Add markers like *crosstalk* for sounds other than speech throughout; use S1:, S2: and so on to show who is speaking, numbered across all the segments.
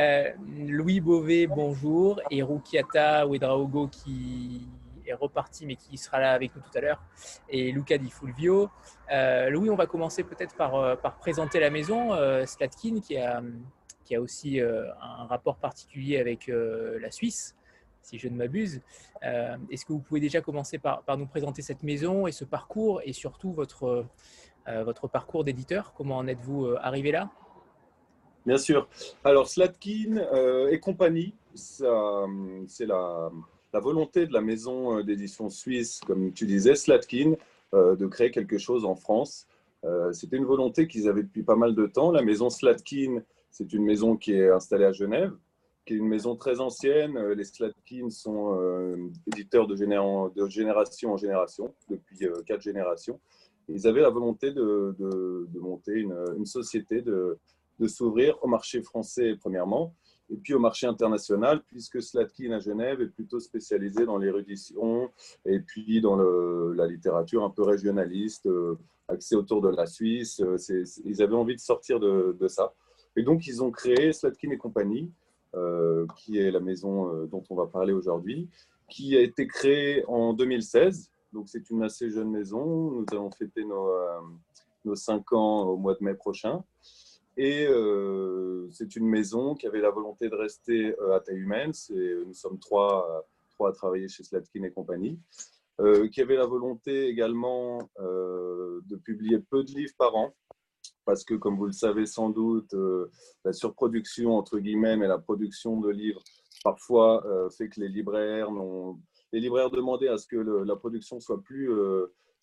S1: Euh, Louis Beauvais, bonjour. Et Rukiata Ouedraogo qui est reparti mais qui sera là avec nous tout à l'heure. Et Luca Di Fulvio. Euh, Louis, on va commencer peut-être par, euh, par, présenter la maison. Slatkin qui a, aussi un rapport particulier avec la Suisse si je ne m'abuse. Est-ce que vous pouvez déjà commencer par, par, nous présenter cette maison et ce parcours et surtout votre, votre parcours d'éditeur? Comment en êtes-vous arrivé là?
S2: Bien sûr. Alors, Slatkin euh, et compagnie, c'est la, volonté de la maison euh, d'édition suisse, comme tu disais, Slatkin, euh, de créer quelque chose en France. C'était une volonté qu'ils avaient depuis pas mal de temps. La maison Slatkin, c'est une maison qui est installée à Genève, qui est une maison très ancienne. Les Slatkin sont éditeurs de, génération en génération, depuis quatre générations. Ils avaient la volonté de, monter une, une société de, de s'ouvrir au marché français premièrement, et puis au marché international, puisque Slatkin à Genève est plutôt spécialisé dans l'érudition et puis dans la littérature un peu régionaliste, euh, axée autour de la Suisse. Euh, ils avaient envie de sortir de, ça. Et donc, ils ont créé Slatkin et compagnie, euh, qui est la maison dont on va parler aujourd'hui, qui a été créée en 2016. Donc, c'est une assez jeune maison. Nous allons fêter nos, nos cinq ans au mois de mai prochain. Et euh, c'est une maison qui avait la volonté de rester euh, à taille humaine. Nous sommes trois, trois à travailler chez Slatkin et compagnie. Euh, qui avait la volonté également de publier peu de livres par an, parce que, comme vous le savez sans doute, la surproduction, entre guillemets, mais la production de livres, parfois fait que les libraires, les libraires demandaient à ce que la production soit plus,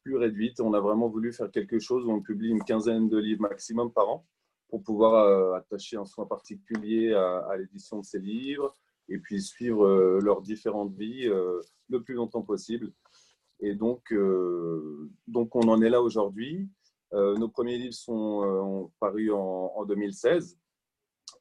S2: plus réduite. On a vraiment voulu faire quelque chose où on publie une quinzaine de livres maximum par an pour pouvoir euh, attacher un soin particulier à, l'édition de ces livres et puis suivre euh, leurs différentes vies euh, le plus longtemps possible. Et donc, donc on en est là aujourd'hui. nos premiers livres sont parus en, 2016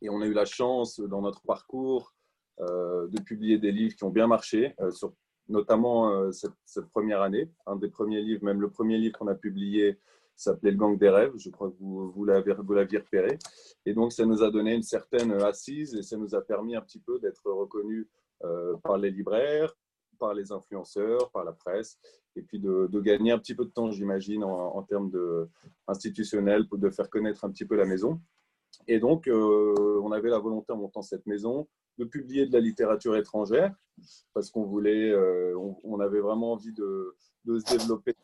S2: et on a eu la chance dans notre parcours de publier des livres qui ont bien marché, sur, notamment cette, cette, première année. Un des premiers livres, même le premier livre qu'on a publié, s'appelait Le Gang des Rêves. Je crois que vous, vous l'aviez repéré. Et donc, ça nous a donné une certaine assise et ça nous a permis un petit peu d'être reconnus euh, par les libraires, par les influenceurs, par la presse, et puis de, gagner un petit peu de temps, j'imagine, en, termes de, institutionnels, pour de faire connaître un petit peu la maison. Et donc, euh, on avait la volonté en montant cette maison de publier de la littérature étrangère, parce qu'on voulait, euh, on, avait vraiment envie de se développer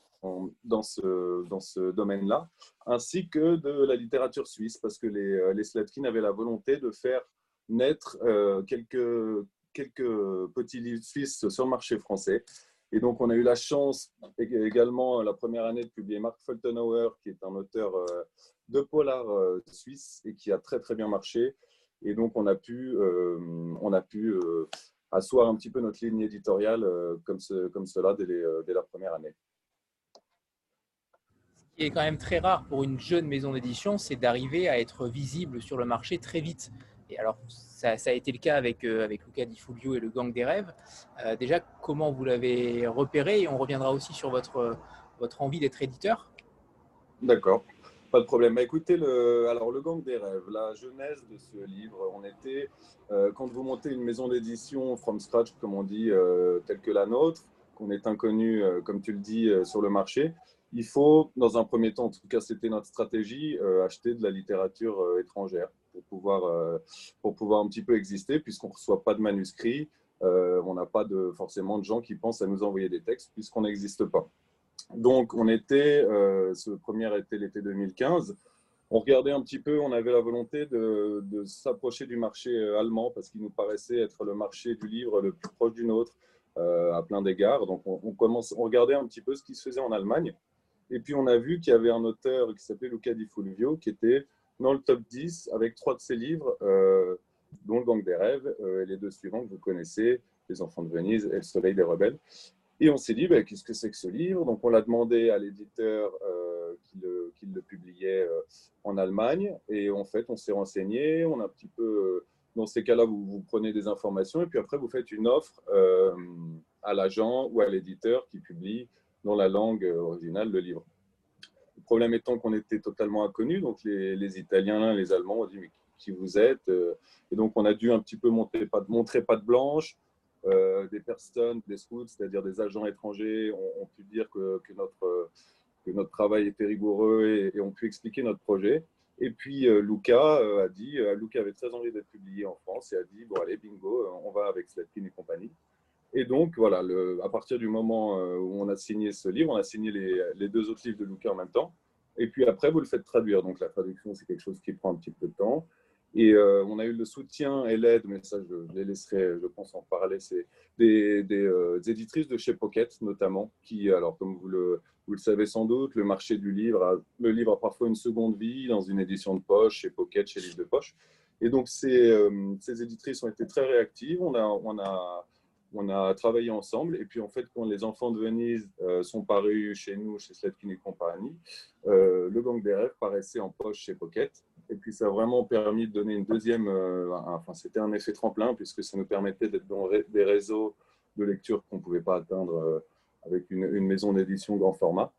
S2: dans ce, domaine-là, ainsi que de la littérature suisse, parce que les, euh, les Slatkin avaient la volonté de faire naître euh, quelques, quelques petits livres suisses sur le marché français. Et donc, on a eu la chance également la première année de publier Mark Feltenauer, qui est un auteur euh, de polar suisse et qui a très très bien marché. Et donc, on a pu, on a pu asseoir un petit peu notre ligne éditoriale comme, ce, comme cela dès la première année
S1: qui est quand même très rare pour une jeune maison d'édition, c'est d'arriver à être visible sur le marché très vite. Et alors, ça, a été le cas avec, euh, avec Luca Di Fulvio et le Gang des Rêves. Euh, déjà, comment vous l'avez repéré Et on reviendra aussi sur votre, votre envie d'être éditeur.
S2: D'accord, pas de problème. Bah, écoutez, alors, le Gang des Rêves, la genèse de ce livre, on était, euh, quand vous montez une maison d'édition from scratch, comme on dit, telle que la nôtre, qu'on est inconnu, comme tu le dis, sur le marché, il faut, dans un premier temps, en tout cas c'était notre stratégie, euh, acheter de la littérature euh, étrangère pour pouvoir, euh, pour pouvoir un petit peu exister, puisqu'on ne reçoit pas de manuscrits, on n'a pas de, forcément de gens qui pensent à nous envoyer des textes, puisqu'on n'existe pas. Donc on était, ce premier été l'été 2015, on regardait un petit peu, on avait la volonté de, s'approcher du marché allemand, parce qu'il nous paraissait être le marché du livre le plus proche du nôtre. à plein d'égards. Donc, on, on, commence, on regardait un petit peu ce qui se faisait en Allemagne. Et puis, on a vu qu'il y avait un auteur qui s'appelait Luca Di Fulvio, qui était dans le top 10 avec trois de ses livres, euh, dont Le Gang des Rêves, euh, et les deux suivants que vous connaissez, Les Enfants de Venise et Le Soleil des Rebelles. Et on s'est dit, bah, qu'est-ce que c'est que ce livre? Donc, on l'a demandé à l'éditeur euh, qui, le, publiait en Allemagne. Et en fait, on s'est renseigné. On a un petit peu, dans ces cas-là, vous, prenez des informations et puis après, vous faites une offre à l'agent ou à l'éditeur qui publie dans la langue originale le livre. Le problème étant qu'on était totalement inconnus, donc les, Italiens, les Allemands ont dit mais qui vous êtes. et donc, on a dû un petit peu montrer pas de blanche. des personnes, des scouts, c'est-à-dire des agents étrangers, ont, pu dire que, notre, que notre travail était rigoureux et, ont pu expliquer notre projet. Et puis euh, Luca euh, a dit, euh, Luca avait très envie d'être publié en France et a dit, bon allez, bingo, on va avec Slatkin et compagnie. Et donc voilà, à partir du moment où on a signé ce livre, on a signé les, deux autres livres de Luca en même temps. Et puis après, vous le faites traduire. Donc la traduction, c'est quelque chose qui prend un petit peu de temps. Et euh, on a eu le soutien et l'aide, mais ça, je les laisserai, je pense, en parler. C'est des, euh, éditrices de chez Pocket, notamment, qui, alors, comme vous le, savez sans doute, le marché du livre, le livre a parfois une seconde vie dans une édition de poche, chez Pocket, chez Livre de Poche. Et donc, ces, euh, ces éditrices ont été très réactives. On a, on a travaillé ensemble. Et puis, en fait, quand les enfants de Venise sont parus chez nous, chez Sletkin et compagnie, le gang des rêves paraissait en poche chez Pocket. Et puis, ça a vraiment permis de donner une deuxième. Euh, enfin, c'était un effet tremplin, puisque ça nous permettait d'être dans des réseaux de lecture qu'on ne pouvait pas atteindre euh, avec une, maison d'édition grand format.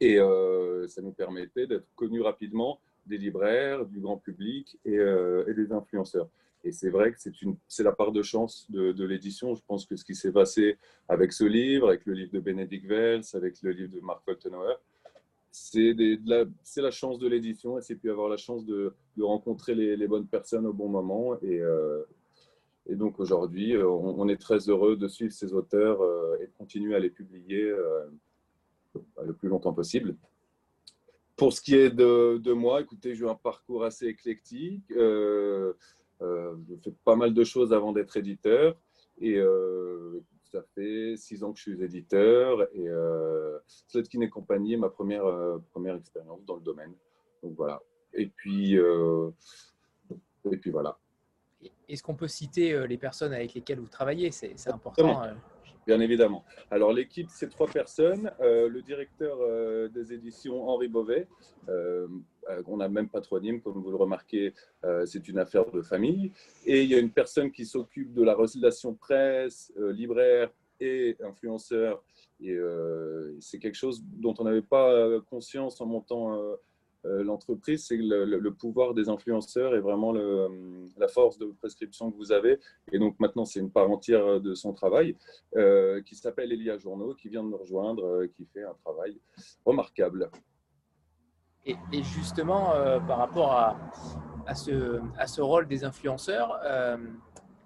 S2: Et euh, ça nous permettait d'être connus rapidement des libraires, du grand public et, des influenceurs. Et c'est vrai que c'est la part de chance de, l'édition. Je pense que ce qui s'est passé avec ce livre, avec le livre de Benedict Wells, avec le livre de Mark Foltenauer, c'est la, chance de l'édition et c'est puis avoir la chance de, rencontrer les, bonnes personnes au bon moment. Et, euh, donc aujourd'hui, euh, on, est très heureux de suivre ces auteurs euh, et de continuer à les publier le plus longtemps possible. Pour ce qui est de, de moi, écoutez, j'ai un parcours assez éclectique. Je fais pas mal de choses avant d'être éditeur. Et ça fait six ans que je suis éditeur et euh, Slotkin et compagnie ma première, euh, première expérience dans le domaine. Donc voilà. Et puis, euh, et puis voilà.
S1: Est-ce qu'on peut citer euh, les personnes avec lesquelles vous travaillez? C'est important.
S2: Bien évidemment. Alors l'équipe, c'est trois personnes. le directeur des éditions Henri Beauvais, on n'a même patronyme, comme vous le remarquez, c'est une affaire de famille. Et il y a une personne qui s'occupe de la relation presse, libraire et influenceur. Et c'est quelque chose dont on n'avait pas conscience en montant l'entreprise, c'est le, pouvoir des influenceurs et vraiment la force de prescription que vous avez. Et donc maintenant, c'est une part entière de son travail, qui s'appelle Elia Journaux, qui vient de nous rejoindre, qui fait un travail remarquable.
S1: Et, justement, euh, par rapport à, ce, rôle des influenceurs, euh,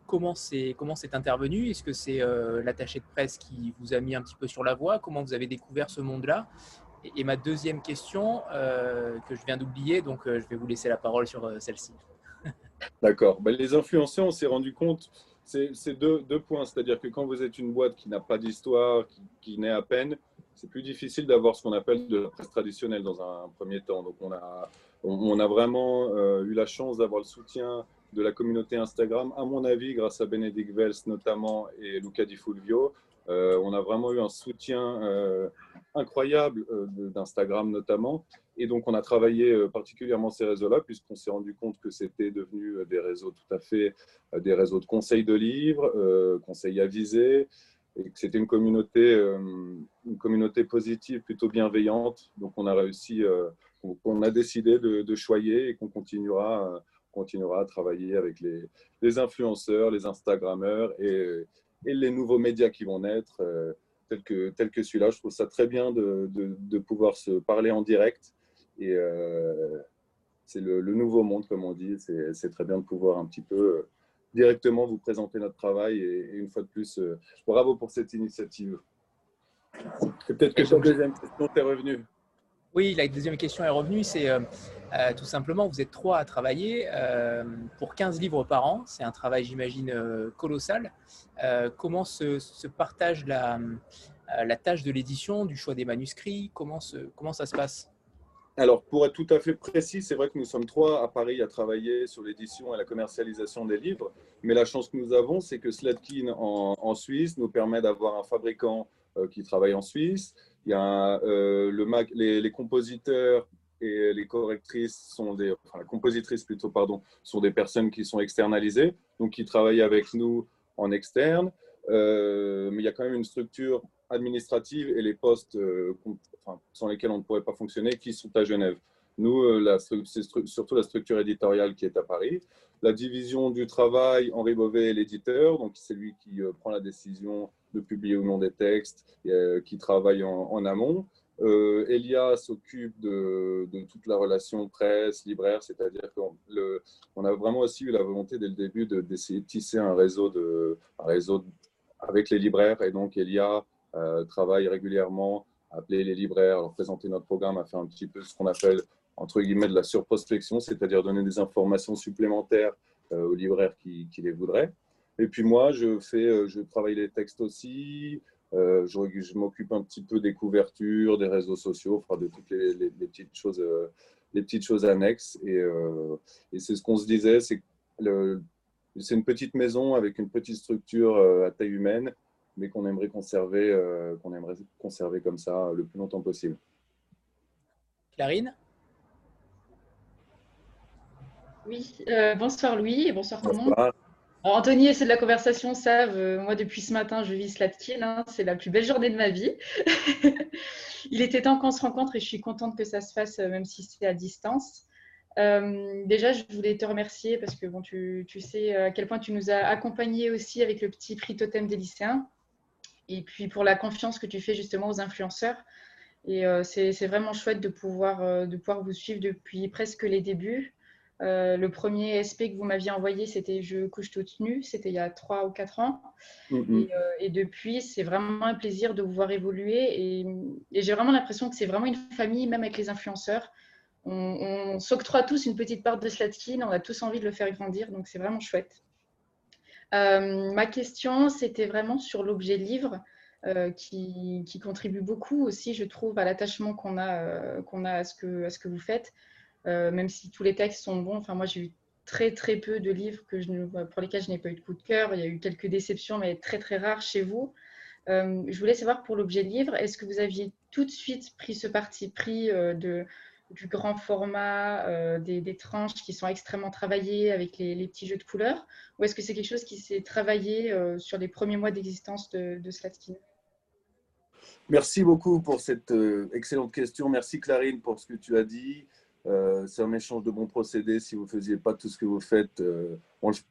S1: comment c'est intervenu? Est-ce que c'est euh, l'attaché de presse qui vous a mis un petit peu sur la voie? Comment vous avez découvert ce monde-là? Et, ma deuxième question que je viens d'oublier, donc je vais vous laisser la parole sur celle-ci. *laughs*
S2: D'accord. Ben, les influenceurs, on s'est rendu compte, c'est deux, points. C'est-à-dire que quand vous êtes une boîte qui n'a pas d'histoire, qui naît à peine, c'est plus difficile d'avoir ce qu'on appelle de la presse traditionnelle dans un premier temps. Donc, on a, on, a vraiment euh, eu la chance d'avoir le soutien de la communauté Instagram, à mon avis, grâce à Benedict Vels notamment et Luca Di Fulvio. Euh, on a vraiment eu un soutien euh, incroyable d'Instagram notamment. Et donc, on a travaillé particulièrement ces réseaux-là, puisqu'on s'est rendu compte que c'était devenu des réseaux tout à fait, des réseaux de conseils de livres, conseils avisés, et que c'était une communauté, euh, une communauté positive, plutôt bienveillante. Donc on a réussi, euh, on a décidé de, choyer et qu'on continuera, continuera à travailler avec les, les influenceurs, les Instagrammeurs et, et, les nouveaux médias qui vont naître, euh, tels que, tels que celui-là. Je trouve ça très bien de, de, pouvoir se parler en direct. Et c'est le, le, nouveau monde, comme on dit. C'est très bien de pouvoir un petit peu directement vous présenter notre travail. Et, une fois de plus, euh, bravo pour cette initiative. Peut-être que la deuxième question est revenue.
S1: Oui, la deuxième question est revenue. C'est euh, euh, tout simplement, vous êtes trois à travailler pour 15 livres par an. C'est un travail, j'imagine, colossal. comment se, partage la, la, tâche de l'édition, du choix des manuscrits comment, se, comment ça se passe?
S2: Alors, pour être tout à fait précis, c'est vrai que nous sommes trois à Paris à travailler sur l'édition et la commercialisation des livres. Mais la chance que nous avons, c'est que Slatkin en, Suisse nous permet d'avoir un fabricant euh, qui travaille en Suisse. Il y a euh, le les, compositeurs et les correctrices sont des, plutôt, pardon, sont des personnes qui sont externalisées, donc qui travaillent avec nous en externe. Euh, mais il y a quand même une structure administrative et les postes euh, sans lesquels on ne pourrait pas fonctionner qui sont à Genève. Nous, c'est surtout la structure éditoriale qui est à Paris. La division du travail, Henri Beauvais est l'éditeur, donc c'est lui qui prend la décision de publier ou non des textes, qui travaille en amont. Euh, Elia s'occupe de, toute la relation presse-libraire, c'est-à-dire qu'on a vraiment aussi eu la volonté dès le début de, tisser un réseau, de, réseau avec les libraires. Et donc, Elia euh, travaille régulièrement appeler les libraires, leur présenter notre programme, à faire un petit peu ce qu'on appelle, entre guillemets, de la surprospection, c'est-à-dire donner des informations supplémentaires euh, aux libraires qui, les voudraient. Et puis moi, je, fais, je travaille les textes aussi, euh, je, m'occupe un petit peu des couvertures, des réseaux sociaux, enfin de toutes les, petites choses, euh, les petites choses annexes. Euh, et, c'est ce qu'on se disait, c'est une petite maison avec une petite structure à taille humaine, mais qu'on aimerait conserver, qu'on aimerait conserver comme ça le plus longtemps possible.
S1: Clarine?
S3: Oui, bonsoir Louis et bonsoir tout le monde. Anthony et c'est de la conversation savent, euh, moi depuis ce matin, je vis Slatkin, hein, c'est la plus belle journée de ma vie. *laughs* Il était temps qu'on se rencontre et je suis contente que ça se fasse, euh, même si c'est à distance. Euh, déjà, je voulais te remercier parce que bon, tu, sais à quel point tu nous as accompagnés aussi avec le petit prix totem des lycéens et puis pour la confiance que tu fais justement aux influenceurs. Et c'est vraiment chouette de pouvoir, de pouvoir vous suivre depuis presque les débuts. Euh, le premier SP que vous m'aviez envoyé, c'était Je couche toute nue, c'était il y a 3 ou 4 ans. Euh, et, depuis, c'est vraiment un plaisir de vous voir évoluer. Et, j'ai vraiment l'impression que c'est vraiment une famille, même avec les influenceurs. On, s'octroie tous une petite part de Slatkin, on a tous envie de le faire grandir, donc c'est vraiment chouette. Euh, ma question, c'était vraiment sur l'objet livre. qui, qui, contribue beaucoup aussi, je trouve, à l'attachement qu'on a, qu'on a à, ce que, à ce que vous faites. Euh, même si tous les textes sont bons. Enfin, moi, j'ai eu très très peu de livres que pour lesquels je n'ai pas eu de coup de cœur. Il y a eu quelques déceptions, mais très très rares chez vous. Euh, je voulais savoir pour l'objet livre, est-ce que vous aviez tout de suite pris ce parti pris euh, de, du grand format, des, tranches qui sont extrêmement travaillées avec les, petits jeux de couleurs, ou est-ce que c'est quelque chose qui s'est travaillé sur les premiers mois d'existence de, de Slatkin
S2: Merci beaucoup pour cette excellente question. Merci Clarine pour ce que tu as dit. Euh, c'est un échange de bons procédés si vous ne faisiez pas tout ce que vous faites. Euh,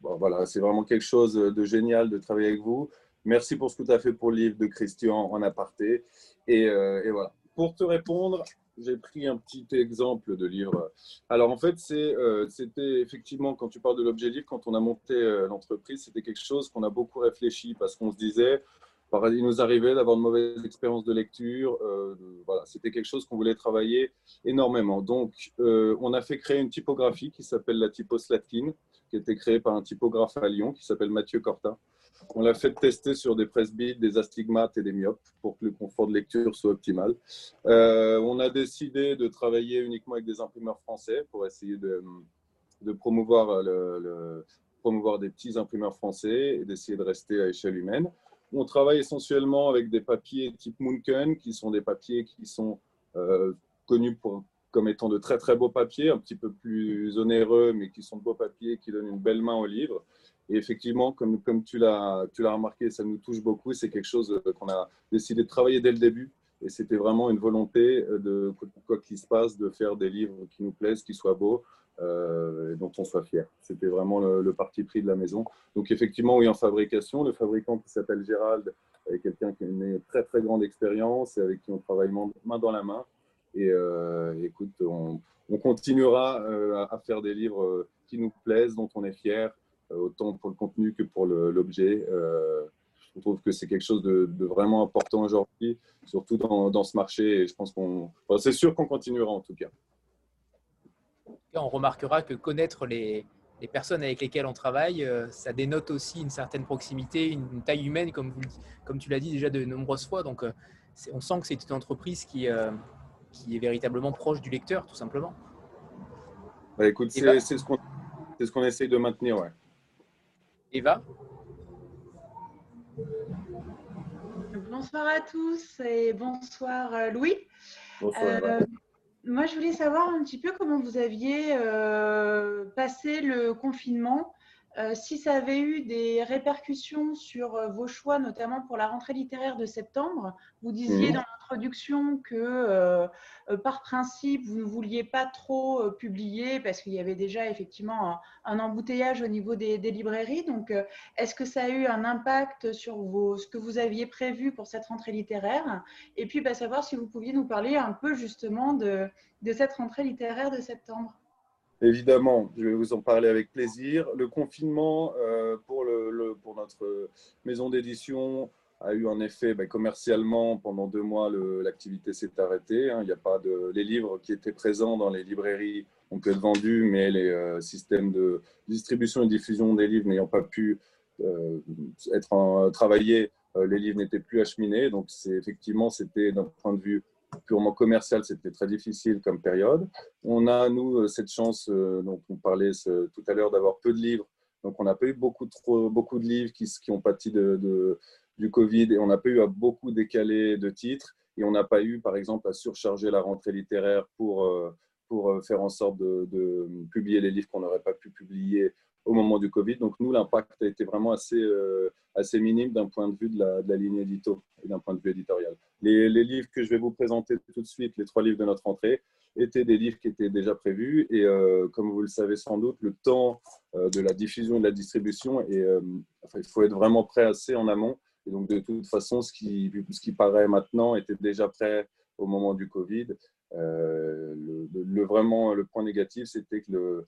S2: voilà, c'est vraiment quelque chose de génial de travailler avec vous. Merci pour ce que tu as fait pour le livre de Christian en aparté. Et, euh, et voilà. Pour te répondre, j'ai pris un petit exemple de livre. Alors en fait, c'était effectivement, quand tu parles de l'objet livre, quand on a monté l'entreprise, c'était quelque chose qu'on a beaucoup réfléchi parce qu'on se disait, il nous arrivait d'avoir de mauvaises expériences de lecture. Euh, voilà, c'était quelque chose qu'on voulait travailler énormément. Donc, euh, on a fait créer une typographie qui s'appelle la typo Slatkin, qui a été créée par un typographe à Lyon qui s'appelle Mathieu Corta. On l'a fait tester sur des presbytes, des astigmates et des myopes pour que le confort de lecture soit optimal. Euh, on a décidé de travailler uniquement avec des imprimeurs français pour essayer de, promouvoir, des petits imprimeurs français et d'essayer de rester à échelle humaine. On travaille essentiellement avec des papiers type Munken, qui sont des papiers qui sont euh, connus comme étant de très très beaux papiers, un petit peu plus onéreux, mais qui sont de beaux papiers qui donnent une belle main au livre. Et effectivement, comme, tu l'as remarqué, ça nous touche beaucoup. C'est quelque chose euh, qu'on a décidé de travailler dès le début. Et c'était vraiment une volonté euh, de quoi qu'il se passe, de faire des livres qui nous plaisent, qui soient beaux, euh, dont on soit fier. C'était vraiment le, parti pris de la maison. Donc effectivement, oui, en fabrication, le fabricant qui s'appelle Gérald est quelqu'un qui a une très très grande expérience et avec qui on travaille main dans la main. Et écoute, on, continuera à, faire des livres qui nous plaisent, dont on est fier, autant pour le contenu que pour l'objet. je trouve que c'est quelque chose de, vraiment important aujourd'hui, surtout dans, dans, ce marché. Et je pense qu'on, c'est sûr qu'on continuera en tout cas
S1: on remarquera que connaître les, personnes avec lesquelles on travaille, euh, ça dénote aussi une certaine proximité, une, taille humaine, comme, comme tu l'as dit déjà de nombreuses fois. Donc, euh, on sent que c'est une entreprise qui, euh, qui est véritablement proche du lecteur, tout simplement.
S2: Bah, écoute, c'est ce qu'on ce qu'on essaye de maintenir. Ouais.
S1: Eva
S4: Bonsoir à tous et bonsoir Louis. Bonsoir moi, je voulais savoir un petit peu comment vous aviez euh, passé le confinement euh, si ça avait eu des répercussions sur euh, vos choix, notamment pour la rentrée littéraire de septembre. Vous disiez mhm. dans l'introduction que euh, par principe, vous ne vouliez pas trop publier parce qu'il y avait déjà effectivement un, embouteillage au niveau des, librairies. Donc, est-ce que ça a eu un impact sur vos, ce que vous aviez prévu pour cette rentrée littéraire? Et puis, bah, savoir si vous pouviez nous parler un peu justement de cette rentrée littéraire de septembre.
S2: Évidemment, je vais vous en parler avec plaisir. Le confinement euh, pour, notre maison d'édition a eu un effet ben, commercialement pendant deux mois, l'activité s'est arrêtée. Hein. Il n'y a pas de les livres qui étaient présents dans les librairies ont pu être vendus, mais les euh, systèmes de distribution et diffusion des livres n'ayant pas pu euh, être travaillés, les livres n'étaient plus acheminés. Donc, effectivement, c'était d'un point de vue purement commercial, c'était très difficile comme période. On a, nous, euh, cette chance euh, dont on parlait tout à l'heure d'avoir peu de livres. Donc, on n'a pas eu beaucoup, trop, beaucoup de livres qui, ont pâti de, du Covid et on n'a pas eu à beaucoup décaler de titres. Et on n'a pas eu, par exemple, à surcharger la rentrée littéraire pour, euh, pour faire en sorte de publier les livres qu'on n'aurait pas pu publier au moment du Covid. Donc nous, l'impact a été vraiment assez, euh, assez minime d'un point de vue de la, de la ligne édito et d'un point de vue éditorial. Les, les, livres que je vais vous présenter tout de suite, les trois livres de notre entrée, étaient des livres qui étaient déjà prévus. Et euh, comme vous le savez sans doute, le temps euh, de la diffusion et de la distribution, enfin, il faut être vraiment prêt assez en amont. Et donc de toute façon, ce qui, ce qui paraît maintenant était déjà prêt au moment du Covid. Le, vraiment, le point négatif, c'était que le,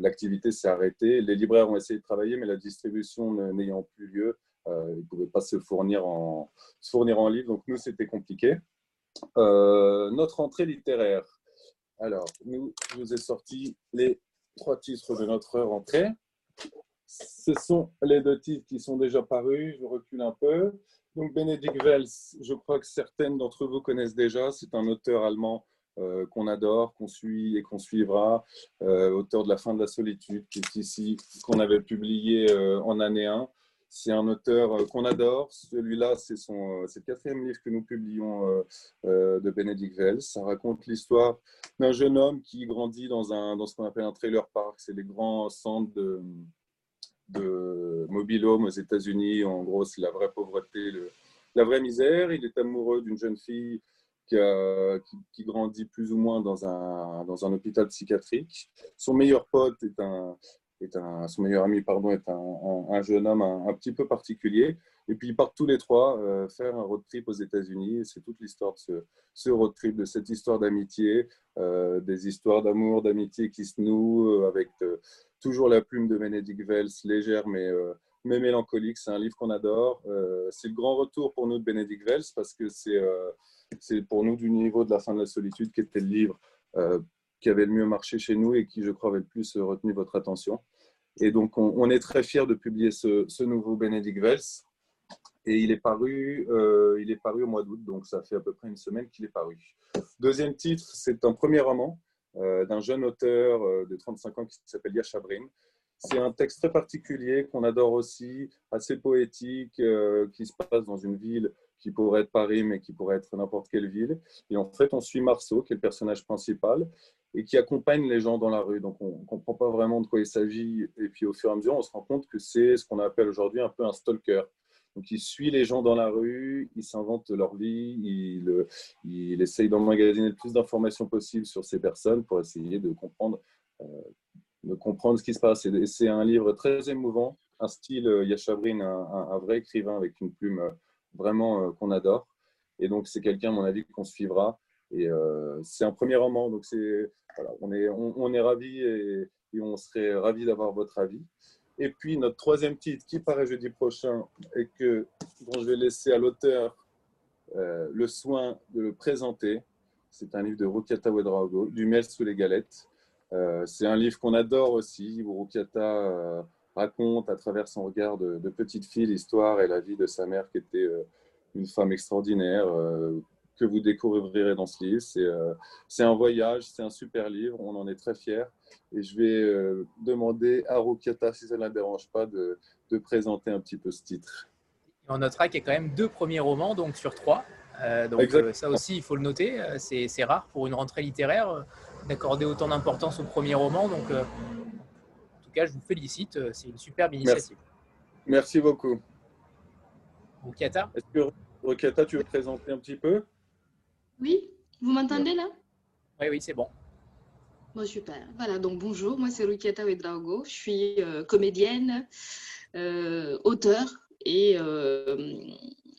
S2: l'activité s'est arrêtée. Les libraires ont essayé de travailler, mais la distribution n'ayant plus lieu, euh, ils ne pouvaient pas se fournir en, se fournir en livre. Donc, nous, c'était compliqué. Euh, notre entrée littéraire. Alors, nous, je vous ai sorti les trois titres de notre rentrée. Ce sont les deux titres qui sont déjà parus. Je recule un peu. Donc, Benedict Wells, je crois que certaines d'entre vous connaissent déjà. C'est un auteur allemand euh, qu'on adore, qu'on suit et qu'on suivra, euh, auteur de La fin de la solitude, qui est ici, qu'on avait publié euh, en année 1. C'est un auteur qu'on adore. Celui-là, c'est le quatrième livre que nous publions de Benedict Wells. Ça raconte l'histoire d'un jeune homme qui grandit dans, un, dans ce qu'on appelle un trailer park. C'est les grands centres de, de mobile home aux États-Unis. En gros, c'est la vraie pauvreté, la vraie misère. Il est amoureux d'une jeune fille qui, grandit plus ou moins dans un, dans un hôpital psychiatrique. Son meilleur pote est un, est un son meilleur ami pardon, est un, un, jeune homme un, petit peu particulier. Et puis ils partent tous les trois euh, faire un road trip aux États-Unis. C'est toute l'histoire de ce, road trip, de cette histoire d'amitié, euh, des histoires d'amour, d'amitié qui se nouent euh, avec toujours la plume de Benedict Wells, légère mais mais mélancolique. C'est un livre qu'on adore. c'est le grand retour pour nous de Benedict Wells parce que c'est c'est pour nous du niveau de la fin de la solitude qui était le livre euh, qui avait le mieux marché chez nous et qui, je crois, avait le plus retenu votre attention. Et donc, on, est très fiers de publier ce, nouveau Benedict Wells. Et il est paru, euh, il est paru au mois d'août, donc ça fait à peu près une semaine qu'il est paru. Deuxième titre, c'est un premier roman euh, d'un jeune auteur de 35 ans qui s'appelle Yashabrin. C'est un texte très particulier qu'on adore aussi, assez poétique, qui se passe dans une ville qui pourrait être Paris, mais qui pourrait être n'importe quelle ville. Et en fait, on suit Marceau, qui est le personnage principal, et qui accompagne les gens dans la rue. Donc, on ne comprend pas vraiment de quoi il s'agit. Et puis, au fur et à mesure, on se rend compte que c'est ce qu'on appelle aujourd'hui un peu un stalker. Donc, il suit les gens dans la rue, il s'invente leur vie, il, essaye d'emmagasiner le plus d'informations possibles sur ces personnes pour essayer de comprendre, euh, de comprendre ce qui se passe. Et c'est un livre très émouvant, un style euh, Yachabrin, un, un, vrai écrivain avec une plume euh, vraiment euh, qu'on adore. Et donc, c'est quelqu'un, à mon avis, qu'on suivra. Et euh, c'est un premier roman, donc c'est, voilà, on est, on, est ravis et, on serait ravis d'avoir votre avis. Et puis, notre troisième titre qui paraît jeudi prochain et que, dont je vais laisser à l'auteur euh, le soin de le présenter, c'est un livre de Rukiata Wedraogo, Du miel sous les galettes. c'est un livre qu'on adore aussi. Rukiata raconte à travers son regard de, petite fille l'histoire et la vie de sa mère qui était euh, une femme extraordinaire euh, que vous découvrirez dans ce livre. Euh, c'est un voyage, c'est un super livre, on en est très fiers. Et je vais demander à Rukiata, si ça ne la dérange pas, de, présenter un petit peu ce titre.
S1: On notera qu'il y a quand même deux premiers romans, donc sur trois. donc ça aussi, il faut le noter. C'est rare pour une rentrée littéraire d'accorder autant d'importance au premier roman. Donc cas, je vous félicite. C'est une superbe initiative.
S2: Merci, beaucoup.
S1: Rukiata
S2: Est-ce que Rukiata, tu veux présenter un petit peu?
S5: Oui, vous m'entendez là?
S1: Oui, oui, c'est bon.
S5: Bon, super. Voilà, donc bonjour, moi c'est Rukiata Wedraogo. Je suis euh, comédienne, euh, auteure et, euh,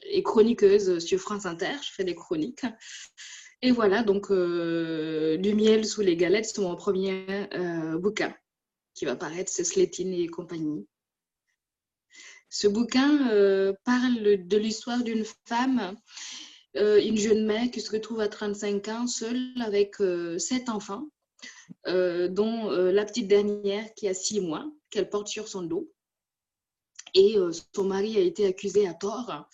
S5: et, chroniqueuse sur France Inter. Je fais des chroniques. Et voilà, donc Du miel sous les galettes, c'est mon premier bouquin qui va paraître, c'est Slétine et compagnie. Ce bouquin parle de l'histoire d'une femme, une jeune mère qui se retrouve à 35 ans seule avec sept enfants euh, dont euh, la petite dernière qui a six mois, qu'elle porte sur son dos. Et euh, son mari a été accusé à tort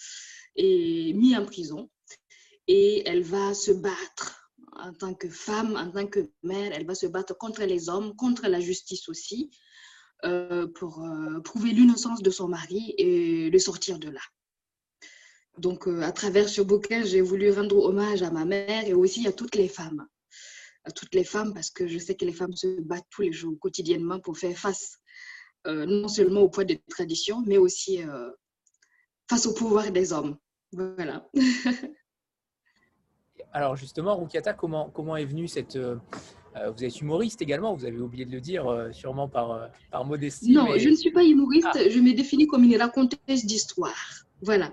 S5: et mis en prison. Et elle va se battre en tant que femme, en tant que mère, elle va se battre contre les hommes, contre la justice aussi, pour prouver l'innocence de son mari et le sortir de là. Donc, à travers ce bouquin, j'ai voulu rendre hommage à ma mère et aussi à toutes les femmes à toutes les femmes parce que je sais que les femmes se battent tous les jours, quotidiennement, pour faire face euh, non seulement au poids des traditions, mais aussi euh, face au pouvoir des hommes. Voilà. *laughs*
S1: Alors justement, Rukiata, comment, comment est venue cette... Euh, vous êtes humoriste également, vous avez oublié de le dire, sûrement par, par modestie.
S5: Non, je ne suis pas humoriste, ah. je me définis comme une raconteuse d'histoire. Voilà.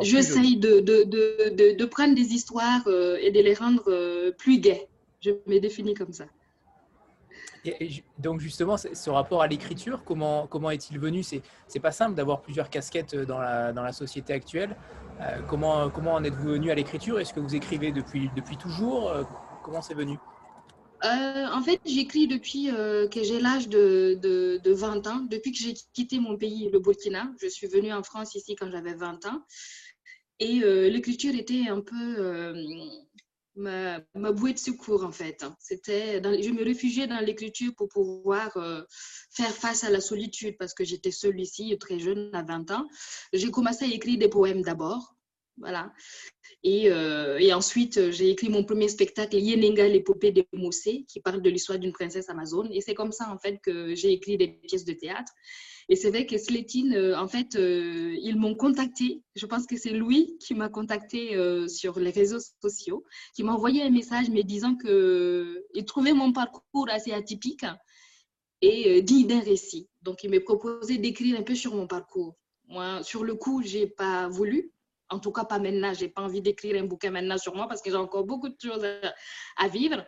S5: J'essaye de, de, de, de, prendre des histoires euh, et de les rendre euh, plus gaies. Je me définis comme ça.
S1: Donc justement, ce rapport à l'écriture, comment, comment est-il venu? C'est n'est pas simple d'avoir plusieurs casquettes dans la, dans la société actuelle. Euh, comment, comment en êtes-vous venu à l'écriture? Est-ce que vous écrivez depuis, depuis toujours? Comment c'est venu?
S5: Euh, en fait, j'écris depuis euh, que j'ai l'âge de, de, 20 ans, depuis que j'ai quitté mon pays, le Burkina. Je suis venue en France ici quand j'avais 20 ans. Et euh, l'écriture était un peu ma, ma, bouée de secours, en fait. C'était je me réfugiais dans l'écriture pour pouvoir faire face à la solitude parce que j'étais seule ici, très jeune, à 20 ans. J'ai commencé à écrire des poèmes d'abord. Voilà. Euh, et, ensuite, j'ai écrit mon premier spectacle, Yenenga, l'épopée des Mossé, qui parle de l'histoire d'une princesse amazone. Et c'est comme ça, en fait, que j'ai écrit des pièces de théâtre. Et c'est vrai que Slétine, euh, en fait, euh, ils m'ont contacté. Je pense que c'est Louis qui m'a contacté sur les réseaux sociaux, qui m'a envoyé un message me disant qu'il trouvait mon parcours assez atypique et digne d'un récit. Donc, il m'a proposé d'écrire un peu sur mon parcours. Moi, sur le coup, j'ai pas voulu en tout cas, pas maintenant. Je n'ai pas envie d'écrire un bouquin maintenant sur moi parce que j'ai encore beaucoup de choses à, vivre.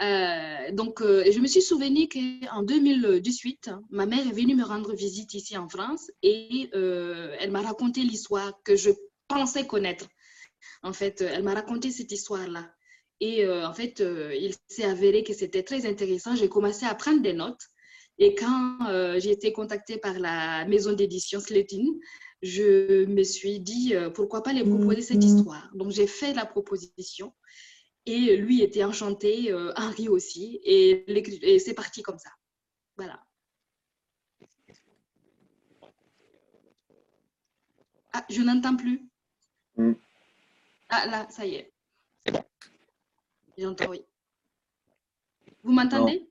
S5: Euh, donc, euh, je me suis souvenu qu'en 2018, ma mère est venue me rendre visite ici en France et euh, elle m'a raconté l'histoire que je pensais connaître. En fait, elle m'a raconté cette histoire-là. Et en fait, il s'est avéré que c'était très intéressant. J'ai commencé à prendre des notes. Et quand j'ai été contactée par la maison d'édition Sletine, je me suis dit, pourquoi pas les proposer cette mm-hmm. histoire. Donc, j'ai fait la proposition et lui était enchanté, euh, Henri aussi, et, c'est parti comme ça. Voilà. Ah, je n'entends plus. Mm. Ah, là, ça y est. J'entends, oui. Vous m'entendez?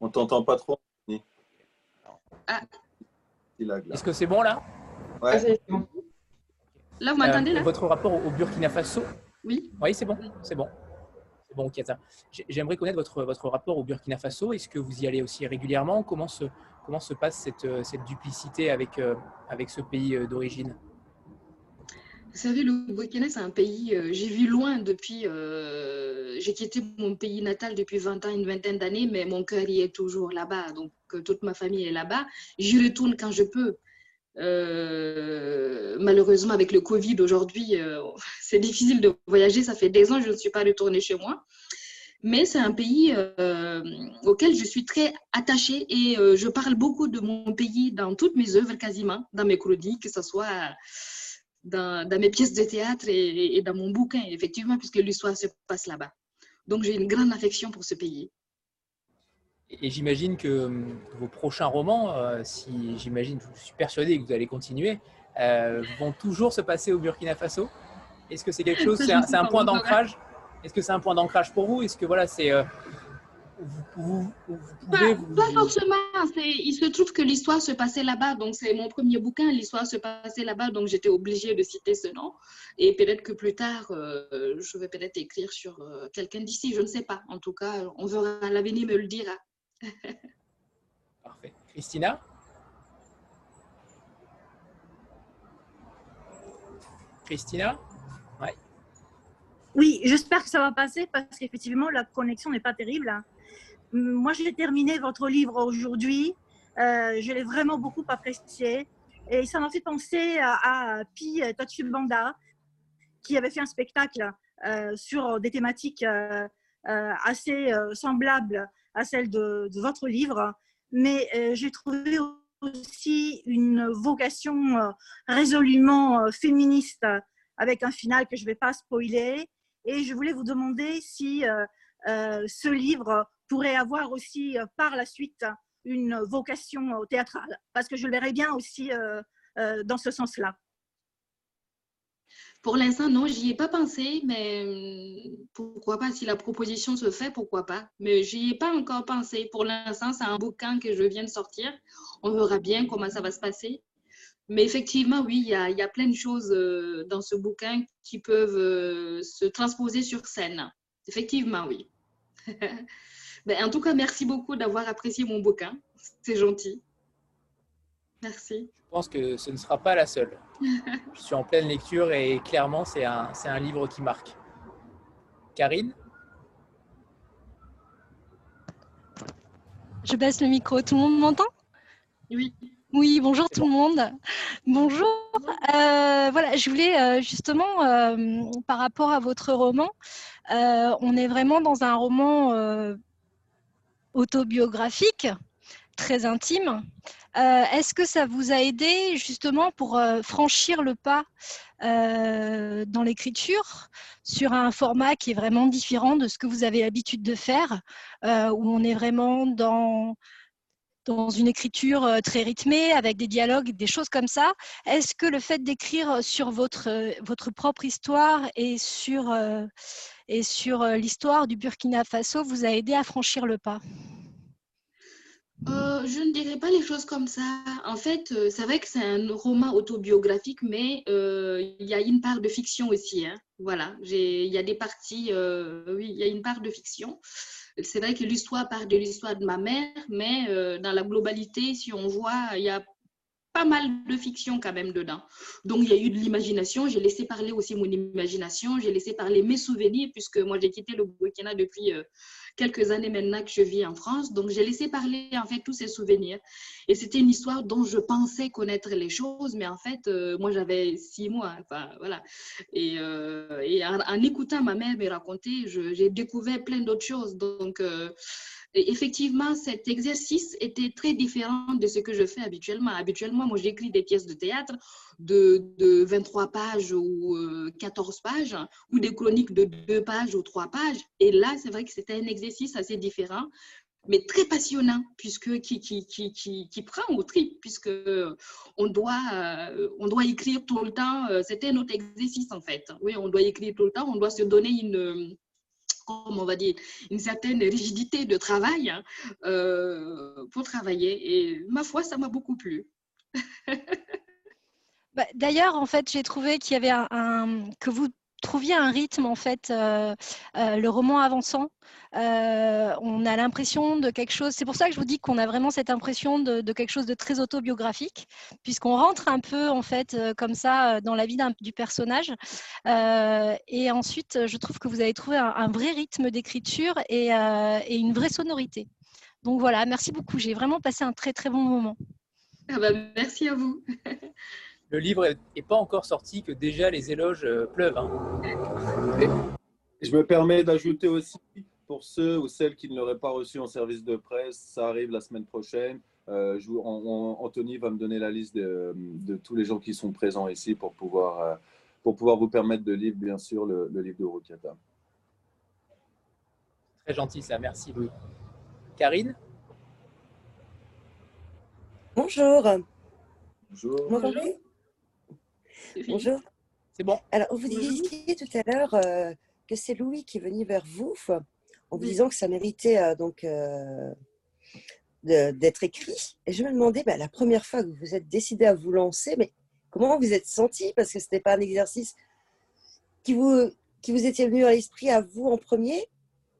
S2: On t'entend pas trop.
S1: Ah. Est-ce que c'est bon là?
S2: Ah,
S5: là, vous m'entendez là?
S1: Euh, Votre rapport au Burkina Faso?
S5: Oui.
S1: Oui, c'est bon, c'est bon. C'est bon. J'aimerais connaître votre, votre rapport au Burkina Faso. Est-ce que vous y allez aussi régulièrement? Comment se, comment se passe cette, euh, cette duplicité avec, euh, avec ce pays d'origine?
S5: Vous savez, le Burkina, c'est un pays, j'ai vu loin depuis, j'ai quitté mon pays natal depuis 20 ans, une vingtaine d'années, mais mon cœur y est toujours là-bas. Donc, toute ma famille est là-bas. J'y retourne quand je peux. Euh, malheureusement, avec le Covid aujourd'hui, euh, *laughs* c'est difficile de voyager. Ça fait des ans que je ne suis pas retournée chez moi. Mais c'est un pays euh, auquel je suis très attachée et je parle beaucoup de mon pays dans toutes mes œuvres quasiment, dans mes chroniques, que ce soit dans, mes pièces de théâtre et, et dans mon bouquin, effectivement, puisque l'histoire se passe là-bas. Donc j'ai une grande affection pour ce pays.
S1: Et j'imagine que euh, vos prochains romans, euh, si j'imagine, je suis persuadé que vous allez continuer, euh, vont toujours se passer au Burkina Faso? Est-ce que c'est quelque chose, c'est un, point d'ancrage? Est-ce que c'est un point d'ancrage pour vous? Est-ce que voilà, c'est vous
S5: pas, forcément. Il se trouve que l'histoire se passait là-bas, donc c'est mon premier bouquin. L'histoire se passait là-bas, donc j'étais obligée de citer ce nom. Et peut-être que plus tard, euh, je vais peut-être écrire sur quelqu'un d'ici, je ne sais pas. En tout cas, on verra. L'avenir me le dira.
S1: Parfait. Christina? Christina?
S6: Oui, j'espère que ça va passer parce qu'effectivement, la connexion n'est pas terrible. Hein. Moi, j'ai terminé votre livre aujourd'hui. Euh, je l'ai vraiment beaucoup apprécié. Et ça m'a fait penser à, Pi Tachibanda, qui avait fait un spectacle euh, sur des thématiques euh, assez semblables à celles de, votre livre. Mais j'ai trouvé aussi une vocation résolument féministe avec un final que je ne vais pas spoiler. Et je voulais vous demander si ce livre pourrait avoir aussi euh, par la suite une vocation théâtrale, parce que je le verrais bien aussi euh, euh, dans ce sens-là.
S5: Pour l'instant, non, j'y ai pas pensé, mais pourquoi pas Si la proposition se fait, pourquoi pas Mais j'y ai pas encore pensé. Pour l'instant, c'est un bouquin que je viens de sortir. On verra bien comment ça va se passer. Mais effectivement, oui, il y a, plein de choses dans ce bouquin qui peuvent se transposer sur scène. Effectivement, oui. *laughs* Ben, en tout cas, merci beaucoup d'avoir apprécié mon bouquin. C'est gentil. Merci.
S1: Je pense que ce ne sera pas la seule. Je suis en pleine lecture et clairement, c'est un, un livre qui marque. Karine?
S7: Je baisse le micro. Tout le monde m'entend?
S5: Oui.
S7: Oui, bonjour tout le monde. Bonjour. Euh, voilà, je voulais euh, justement, euh, par rapport à votre roman, on est vraiment dans un roman autobiographique, très intime. Euh, est-ce que ça vous a aidé justement pour euh, franchir le pas euh, dans l'écriture sur un format qui est vraiment différent de ce que vous avez l'habitude de faire, où on est vraiment dans, une écriture très rythmée, avec des dialogues, des choses comme ça? Est-ce que le fait d'écrire sur votre, propre histoire et sur et sur l'histoire du Burkina Faso vous a aidé à franchir le pas?
S5: Euh, je ne dirais pas les choses comme ça. En fait, euh, c'est vrai que c'est un roman autobiographique, mais il y a une part de fiction aussi. Hein. Voilà, il y a des parties, oui, il y a une part de fiction. C'est vrai que l'histoire part de l'histoire de ma mère, mais dans la globalité, si on voit, il y a pas mal de fiction quand même dedans. Donc, il y a eu de l'imagination. J'ai laissé parler aussi mon imagination. J'ai laissé parler mes souvenirs, puisque moi, j'ai quitté le Burkina depuis euh, quelques années maintenant que je vis en France. Donc, j'ai laissé parler en fait tous ces souvenirs. Et c'était une histoire dont je pensais connaître les choses, mais en fait, euh, moi, j'avais six mois. Enfin, voilà. Et, euh, et en, en, écoutant ma mère me raconter, j'ai découvert plein d'autres choses. Donc, effectivement, cet exercice était très différent de ce que je fais habituellement. Habituellement, moi, j'écris des pièces de théâtre de, 23 pages ou 14 euh, pages, ou des chroniques de 2 pages ou 3 pages. Et là, c'est vrai que c'était un exercice assez différent mais très passionnant, puisque qui, qui, qui, qui, prend au trip, puisque on doit, euh, on doit écrire tout le temps. Euh, c'était notre exercice, en fait. Oui, on doit écrire tout le temps, on doit se donner une, comme on va dire, une certaine rigidité de travail hein, euh, pour travailler. Et ma foi, ça m'a beaucoup plu. *laughs*
S7: Bah, d'ailleurs, en fait, j'ai trouvé qu'il y avait un, que vous trouviez un rythme, en fait, euh, euh, le roman avançant. Euh, on a l'impression de quelque chose. C'est pour ça que je vous dis qu'on a vraiment cette impression de, quelque chose de très autobiographique, puisqu'on rentre un peu, en fait, comme ça, dans la vie du personnage. et ensuite, je trouve que vous avez trouvé un, vrai rythme d'écriture et, une vraie sonorité. Donc voilà, merci beaucoup. J'ai vraiment passé un très, très bon moment.
S5: Ah bah, merci à vous. *laughs*
S1: le livre n'est pas encore sorti, que déjà les éloges euh, pleuvent. Hein.
S2: Je me permets d'ajouter aussi, pour ceux ou celles qui ne l'auraient pas reçu en service de presse, ça arrive la semaine prochaine. Euh, Anthony va me donner la liste de, tous les gens qui sont présents ici pour pouvoir, euh, pour pouvoir vous permettre de lire, bien sûr, le, livre de Rukiata.
S1: Très gentil, ça. Merci, Louis. Karine?
S8: Bonjour.
S2: Bonjour.
S8: Bonjour. Bonjour.
S1: C'est bon.
S8: Alors, vous disiez tout à l'heure euh, que c'est Louis qui est venu vers vous en vous disant que ça méritait donc d'être écrit. Et je me demandais, bah, la première fois que vous vous êtes décidé à vous lancer, mais comment vous êtes senti? Parce que ce n'était pas un exercice qui vous, qui vous était venu à l'esprit à vous en premier.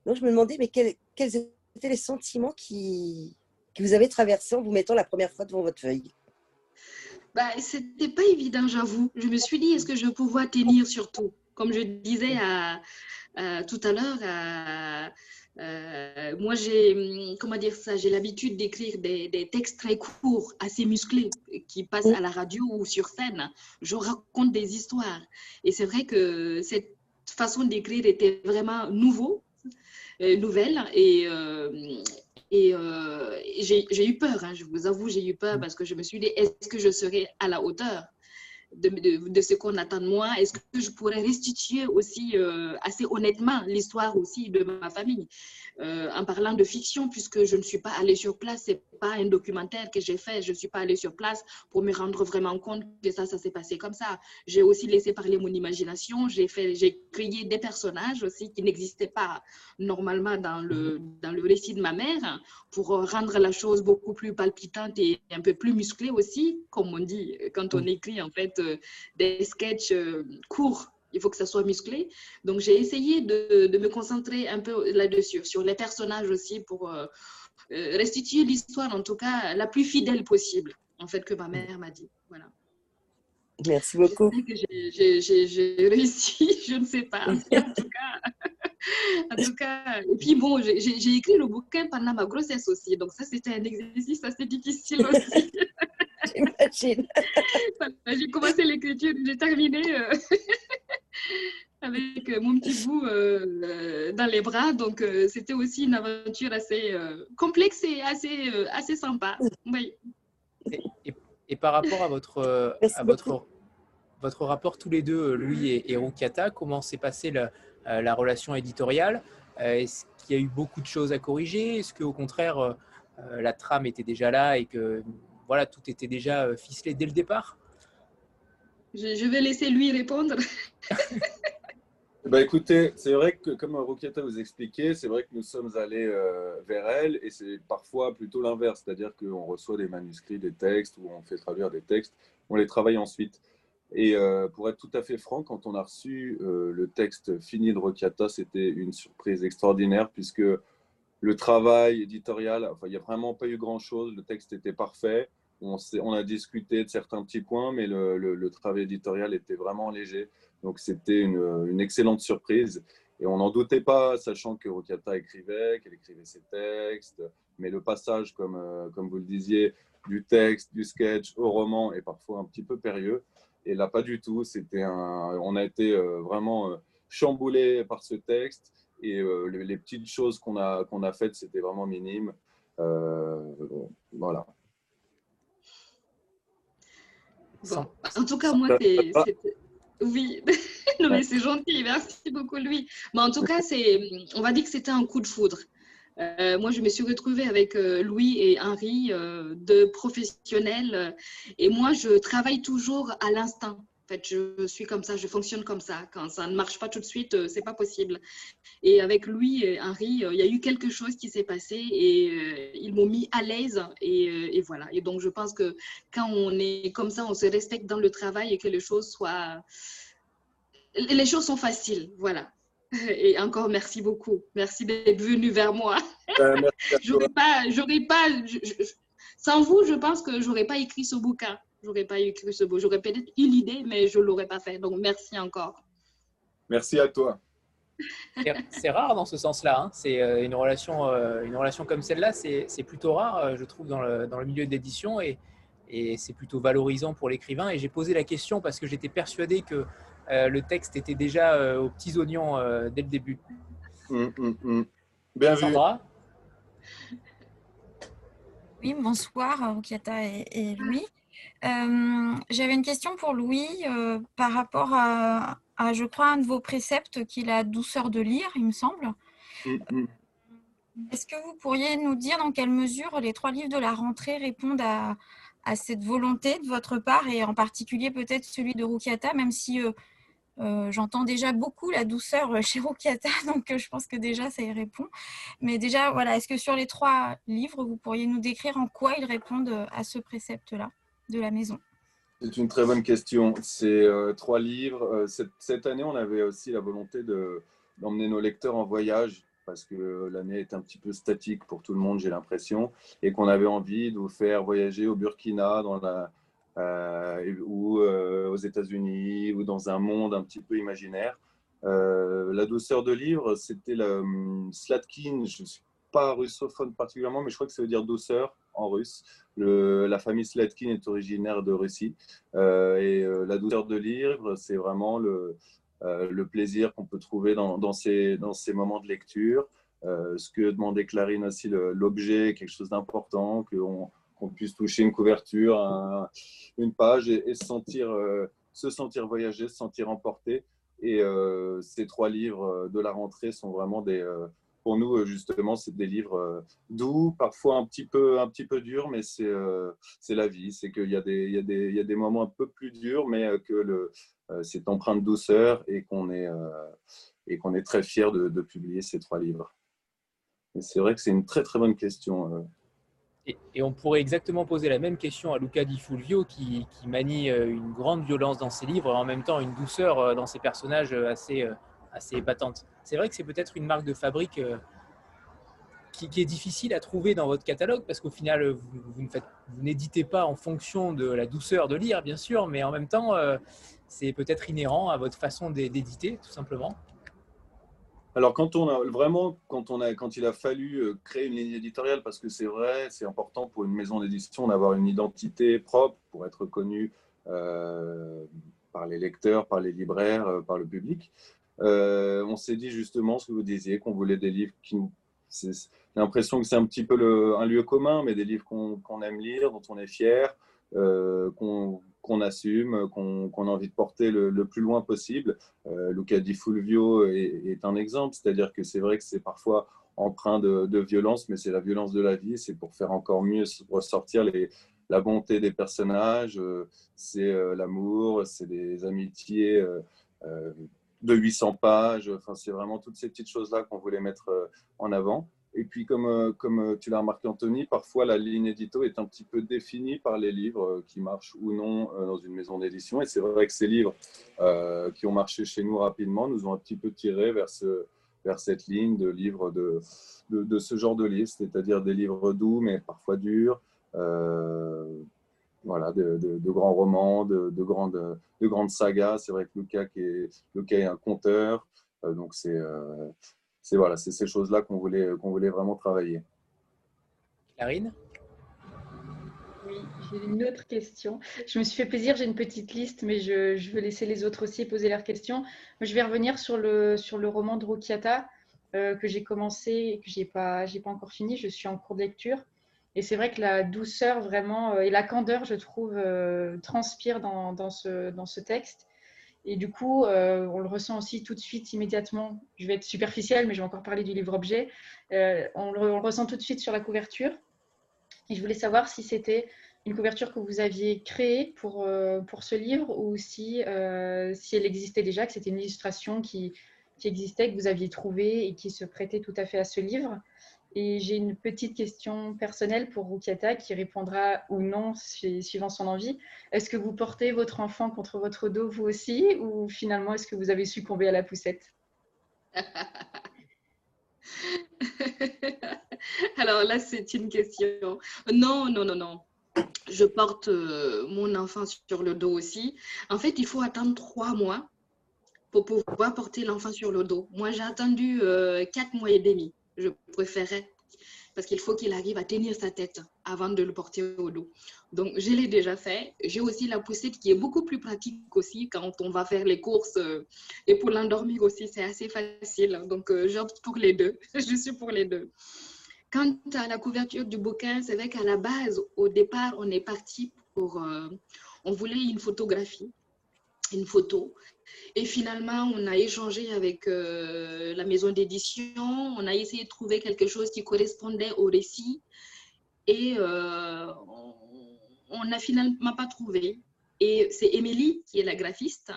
S8: Donc je me demandais, mais quels, quels étaient les sentiments qui, qui vous avez traversés en vous mettant la première fois devant votre feuille?
S5: Bah, C'était pas évident, j'avoue. Je me suis dit, est-ce que je vais pouvoir tenir surtout Comme je disais tout à l'heure, moi, j'ai, comment dire ça, j'ai l'habitude d'écrire des, des, textes très courts, assez musclés, qui passent à la radio ou sur scène. Je raconte des histoires. Et c'est vrai que cette façon d'écrire était vraiment nouveau, euh, nouvelle. Et, euh, et j'ai eu peur, hein, je vous avoue, j'ai eu peur parce que je me suis dit, est-ce que je serai à la hauteur? De, de, ce qu'on attend de moi Est-ce que je pourrais restituer aussi euh, assez honnêtement l'histoire aussi de ma famille euh, En parlant de fiction, puisque je ne suis pas allée sur place, c'est pas un documentaire que j'ai fait, je ne suis pas allée sur place pour me rendre vraiment compte que ça, ça s'est passé comme ça. J'ai aussi laissé parler mon imagination, j'ai fait, j'ai créé des personnages aussi qui n'existaient pas normalement dans le, dans le récit de ma mère pour rendre la chose beaucoup plus palpitante et un peu plus musclée aussi, comme on dit quand on écrit en fait des sketchs euh, courts il faut que ça soit musclé. Donc, j'ai essayé de, de, me concentrer un peu là-dessus, sur les personnages aussi, pour, euh, euh, restituer l'histoire, en tout cas, la plus fidèle possible, en fait, que ma mère m'a dit. Voilà.
S8: Merci beaucoup.
S5: J'ai réussi, *laughs* je ne sais pas. En tout cas, *laughs* en tout cas et puis bon, j'ai écrit le bouquin pendant ma grossesse aussi, donc ça c'était un exercice assez difficile aussi. *laughs* *laughs*
S8: J'imagine.
S5: j'ai commencé l'écriture, j'ai terminé. Euh, *laughs* avec mon petit bout euh, euh, dans les bras. Donc, c'était aussi une aventure assez complexe et assez, assez sympa. Oui.
S1: Et, par rapport à votre, à votre, votre rapport tous les deux, Louis et, et Rukiata, comment s'est passée la, la, relation éditoriale? Est-ce qu'il y a eu beaucoup de choses à corriger? Est-ce qu'au contraire, la trame était déjà là et que voilà, tout était déjà ficelé dès le départ
S5: je, vais laisser lui répondre.
S2: Bah *laughs* écoutez, c'est vrai que comme Rokiata vous expliquait, c'est vrai que nous sommes allés euh, vers elle et c'est parfois plutôt l'inverse, c'est-à-dire qu'on reçoit des manuscrits, des textes ou on fait traduire des textes, on les travaille ensuite. Et euh, pour être tout à fait franc, quand on a reçu euh, le texte fini de Rokiata, c'était une surprise extraordinaire puisque le travail éditorial, enfin, il n'y a vraiment pas eu grand-chose, le texte était parfait. On, on, a discuté de certains petits points, mais le, travail éditorial était vraiment léger. Donc c'était une, excellente surprise. Et on n'en doutait pas, sachant que Rokata écrivait, qu'elle écrivait ses textes. Mais le passage, comme, euh, comme vous le disiez, du texte, du sketch au roman est parfois un petit peu périlleux. Et là, pas du tout. Un, on a été euh, vraiment euh, chamboulé par ce texte. Et les, petites choses qu'on a, qu'on a faites, c'était vraiment minime. voilà.
S5: en tout cas, moi, c'était oui, *laughs* non, mais c'est gentil, merci beaucoup Louis. Mais en tout cas, c'est, on va dire que c'était un coup de foudre. Euh, moi, je me suis retrouvée avec euh, Louis et Henri, euh, deux professionnels, et moi, je travaille toujours à l'instant. En fait, je suis comme ça, je fonctionne comme ça. Quand ça ne marche pas tout de suite, c'est pas possible. Et avec et Henri, il y a eu quelque chose qui s'est passé et ils m'ont mis à l'aise. Et, et, voilà. Et donc, je pense que quand on est comme ça, on se respecte dans le travail et que les choses soient. Les choses sont faciles. Voilà. *laughs* Et encore, merci beaucoup. Merci d'être venu vers moi. *laughs* j'aurais pas, j'aurais pas, sans vous, je pense que j'aurais pas écrit ce bouquin j'aurais pas écrit ce beau. J'aurais peut-être eu l'idée, mais je l'aurais pas fait. Donc, merci encore.
S2: Merci à toi.
S1: C'est rare dans ce sens-là. Hein. C'est euh, une relation, euh, une relation comme celle-là, c'est plutôt rare, euh, je trouve, dans le, dans le milieu d'édition et, et c'est plutôt valorisant pour l'écrivain. Et j'ai posé la question parce que j'étais persuadé que le texte était déjà aux petits oignons dès le début.
S2: Bien
S1: Sandra?
S9: Oui, bonsoir, Rukiata et, et Louis. Euh, j'avais une question pour Louis euh, par rapport à, je crois, un de vos préceptes qui est la douceur de lire, il me semble. Mm-hmm. Est-ce que vous pourriez nous dire dans quelle mesure les trois livres de la rentrée répondent à, cette volonté de votre part et en particulier peut-être celui de Rukiata, même si euh, J'entends déjà beaucoup la douceur *laughs* chez Rukiata, donc je pense que déjà ça y répond. Mais déjà, voilà, est-ce que sur les trois livres, vous pourriez nous décrire en quoi ils répondent à ce précepte-là? De la maison
S2: C'est une très bonne question. C'est trois livres. Cette, cette, année, on avait aussi la volonté d'emmener nos lecteurs en voyage parce que l'année est un petit peu statique pour tout le monde, j'ai l'impression, et qu'on avait envie de vous faire voyager au Burkina, dans la, euh, ou euh, aux États-Unis, ou dans un monde un petit peu imaginaire. Euh, la douceur de livre, c'était hum, Slatkin, je ne suis pas russophone particulièrement, mais je crois que ça veut dire douceur en russe. La famille Slatkin est originaire de Russie. et la douceur de livre, c'est vraiment le, euh, plaisir qu'on peut trouver dans, ces, moments de lecture. Euh, ce que demandait Clarine aussi, l'objet, quelque chose d'important, qu'on puisse toucher une couverture, une page et, se, sentir, euh, se sentir voyager, se sentir emporté. Et ces trois livres de la rentrée sont vraiment des, pour nous, justement, c'est des livres doux, parfois un petit peu, un petit peu durs, mais c'est la vie. C'est qu'il y, a des, il y, a des, il y a des moments un peu plus durs, mais que le, euh, c'est empreint de douceur et qu'on est, euh, et qu'on est très fier de, publier ces trois livres. C'est vrai que c'est une très très bonne question. Euh.
S1: Et, on pourrait exactement poser la même question à Luca Di Fulvio qui, qui, manie une grande violence dans ses livres et en même temps une douceur dans ses personnages assez, assez épatante. C'est vrai que c'est peut-être une marque de fabrique qui, est difficile à trouver dans votre catalogue parce qu'au final, vous, vous n'éditez pas en fonction de la douceur de lire, bien sûr, mais en même temps, euh, c'est peut-être inhérent à votre façon d'éditer, tout simplement.
S2: Alors, quand on a vraiment, quand, il a fallu euh, créer une ligne éditoriale, parce que c'est vrai, c'est important pour une maison d'édition d'avoir une identité propre pour être connue euh, par les lecteurs, par les libraires, par le public. On s'est dit justement ce que vous disiez, qu'on voulait des livres qui l'impression que c'est un petit peu un lieu commun, mais des livres qu'on aime lire, dont on est fier, euh, qu'on assume, qu'on a envie de porter le, plus loin possible. Euh, Luca Di Fulvio est, un exemple, c'est-à-dire que c'est vrai que c'est parfois empreint de, violence, mais c'est la violence de la vie, c'est pour faire encore mieux ressortir les, la bonté des personnages, euh, c'est euh, l'amour, c'est des amitiés de 800 pages. Enfin, c'est vraiment toutes ces petites choses-là qu'on voulait mettre euh, en avant. Et puis, comme, euh, comme euh, tu l'as remarqué, Anthony, parfois la ligne édito est un petit peu définie par les livres qui marchent ou non dans une maison d'édition. Et c'est vrai que ces livres qui ont marché chez nous rapidement nous ont un petit peu tiré vers, ce, vers cette ligne de livres de, de, ce genre de livres, c'est-à-dire des livres doux mais parfois durs, voilà, de, grands romans, de, grandes, de grandes sagas. C'est vrai que Lucas, qui est, Lucas est un conteur, euh, donc c'est euh, c'est voilà, ces choses-là qu'on voulait, qu'on voulait vraiment travailler.
S1: Clarine?
S3: Oui, j'ai une autre question. Je me suis fait plaisir, j'ai une petite liste, mais je, je, veux laisser les autres aussi poser leurs questions. Je vais revenir sur le, sur le roman de Rukiata euh, que j'ai commencé et que je n'ai pas, pas encore fini. Je suis en cours de lecture. Et c'est vrai que la douceur vraiment euh, et la candeur, je trouve, euh, transpire dans, ce, dans ce texte. Et du coup, euh, on le ressent aussi tout de suite, immédiatement. Je vais être superficielle, mais je vais encore parler du livre-objet. On, le ressent tout de suite sur la couverture. Et je voulais savoir si c'était une couverture que vous aviez créée pour, pour ce livre ou si, si elle existait déjà, que c'était une illustration qui, qui existait, que vous aviez trouvée et qui se prêtait tout à fait à ce livre. Et j'ai une petite question personnelle pour Rukiata qui répondra ou non suivant son envie. Est-ce que vous portez votre enfant contre votre dos vous aussi ou finalement est-ce que vous avez succombé à la poussette? *laughs*
S5: Alors là, c'est une question. Non, non, non, non. Je porte euh, mon enfant sur le dos aussi. En fait, il faut attendre trois mois pour pouvoir porter l'enfant sur le dos. Moi, j'ai attendu euh, quatre mois et demi je préférais parce qu'il faut qu'il arrive à tenir sa tête avant de le porter au dos. Donc, je l'ai déjà fait. J'ai aussi la poussette qui est beaucoup plus pratique aussi quand on va faire les courses. Euh, et pour l'endormir aussi, c'est assez facile. Donc, euh, j'opte pour les deux. *laughs* je suis pour les deux. Quant à la couverture du bouquin, c'est vrai qu'à la base, au départ, on est parti pour... Euh, on voulait une photographie, une photo et finalement, on a échangé avec euh, la maison d'édition, on a essayé de trouver quelque chose qui correspondait au récit et euh, on n'a finalement pas trouvé. Et c'est Émilie, qui est la graphiste,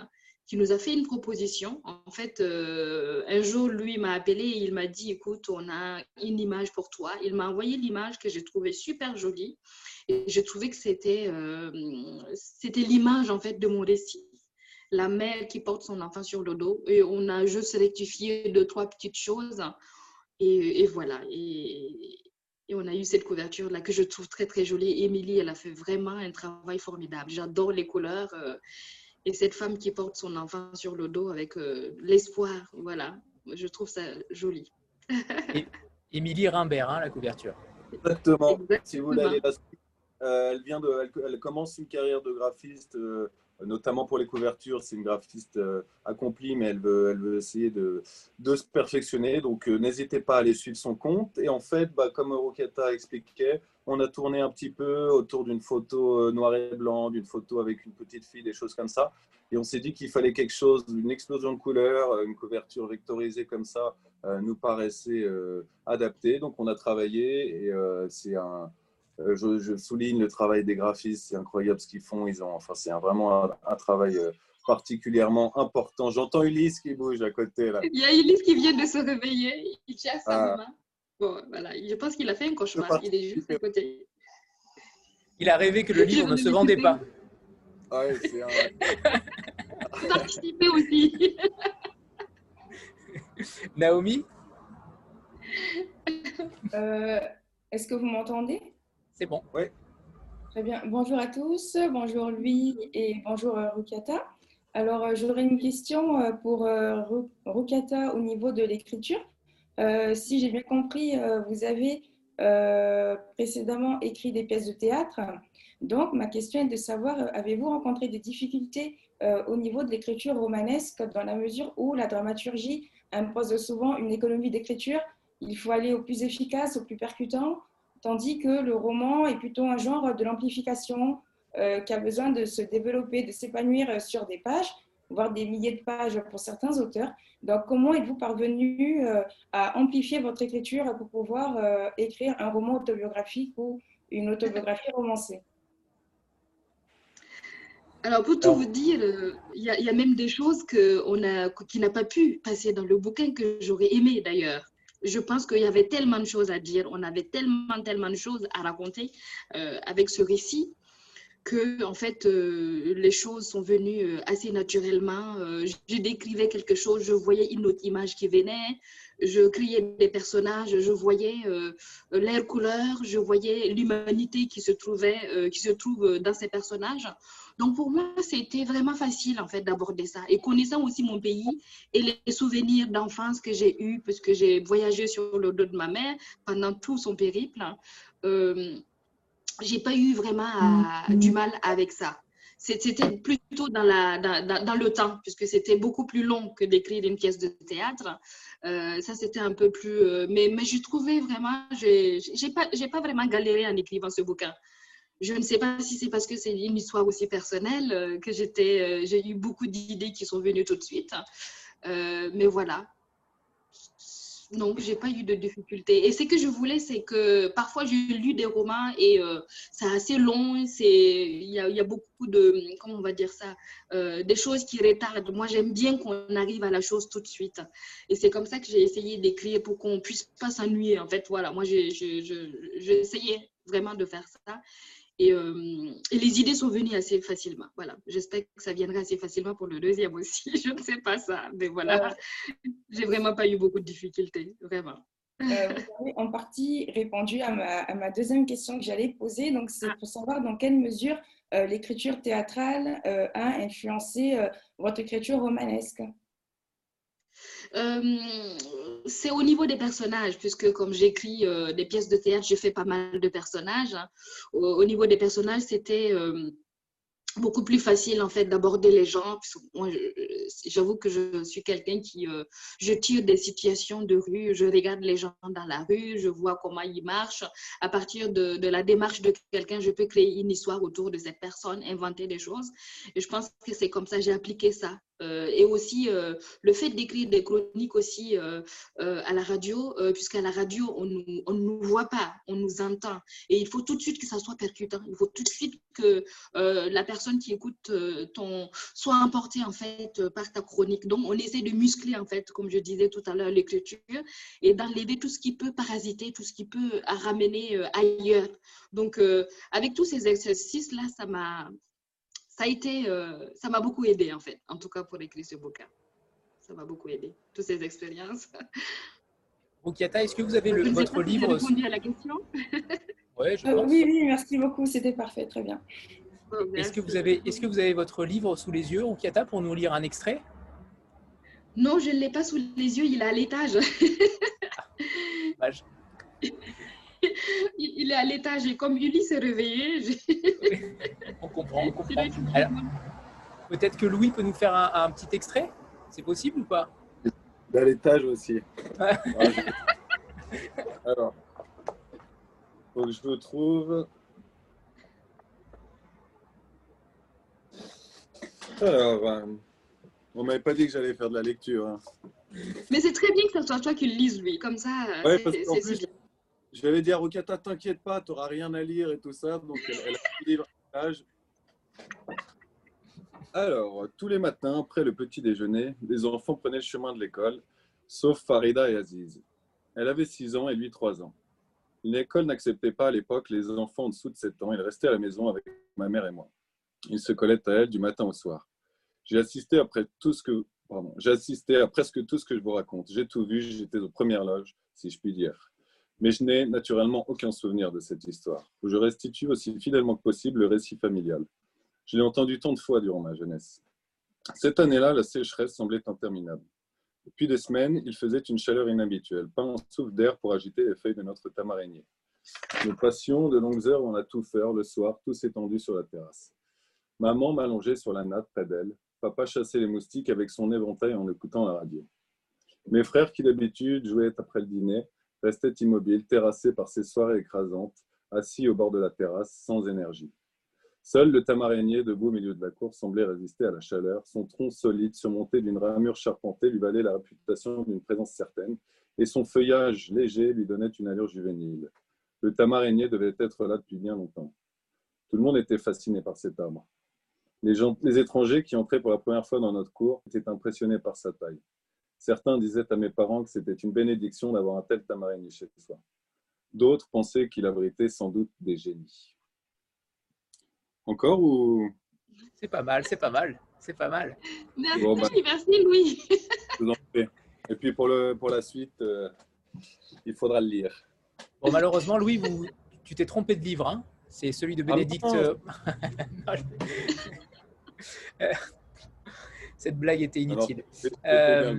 S5: qui nous a fait une proposition. En fait, euh, un jour, lui m'a appelé et il m'a dit, écoute, on a une image pour toi. Il m'a envoyé l'image que j'ai trouvée super jolie. Et je trouvais que c'était c'était l'image, en fait, de mon récit. La mère qui porte son enfant sur le dos. Et on a juste rectifié deux, trois petites choses. Et, et voilà. Et, et on a eu cette couverture-là que je trouve très, très jolie. Émilie, elle a fait vraiment un travail formidable. J'adore les couleurs. Euh, et cette femme qui porte son enfant sur le dos avec euh, l'espoir, voilà, je trouve ça joli. *laughs*
S1: Émilie Rimbert, hein, la couverture.
S2: Exactement. Si vous voulez aller euh, elle, vient de, elle, commence une carrière de graphiste, euh, notamment pour les couvertures. C'est une graphiste accomplie, mais elle veut, elle veut essayer de, de se perfectionner. Donc, n'hésitez pas à aller suivre son compte. Et en fait, bah, comme Rokata expliquait, on a tourné un petit peu autour d'une photo euh, noir et blanc, d'une photo avec une petite fille, des choses comme ça. Et on s'est dit qu'il fallait quelque chose, une explosion de couleurs, euh, une couverture vectorisée comme ça, euh, nous paraissait adapté. Donc on a travaillé et c'est un. Je, souligne le travail des graphistes, c'est incroyable ce qu'ils font. Ils ont, enfin, c'est vraiment un, travail particulièrement important. J'entends Ulysse qui bouge à côté là.
S5: Il y a Ulysse qui vient de se réveiller. Il tient sa ah. main. Bon, voilà. Je pense qu'il a fait un cauchemar. Il est juste à côté.
S1: Il a rêvé que le livre ne se vendait pas.
S2: Ah ouais, c'est un...
S5: Participer aussi. *laughs*
S1: Naomi?
S10: Euh, Est-ce que vous m'entendez?
S1: C'est bon.
S2: Oui.
S10: Très bien. Bonjour à tous. Bonjour lui et bonjour euh, Rukata. Alors, euh, j'aurais une question pour Rukata au niveau de l'écriture. Euh, si j'ai bien compris, euh, vous avez euh, précédemment écrit des pièces de théâtre. Donc, ma question est de savoir, avez-vous rencontré des difficultés au niveau de l'écriture romanesque dans la mesure où la dramaturgie impose souvent une économie d'écriture? Il faut aller au plus efficace, au plus percutant, tandis que le roman est plutôt un genre de l'amplification qui a besoin de se développer, de s'épanouir sur des pages voire des milliers de pages pour certains auteurs. Donc, comment êtes-vous parvenu euh, à amplifier votre écriture pour pouvoir euh, écrire un roman autobiographique ou une autobiographie romancée?
S5: Alors, pour tout vous dire, euh, il y, a même des choses que on a, qui n'a pas pu passer dans le bouquin que j'aurais aimé d'ailleurs. Je pense qu'il y avait tellement de choses à dire, on avait tellement, tellement de choses à raconter avec ce récit que en fait euh, les choses sont venues euh, assez naturellement. Euh, je décrivais quelque chose, je voyais une autre image qui venait, je créais des personnages, je voyais l'air couleur, je voyais l'humanité qui se trouvait, qui se trouve dans ces personnages. Donc pour moi, c'était vraiment facile en fait d'aborder ça. Et connaissant aussi mon pays et les souvenirs d'enfance que j'ai eus, puisque j'ai voyagé sur le dos de ma mère pendant tout son périple, j'ai pas eu vraiment du mal avec ça. C'était plutôt dans, la, dans, le temps, puisque c'était beaucoup plus long que d'écrire une pièce de théâtre. Euh, ça, c'était un peu plus. Euh, mais, mais j'ai trouvé vraiment. J'ai pas, pas vraiment galéré en écrivant ce bouquin. Je ne sais pas si c'est parce que c'est une histoire aussi personnelle euh, que j'étais, j'ai eu beaucoup d'idées qui sont venues tout de suite. mais voilà, non, j'ai pas eu de difficultés. Et ce que je voulais, c'est que parfois j'ai lu des romans et euh, c'est assez long, il y, a, beaucoup de comment on va dire ça, euh, des choses qui retardent. Moi, j'aime bien qu'on arrive à la chose tout de suite. Et c'est comme ça que j'ai essayé d'écrire pour qu'on puisse pas s'ennuyer. En fait, voilà, moi j'ai essayé vraiment de faire ça. Euh, et, les idées sont venues assez facilement. Voilà, j'espère que ça viendra assez facilement pour le deuxième aussi. *laughs* Je ne sais pas ça, mais voilà, j'ai vraiment pas eu beaucoup de difficultés, vraiment.
S10: Euh, vous avez en partie répondu à ma, deuxième question que j'allais poser. Donc, c'est ah. pour savoir dans quelle mesure euh, l'écriture théâtrale a influencé votre écriture romanesque.
S5: Euh, c'est au niveau des personnages, puisque comme j'écris euh, des pièces de théâtre, j'ai fait pas mal de personnages. Hein. Au, niveau des personnages, c'était euh, beaucoup plus facile en fait d'aborder les gens. J'avoue que je suis quelqu'un qui, je tire des situations de rue, je regarde les gens dans la rue, je vois comment ils marchent. À partir de, de la démarche de quelqu'un, je peux créer une histoire autour de cette personne, inventer des choses. Et je pense que c'est comme ça j'ai appliqué ça euh, et aussi euh, le fait d'écrire des chroniques aussi euh, à la radio, puisqu'à la radio, on ne nous voit pas, on nous entend. Et il faut tout de suite que ça soit percutant. Il faut tout de suite que la personne qui écoute ton, soit emportée en fait par ta chronique. Donc, on essaie de muscler, en fait, comme je disais tout à l'heure, l'écriture et d'enlever tout ce qui peut parasiter, tout ce qui peut ramener ailleurs. Donc, avec tous ces exercices-là, ça m'a ça a été, ça m'a beaucoup aidé, en fait, en tout cas pour écrire ce bouquin. Ça m'a beaucoup aidé, toutes ces expériences. *laughs*
S1: Rukiata, est-ce que vous avez le, votre livre
S5: répondu à la question
S10: ouais, je pense. Oui, oui, merci beaucoup, c'était parfait, très bien.
S1: Est-ce que, vous avez, est que vous avez votre livre sous les yeux, Rukiata, pour nous lire un extrait?
S5: Non, je ne l'ai pas sous les yeux, il est à l'étage.
S1: Ah,
S5: il est à l'étage et comme Ulysse s'est réveillé,
S1: on comprend, on comprend. Peut-être que Louis peut nous faire un, petit extrait? C'est possible ou pas?
S2: À l'étage aussi. *laughs* Alors, faut que je le trouve. Alors, euh, on m'avait pas dit que j'allais faire de la lecture. Hein.
S5: Mais c'est très bien que ce soit toi qui le lises, lui. Comme ça,
S2: ouais, parce plus, je vais dire, Rokata, t'inquiète pas, tu n'auras rien à lire et tout ça. Donc, elle, a a livre Alors, tous les matins, après le petit déjeuner, les enfants prenaient le chemin de l'école, sauf Farida et Aziz. Elle avait 6 ans et lui 3 ans. L'école n'acceptait pas à l'époque les enfants en dessous de 7 ans. Ils restaient à la maison avec ma mère et moi. Ils se collaient à elle du matin au soir. J'ai assisté tout à presque tout ce que je vous raconte. J'ai tout vu, j'étais aux premières loges, si je puis dire mais je n'ai naturellement aucun souvenir de cette histoire, où je restitue aussi fidèlement que possible le récit familial. Je l'ai entendu tant de fois durant ma jeunesse. Cette année-là, la sécheresse semblait interminable. Depuis des semaines, il faisait une chaleur inhabituelle, pas un souffle d'air pour agiter les feuilles de notre tamaraignée. Nous passions de longues heures dans la touffeur, le soir, tous étendus sur la terrasse. Maman m'allongeait sur la natte près d'elle. Papa chassait les moustiques avec son éventail en écoutant la radio. Mes frères, qui d'habitude jouaient après le dîner, restait immobile, terrassé par ces soirées écrasantes, assis au bord de la terrasse, sans énergie. Seul le tamarinier, debout au milieu de la cour, semblait résister à la chaleur. Son tronc solide, surmonté d'une ramure charpentée, lui valait la réputation d'une présence certaine, et son feuillage léger lui donnait une allure juvénile. Le tamarinier devait être là depuis bien longtemps. Tout le monde était fasciné par cet arbre. Les, gens, les étrangers qui entraient pour la première fois dans notre cour étaient impressionnés par sa taille. Certains disaient à mes parents que c'était une bénédiction d'avoir un tel tamarini chez soi. D'autres pensaient qu'il abritait sans doute des génies. Encore ou?
S1: C'est pas mal, c'est pas mal, c'est pas mal.
S5: Merci, bah, merci Louis.
S2: Et puis pour, le, pour la suite, euh, il faudra le lire.
S1: Bon, malheureusement, Louis, vous, tu t'es trompé de livre. Hein c'est celui de ah Bénédicte. Euh, *laughs* cette blague était inutile. Euh,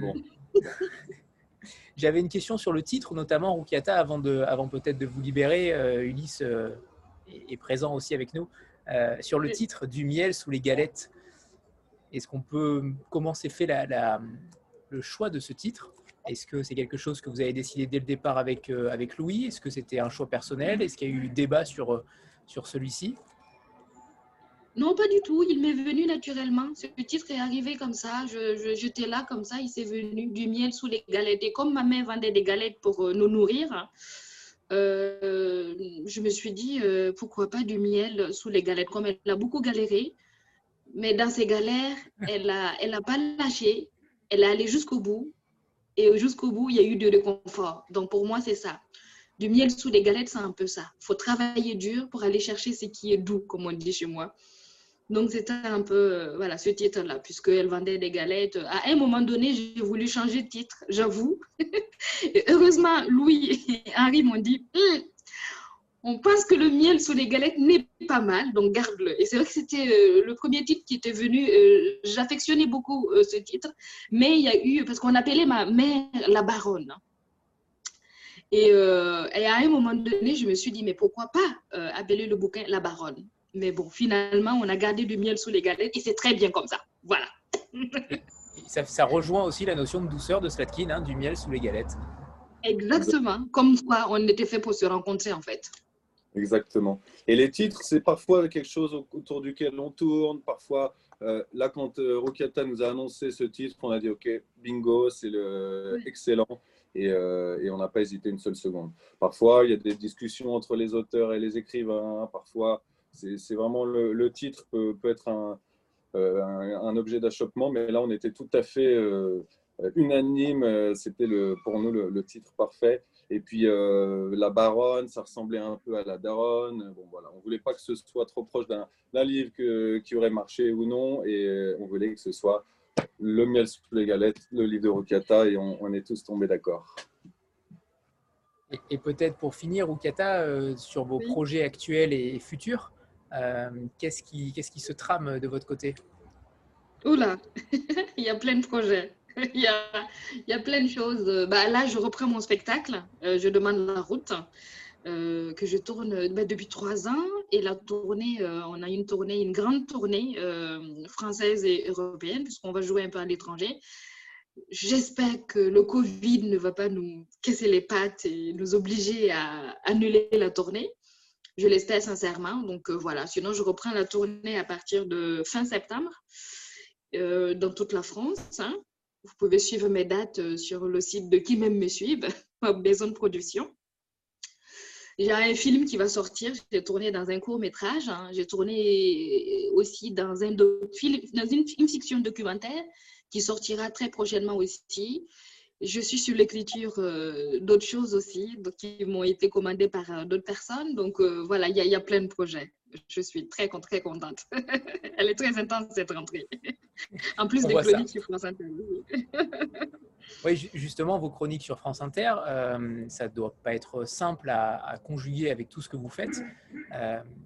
S1: *laughs* j'avais une question sur le titre, notamment Rukiata, avant, de, avant peut-être de vous libérer. Euh, Ulysse euh, est, présent aussi avec nous. sur le titre du miel sous les galettes, est-ce qu'on peut, comment s'est fait la, le choix de ce titre? Est-ce que c'est quelque chose que vous avez décidé dès le départ avec, avec Louis? Est-ce que c'était un choix personnel? Est-ce qu'il y a eu débat sur, sur celui-ci?
S5: Non, pas du tout. Il m'est venu naturellement. Ce titre est arrivé comme ça. J'étais là comme ça. Il s'est venu du miel sous les galettes. Et comme ma mère vendait des galettes pour euh, nous nourrir, euh, je me suis dit euh, pourquoi pas du miel sous les galettes? Comme elle a beaucoup galéré, mais dans ses galères, elle n'a a pas lâché. Elle est allée jusqu'au bout. Et jusqu'au bout, il y a eu de réconfort. Donc pour moi, c'est ça. Du miel sous les galettes, c'est un peu ça. Il faut travailler dur pour aller chercher ce qui est doux, comme on dit chez moi. Donc, c'était un peu, euh, voilà, ce titre-là, puisqu'elle vendait des galettes. À un moment donné, j'ai voulu changer de titre, j'avoue. *laughs* heureusement, Louis et Henri m'ont dit, hum, on pense que le miel sous les galettes n'est pas mal, donc garde-le. Et c'est vrai que c'était euh, le premier titre qui était venu. Euh, j'affectionnais beaucoup ce titre, mais il y a eu, parce qu'on appelait ma mère la baronne. Et, et, à un moment donné, je me suis dit, mais pourquoi pas appeler le bouquin La Baronne? Mais bon, finalement, on a gardé du miel sous les galettes et c'est très bien comme ça. Voilà.
S1: ça, rejoint aussi la notion de douceur de Slatkin, hein, du miel sous les galettes.
S5: Exactement. Comme quoi, on était fait pour se rencontrer en fait.
S2: Exactement. Et les titres, c'est parfois quelque chose autour duquel on tourne. Parfois, euh, là, quand euh, nous a annoncé ce titre, on a dit OK, bingo, c'est le excellent. Et, euh, et on n'a pas hésité une seule seconde. Parfois, il y a des discussions entre les auteurs et les écrivains. Parfois, c'est vraiment le, titre peut, peut, être un, un, objet d'achoppement, mais là, on était tout à fait unanime. C'était pour nous le, titre parfait. Et puis la baronne, ça ressemblait un peu à la daronne. Bon, voilà, on voulait pas que ce soit trop proche d'un livre qui aurait marché ou non, et on voulait que ce soit le miel sous les galettes, le livre de Rukata, et on, est tous tombés d'accord.
S1: Et, peut-être pour finir, Rukata, euh, sur vos projets actuels et futurs, euh, qu'est-ce qui, qu'est-ce qui se trame de votre côté
S5: Oula, *laughs* il y a plein de projets. *laughs* il, y a, plein de choses. Bah, là, je reprends mon spectacle. Euh, je demande la route. Euh, que je tourne bah, depuis trois ans. Et la tournée, euh, on a une tournée, une grande tournée euh, française et européenne, puisqu'on va jouer un peu à l'étranger. J'espère que le Covid ne va pas nous casser les pattes et nous obliger à annuler la tournée. Je l'espère sincèrement. Donc voilà, sinon je reprends la tournée à partir de fin septembre dans toute la France. Hein. Vous pouvez suivre mes dates sur le site de qui même me suivent, *laughs* ma maison de production. J'ai un film qui va sortir. J'ai tourné dans un court métrage. Hein. J'ai tourné aussi dans, un film, dans une, fiction documentaire qui sortira très prochainement aussi. Je suis sur l'écriture euh, d'autres choses aussi, donc, qui m'ont été commandées par euh, d'autres personnes. Donc euh, voilà, il y, a plein de projets. Je suis très, très contente. *laughs* Elle est très intense cette rentrée. en plus des chroniques sur France Inter.
S1: Oui, *laughs* justement, vos chroniques sur France Inter, ça ne doit pas être simple à, conjuguer avec tout ce que vous faites.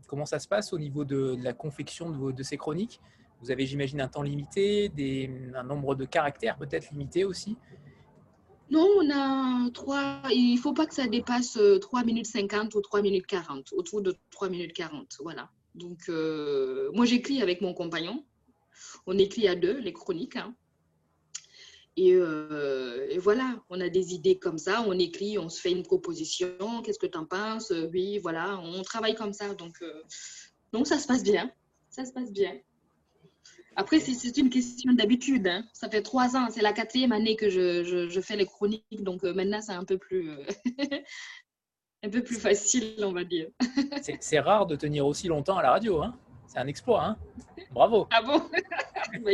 S1: Comment ça se passe au niveau de, la confection de, de, ces chroniques? Vous avez, j'imagine, un temps limité, des, un nombre de caractères peut-être limité aussi?
S5: Non, on a trois. Il ne faut pas que ça dépasse 3 euh, minutes 50 ou 3 minutes 40, autour de 3 minutes 40. Voilà. Donc, moi, j'écris avec mon compagnon. On écrit à deux les chroniques. Hein. Euh, et, voilà, on a des idées comme ça, on écrit, on se fait une proposition, qu'est-ce que tu en penses? Oui, voilà, on travaille comme ça. Donc, euh, donc ça se passe bien. Ça se passe bien. Après, c'est une question d'habitude. Hein. Ça fait trois ans, c'est la quatrième année que je, je, fais les chroniques. Donc euh, maintenant, c'est un peu plus. *laughs* un peu plus facile, on va dire. *laughs*
S1: c'est rare de tenir aussi longtemps à la radio. Hein. C'est un exploit. Hein. Bravo.
S5: Ah bon? *laughs* Bah,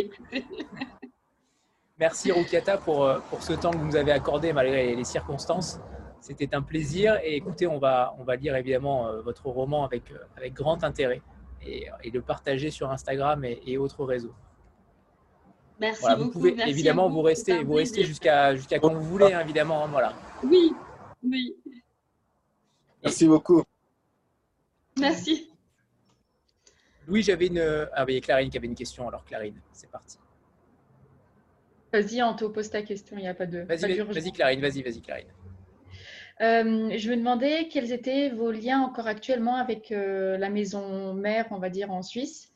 S1: Merci Rukiata pour, euh, pour ce temps que vous nous avez accordé malgré les circonstances. C'était un plaisir et écoutez, on va, on va lire évidemment euh, votre roman avec, euh, avec grand intérêt et, et le partager sur Instagram et, autres réseaux.
S5: Merci
S1: beaucoup. Vous pouvez évidemment vous, rester, vous rester jusqu'à jusqu'à quand vous voulez, hein, évidemment. Hein, voilà.
S5: Oui, oui.
S2: Merci beaucoup.
S5: Merci.
S1: Oui, j'avais une. Ah, il y a Clarine qui avait une question. Alors, Clarine, c'est parti.
S3: Vas-y, Anto, pose ta question, il n'y a pas de.
S1: Vas-y, vas Clarine, vas-y, vas-y, Clarine.
S3: Euh, je me demandais quels étaient vos liens encore actuellement avec euh, la maison mère, on va dire, en Suisse.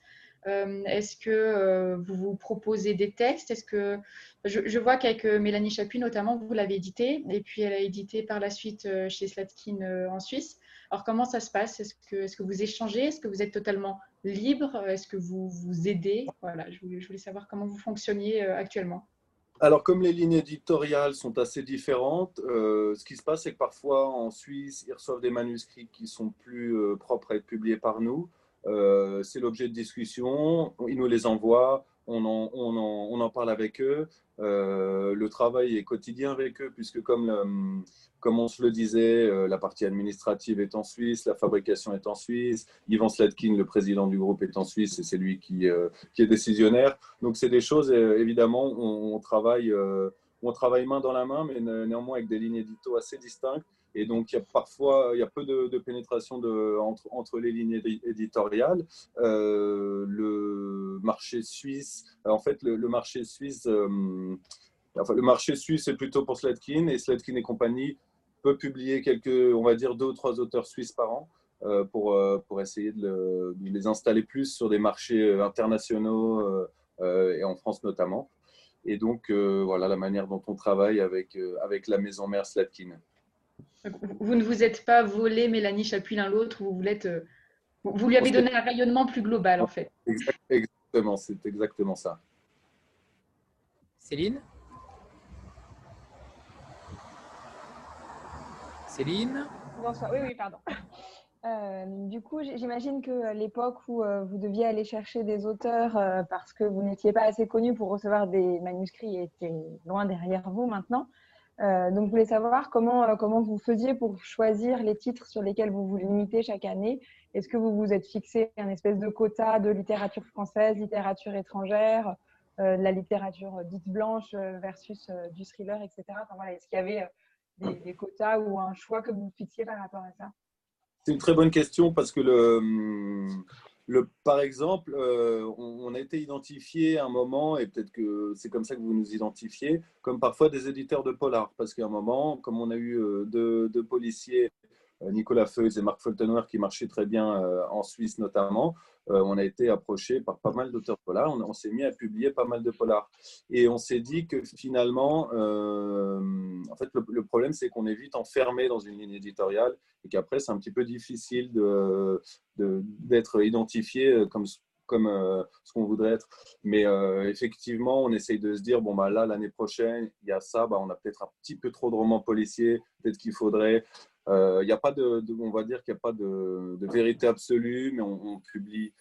S3: Euh, est-ce que vous vous proposez des textes? Est-ce que je, vois qu'avec Mélanie Chapuis notamment, vous l'avez édité et puis elle a édité par la suite chez Slatkin en Suisse. Alors comment ça se passe? Est-ce que, vous échangez? Est-ce que vous êtes totalement libre? Est-ce que vous vous aidez? Voilà, je voulais savoir comment vous fonctionniez actuellement.
S2: Alors, comme les lignes éditoriales sont assez différentes, euh, ce qui se passe, c'est que parfois en Suisse, ils reçoivent des manuscrits qui sont plus euh, propres à être publiés par nous. Euh, c'est l'objet de discussion, ils nous les envoient, on en, on en, on en parle avec eux. le travail est quotidien avec eux, puisque comme comme on se le disait, euh, la partie administrative est en Suisse, la fabrication est en Suisse, Ivan Slatkin, le président du groupe, est en Suisse et c'est lui qui, euh, est décisionnaire. Donc, c'est des choses, euh, évidemment, on, travaille, on travaille main dans la main, mais néanmoins avec des lignes édito assez distinctes. Et donc, il y a parfois il y a peu de, pénétration entre, les lignes éditoriales. le marché suisse, en fait, le, marché suisse, enfin, le marché suisse est plutôt pour Slatkin et Slatkin et compagnie peut publier quelques, on va dire, deux ou trois auteurs suisses par an euh, pour, euh, pour essayer de, les installer plus sur des marchés euh, internationaux et en France notamment. Et donc, voilà la manière dont on travaille avec, avec la maison mère Slatkin.
S3: Vous ne vous êtes pas volé Mélanie Chapuis l'un l'autre, vous, vous lui avez donné un rayonnement plus global en fait.
S2: Exactement, c'est exactement ça.
S1: Céline? Céline
S11: Bonsoir, oui, oui, pardon. *laughs* du coup, j'imagine que l'époque où vous deviez aller chercher des auteurs parce que vous n'étiez pas assez connu pour recevoir des manuscrits était loin derrière vous maintenant. donc, je voulais savoir comment, comment vous faisiez pour choisir les titres sur lesquels vous vous limitez chaque année. Est-ce que vous vous êtes fixé un espèce de quota de littérature française, littérature étrangère, la littérature dite blanche versus du thriller, etc. Est-ce qu'il y avait des, quotas ou un choix que vous fixiez par rapport à ça?
S2: C'est une très bonne question parce que, le, par exemple, euh, on, a été identifié à un moment, et peut-être que c'est comme ça que vous nous identifiez, comme parfois des éditeurs de polar. Parce qu'à un moment, comme on a eu euh, deux, policiers Nicolas Feuys et Marc Foltenoer qui marchaient très bien en Suisse notamment. on a été approché par pas mal d'auteurs polars. On, s'est mis à publier pas mal de polars. Et on s'est dit que finalement, en fait, le, problème, c'est qu'on est vite enfermé dans une ligne éditoriale et qu'après, c'est un petit peu difficile d'être de, identifié euh, comme, comme euh, ce qu'on voudrait être. Mais euh, effectivement, on essaye de se dire, bon, bah, là, l'année prochaine, il y a ça, bah, on a peut-être un petit peu trop de romans policiers, peut-être qu'il faudrait. Il n'y a pas de, on va dire qu'il n'y a pas de, vérité absolue, mais on, publie,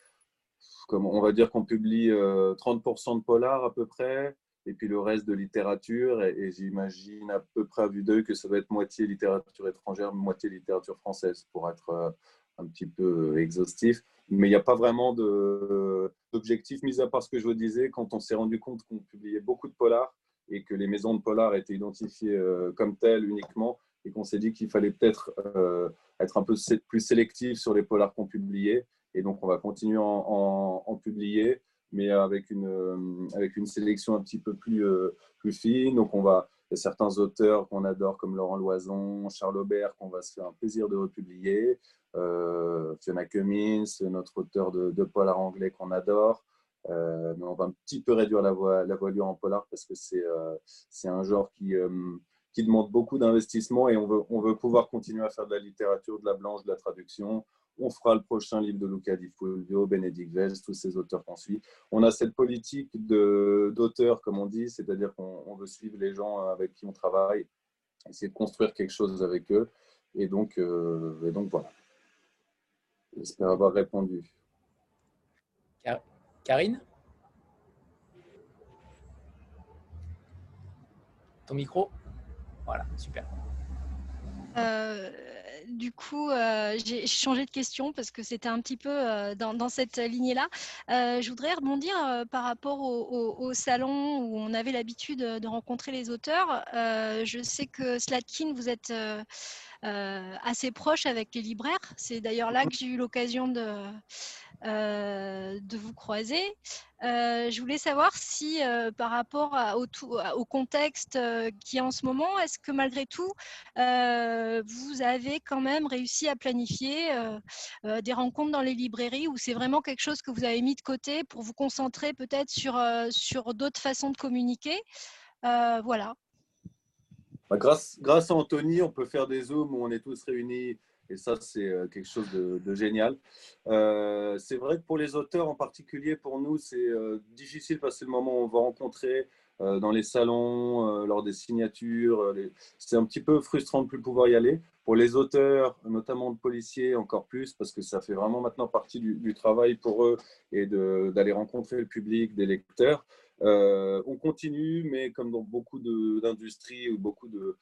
S2: comme on va dire qu'on publie 30% de polar à peu près, et puis le reste de littérature. Et, j'imagine à peu près à vue d'œil que ça va être moitié littérature étrangère, moitié littérature française pour être euh, un petit peu exhaustif. Mais il n'y a pas vraiment d'objectif, mis à part ce que je vous disais, quand on s'est rendu compte qu'on publiait beaucoup de polars et que les maisons de polars étaient identifiées euh, comme telles uniquement, et qu'on s'est dit qu'il fallait peut-être euh, être un peu plus sélectif sur les polars qu'on publiait. Et donc, on va continuer à en publier mais avec une, euh, avec une sélection un petit peu plus, euh, plus fine. Donc, on va, il y a certains auteurs qu'on adore, comme Laurent Loison, Charles Aubert, qu'on va se faire un plaisir de republier. Fiona Cummins, notre auteur de, de polar anglais qu'on adore. mais on va un petit peu réduire la, la voilure en polar parce que c'est c'est un genre qui, qui demande beaucoup d'investissement et on veut, on veut pouvoir continuer à faire de la littérature, de la blanche, de la traduction. On fera le prochain livre de Luca Di Fulvio, Bénédicte Vels, tous ces auteurs qu'on suit. On a cette politique d'auteur, comme on dit, c'est-à-dire qu'on veut suivre les gens avec qui on travaille, essayer de construire quelque chose avec eux. Et donc, euh, et donc voilà. J'espère avoir répondu.
S1: Karine? Ton micro? Voilà, super.
S7: Euh, du coup, euh, j'ai changé de question parce que c'était un petit peu euh, dans, cette lignée-là. Je voudrais rebondir par rapport au, salon où on avait l'habitude de rencontrer les auteurs. je sais que Slatkin, vous êtes assez proche avec les libraires. C'est d'ailleurs là que j'ai eu l'occasion de, de vous croiser. Euh, je voulais savoir si, euh, par rapport au, au, contexte euh, qui est en ce moment, est-ce que malgré tout, vous avez quand même réussi à planifier des rencontres dans les librairies ou c'est vraiment quelque chose que vous avez mis de côté pour vous concentrer peut-être sur, sur d'autres façons de communiquer? Voilà.
S2: Bah, grâce, grâce à Anthony, on peut faire des Zooms où on est tous réunis et ça, c'est euh, quelque chose de, génial. Euh, c'est vrai que pour les auteurs en particulier, pour nous, c'est euh, difficile parce que c'est le moment où on va rencontrer dans les salons, lors des signatures. C'est un petit peu frustrant de ne plus pouvoir y aller. Pour les auteurs, notamment de policiers, encore plus, parce que ça fait vraiment maintenant partie du, travail pour eux et d'aller rencontrer le public, des lecteurs. on continue, mais comme dans beaucoup d'industries ou beaucoup de,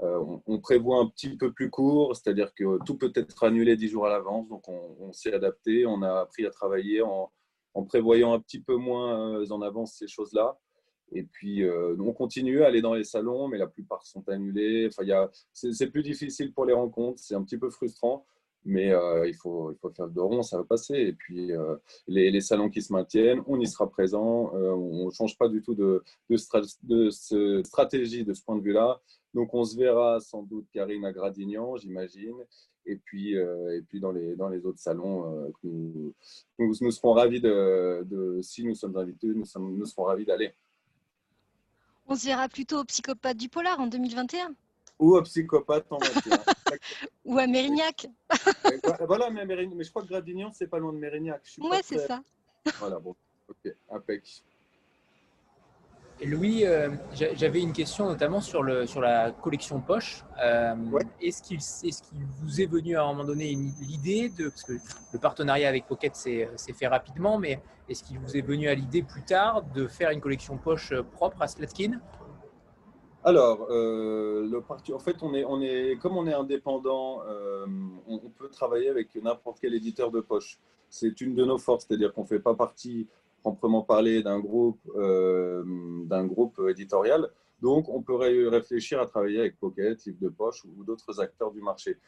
S2: euh, on, prévoit un petit peu plus court, c'est-à-dire que tout peut être annulé dix jours à l'avance, donc on, s'est adapté, on a appris à travailler en, prévoyant un petit peu moins euh, en avance ces choses-là. Et puis, euh, on continue à aller dans les salons, mais la plupart sont annulés. Enfin, c'est plus difficile pour les rencontres, c'est un petit peu frustrant, mais il, faut, il faut faire de rond, ça va passer. Et puis, les, salons qui se maintiennent, on y sera présent. on ne change pas du tout de, de stratégie de ce point de vue-là. Donc on se verra sans doute Karine à Gradignan, j'imagine. Et puis, euh, et puis dans, les, dans les autres salons, euh, nous, nous, serons ravis de, si nous sommes invités, nous, sommes, nous serons ravis d'aller.
S7: On se verra plutôt au psychopathe du polar en 2021
S2: ou au psychopathe en 2021. *laughs*
S7: ou à Mérignac.
S2: voilà, mais, mais, je crois que Gradignan, c'est pas loin de Mérignac.
S7: Oui, c'est ça.
S2: Voilà, bon, ok, impec.
S1: Louis, euh, j'avais une question notamment sur, le, sur la collection poche. Euh, est-ce qu'il est qu'il vous est venu à un moment donné l'idée de, parce que le partenariat avec Pocket s'est fait rapidement, mais est-ce qu'il vous est venu à l'idée plus tard de faire une collection poche propre à Slatkin
S2: alors, euh, le parti, en fait, on est, comme on est indépendant, on, on, peut travailler avec n'importe quel éditeur de poche. C'est une de nos forces, c'est-à-dire qu'on ne fait pas partie proprement parler d'un groupe, euh, d'un groupe éditorial. Donc, on pourrait réfléchir à travailler avec Pocket, Livre de Poche ou d'autres acteurs du marché.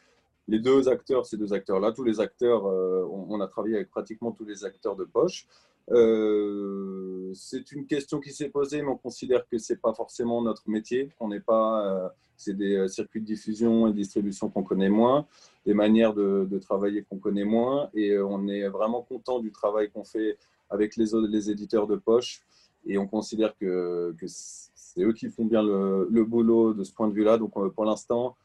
S2: Les deux acteurs, ces deux acteurs-là, tous les acteurs, euh, on, a travaillé avec pratiquement tous les acteurs de poche. Euh, c'est une question qui s'est posée, mais on considère que c'est pas forcément notre métier. On n'est pas, c'est des circuits de diffusion et distribution qu'on connaît moins, des manières de, travailler qu'on connaît moins, et on est vraiment content du travail qu'on fait avec les, éditeurs de poche. Et on considère que, c'est eux qui font bien le, boulot de ce point de vue-là. Donc euh, pour l'instant,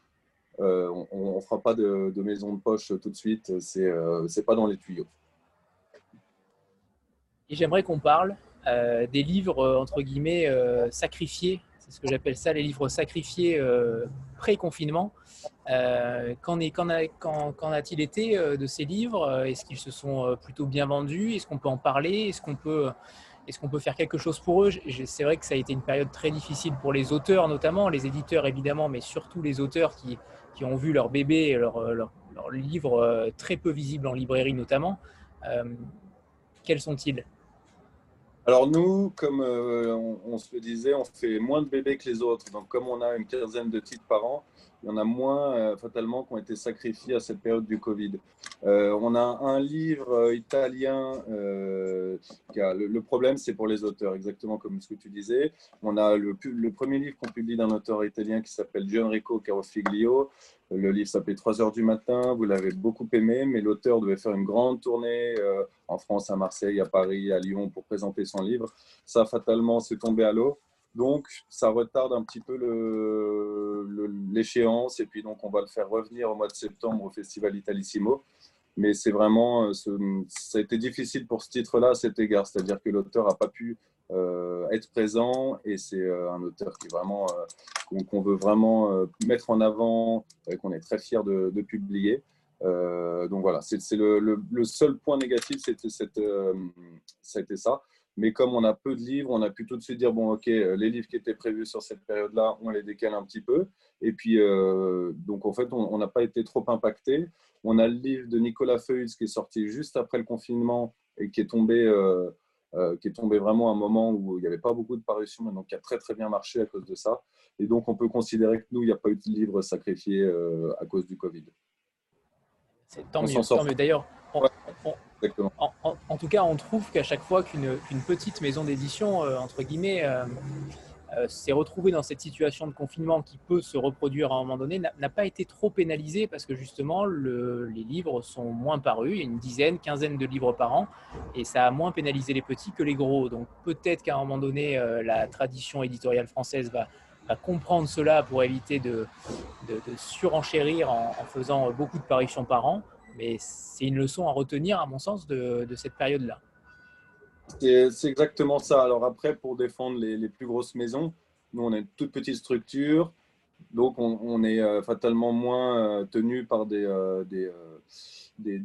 S2: euh, on ne fera pas de, maison de poche tout de suite. Ce n'est euh, pas dans les tuyaux.
S1: Et j'aimerais qu'on parle des livres, entre guillemets, sacrifiés. C'est ce que j'appelle ça, les livres sacrifiés pré-confinement. Euh, qu'en a-t-il été euh, de ces livres? Est-ce qu'ils se sont euh, plutôt bien vendus? Est-ce qu'on peut en parler? Est-ce qu'on peut, faire quelque chose pour eux? C'est vrai que ça a été une période très difficile pour les auteurs, notamment les éditeurs évidemment, mais surtout les auteurs qui, ont vu leur bébé, leur, leur, leur très peu visible en librairie notamment. quels sont-ils?
S2: Alors nous, comme on, on, se le disait, on fait moins de bébés que les autres. Donc comme on a une quinzaine de titres par an, il y en a moins euh, fatalement qui ont été sacrifiés à cette période du Covid. Euh, on a un livre euh, italien, le, problème c'est pour les auteurs, exactement comme ce que tu disais. On a le, le premier livre qu'on publie d'un auteur italien qui s'appelle Gianrico Carofiglio. Le livre s'appelait 3 heures du matin, vous l'avez beaucoup aimé, mais l'auteur devait faire une grande tournée en France, à Marseille, à Paris, à Lyon pour présenter son livre. Ça, fatalement, s'est tombé à l'eau. Donc, ça retarde un petit peu l'échéance. et puis, donc, on va le faire revenir au mois de septembre au Festival Italissimo. Mais c'est vraiment, euh, ça a été difficile pour ce titre-là à cet égard. C'est-à-dire que l'auteur n'a pas pu euh, être présent et c'est euh, un auteur qu'on veut vraiment mettre en avant et qu'on est très fier de, publier. donc voilà, c'est le, seul point négatif, c'était ça. Mais comme on a peu de livres, on a plutôt de se dire, bon, OK, euh, les livres qui étaient prévus sur cette période-là, on les décale un petit peu. Et puis, euh, donc en fait, on n'a pas été trop impacté. On a le livre de Nicolas Feuilles qui est sorti juste après le confinement et qui est tombé, euh, qui est tombé vraiment à un moment où il n'y avait pas beaucoup de parutions, mais donc qui a très très bien marché à cause de ça. Et donc, on peut considérer que nous, il n'y a pas eu de livre sacrifié à cause du Covid.
S1: C'est tant, mieux. D'ailleurs, en, tout cas, on trouve qu'à chaque fois qu'une petite maison d'édition, euh, entre guillemets, euh, euh, s'est retrouvée dans cette situation de confinement qui peut se reproduire à un moment donné, n'a pas été trop pénalisée parce que justement, les livres sont moins parus. Il y a une dizaine, quinzaine de livres par an et ça a moins pénalisé les petits que les gros. Donc peut-être qu'à un moment donné, la tradition éditoriale française va, comprendre cela pour éviter de, surenchérir en, faisant beaucoup de parutions par an. Mais c'est une leçon à retenir, à mon sens, de, cette période-là.
S2: C'est exactement ça. Alors après, pour défendre les, plus grosses maisons, nous, on est une toute petite structure, donc on, est euh, fatalement moins euh, tenu par des, euh, des,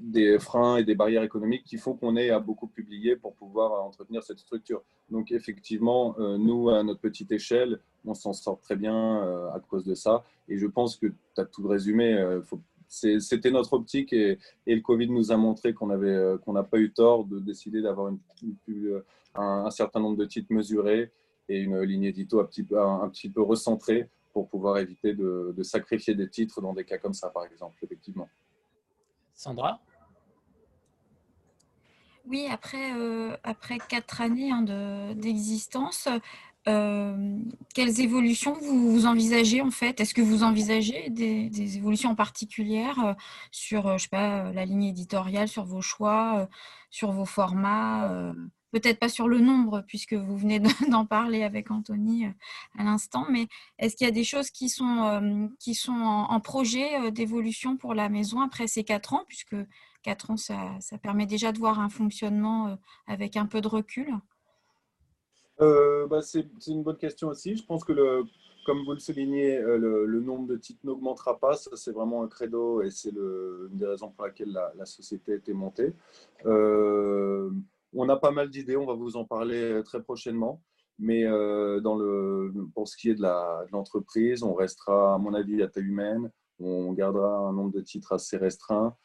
S2: des, freins et des barrières économiques qui font qu'on est à beaucoup publier pour pouvoir entretenir cette structure. Donc effectivement, nous, à notre petite échelle, on s'en sort très bien à cause de ça. Et je pense que tu as tout résumé. C'était notre optique et, le Covid nous a montré qu'on euh, qu'on n'a pas eu tort de décider d'avoir euh, un, certain nombre de titres mesurés et une ligne édito un, petit peu recentrée pour pouvoir éviter de, sacrifier des titres dans des cas comme ça, par exemple, effectivement.
S1: Sandra?
S9: Oui, après, euh, après quatre années hein, d'existence, euh, quelles évolutions vous, envisagez en fait? Est-ce que vous envisagez des, évolutions particulières euh, sur, je sais la ligne éditoriale, sur vos choix, sur vos formats Peut-être pas sur le nombre, puisque vous venez *laughs* d'en parler avec Anthony à l'instant, mais est-ce qu'il y a des choses qui sont, qui sont en, projet d'évolution pour la maison après ces quatre ans, puisque quatre ans, ça, ça permet déjà de voir un fonctionnement avec un peu de recul?
S2: Bah, C'est une bonne question aussi. Je pense que le, comme vous le soulignez, euh, le, nombre de titres n'augmentera pas. Ça, c'est vraiment un credo et c'est une des raisons pour laquelle la, société a été montée. Euh, on a pas mal d'idées, on va vous en parler très prochainement. Mais euh, dans le, pour ce qui est de l'entreprise, on restera, à mon avis, à taille humaine. On gardera un nombre de titres assez restreint.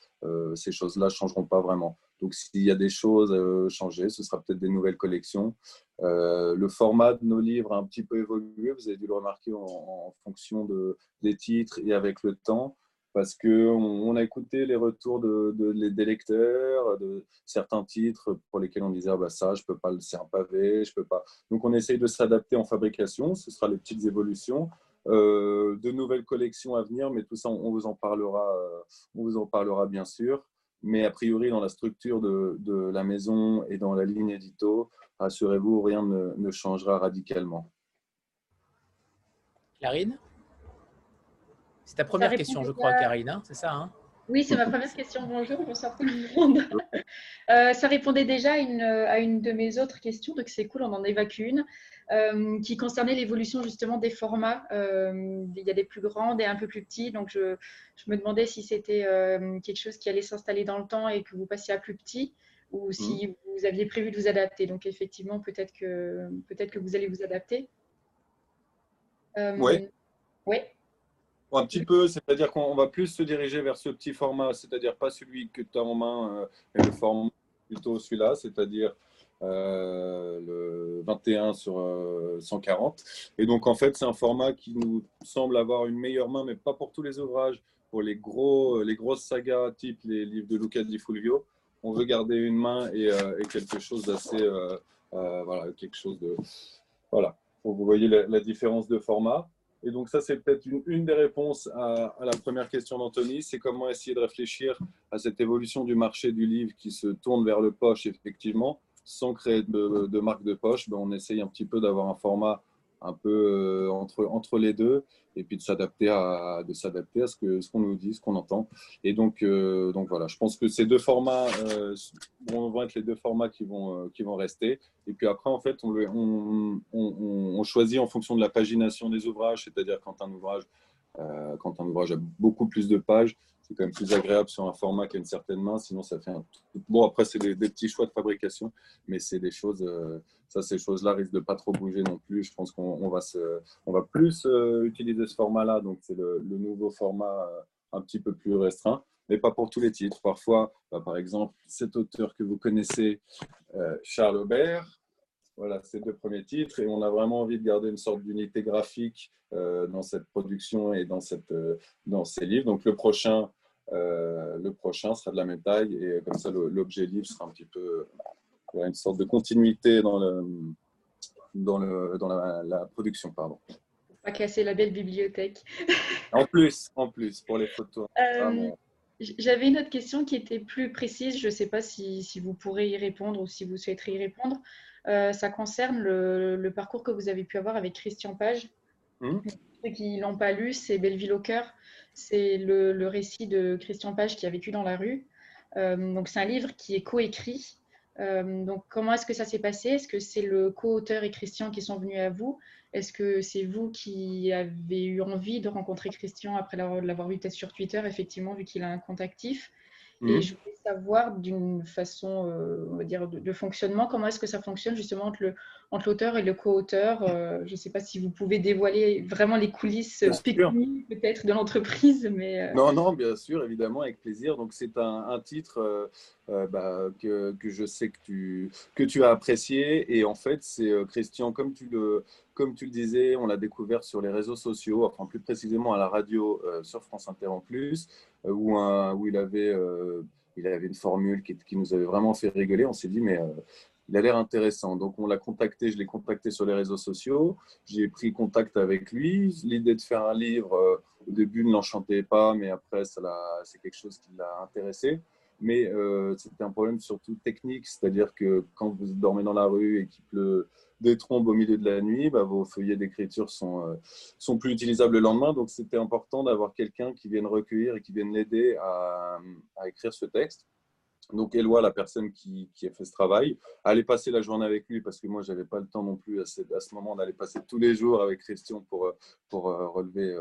S2: ces choses-là ne changeront pas vraiment. Donc, s'il y a des choses à changer, ce sera peut-être des nouvelles collections. Euh, le format de nos livres a un petit peu évolué, vous avez dû le remarquer en, fonction de, des titres et avec le temps, parce qu'on on a écouté les retours de, des lecteurs, de certains titres pour lesquels on disait ah bah ça, je peux pas, c'est un pavé, je peux pas. Donc on essaye de s'adapter en fabrication, ce sera les petites évolutions. Euh, de nouvelles collections à venir, mais tout ça, on vous en parlera, euh, on vous en parlera bien sûr. Mais a priori, dans la structure de, de la maison et dans la ligne édito, rassurez-vous, rien ne, changera radicalement.
S1: Clarine? C'est ta première question, je crois, Karine, hein, c'est ça hein?
S3: Oui, c'est ma première question. Bonjour, bonsoir tout le monde. *laughs* Euh, ça répondait déjà à une, de mes autres questions, donc c'est cool, on en évacue une, euh, qui concernait l'évolution justement des formats. Euh, il y a des plus grands et un peu plus petits, donc je, me demandais si c'était quelque chose qui allait s'installer dans le temps et que vous passiez à plus petit ou si mm. vous aviez prévu de vous adapter. Donc effectivement, peut-être que, peut que vous allez vous adapter.
S2: Oui.
S3: Oui.
S2: Un petit peu, c'est-à-dire qu'on va plus se diriger vers ce petit format, c'est-à-dire pas celui que tu as en main, euh, mais le format plutôt celui-là, c'est-à-dire euh, le 21 sur 140. Et donc en fait, c'est un format qui nous semble avoir une meilleure main, mais pas pour tous les ouvrages, pour les, gros, les grosses sagas type les livres de Luca Di Fulvio on veut garder une main et, euh, quelque chose d'assez, euh, euh, voilà, quelque chose de, voilà. vous voyez la, différence de format. Et donc ça, c'est peut-être une, des réponses à, la première question d'Anthony, c'est comment essayer de réfléchir à cette évolution du marché du livre qui se tourne vers le poche, effectivement, sans créer de, marque de poche. Ben, on essaye un petit peu d'avoir un format un peu euh, entre, entre les deux et puis de s'adapter à, de s'adapter à ce qu'on ce qu'on nous dit, ce qu'on entend. Et donc, euh, donc voilà, je pense que ces deux formats euh, vont être les deux formats qui vont, qui vont rester. Et puis après, en fait, on, on, on, choisit en fonction de la pagination des ouvrages, c'est-à-dire quand un ouvrage, quand un ouvrage a beaucoup plus de pages, c'est quand même plus agréable sur un format qui a une certaine main. Sinon, ça fait un. Bon, après, c'est des, petits choix de fabrication, mais c'est des choses. Euh, ça, ces choses-là risquent de pas trop bouger non plus. Je pense qu'on va, se, on va plus euh, utiliser ce format-là. Donc, c'est le, nouveau format euh, un petit peu plus restreint, mais pas pour tous les titres. Parfois, bah, par exemple, cet auteur que vous connaissez, Charles Aubert, voilà, ces deux premiers titres, et on a vraiment envie de garder une sorte d'unité graphique dans cette production et dans, cette, dans ces livres. Donc le prochain, le prochain sera de la même taille et comme ça l'objet livre sera un petit peu une sorte de continuité dans, le, dans, le, dans la, production. Pardon.
S3: Pas casser la belle bibliothèque. *laughs*
S2: en plus, en plus, pour les photos.
S3: Euh, j'avais une autre question qui était plus précise. Je ne sais pas si, si, vous pourrez y répondre ou si vous souhaiterez y répondre. Euh, ça concerne le, le, parcours que vous avez pu avoir avec Christian Page. Mmh. Ceux qui ne l'ont pas lu, c'est Belleville au cœur. C'est le, récit de Christian Page qui a vécu dans la rue. Euh, donc c'est un livre qui est coécrit. Euh, donc comment est-ce que ça s'est passé? Est-ce que c'est le co-auteur et Christian qui sont venus à vous? Est-ce que c'est vous qui avez eu envie de rencontrer Christian après l'avoir vu peut-être sur Twitter, effectivement, vu qu'il a un compte actif? Et mhm. je voulais savoir d'une façon, euh, on va dire, de, fonctionnement, comment est-ce que ça fonctionne justement entre, le, entre l'auteur et le co-auteur. Euh, je ne sais pas si vous pouvez dévoiler vraiment les coulisses peut-être de l'entreprise. mais euh,
S2: Non, non, bien sûr, évidemment, avec plaisir. Donc c'est un, titre bah, que, que, je sais que tu, que tu as apprécié. Et en fait, c'est Christian, comme tu le, comme tu le disais, on l'a découvert sur les réseaux sociaux, enfin plus précisément à la radio euh, sur France Inter en plus, euh, où, où il, avait, euh, il avait une formule qui, qui, nous avait vraiment fait rigoler. On s'est dit, mais il a l'air intéressant. Donc on l'a contacté, je l'ai contacté sur les réseaux sociaux, j'ai pris contact avec lui. L'idée de faire un livre, au début, ne l'enchantait pas, mais après, c'est quelque chose qui l'a intéressé mais c'était un problème surtout technique, c'est-à-dire que quand vous dormez dans la rue et qu'il pleut des trombes au milieu de la nuit, bah, vos feuillets d'écriture sont, euh, sont plus utilisables le lendemain. Donc, c'était important d'avoir quelqu'un qui vienne recueillir et qui vienne l'aider à, écrire ce texte. Donc Eloi, la personne qui, a fait ce travail, allait passer la journée avec lui parce que moi, je n'avais pas le temps non plus à ce, moment d'aller passer tous les jours avec Christian pour, pour relever,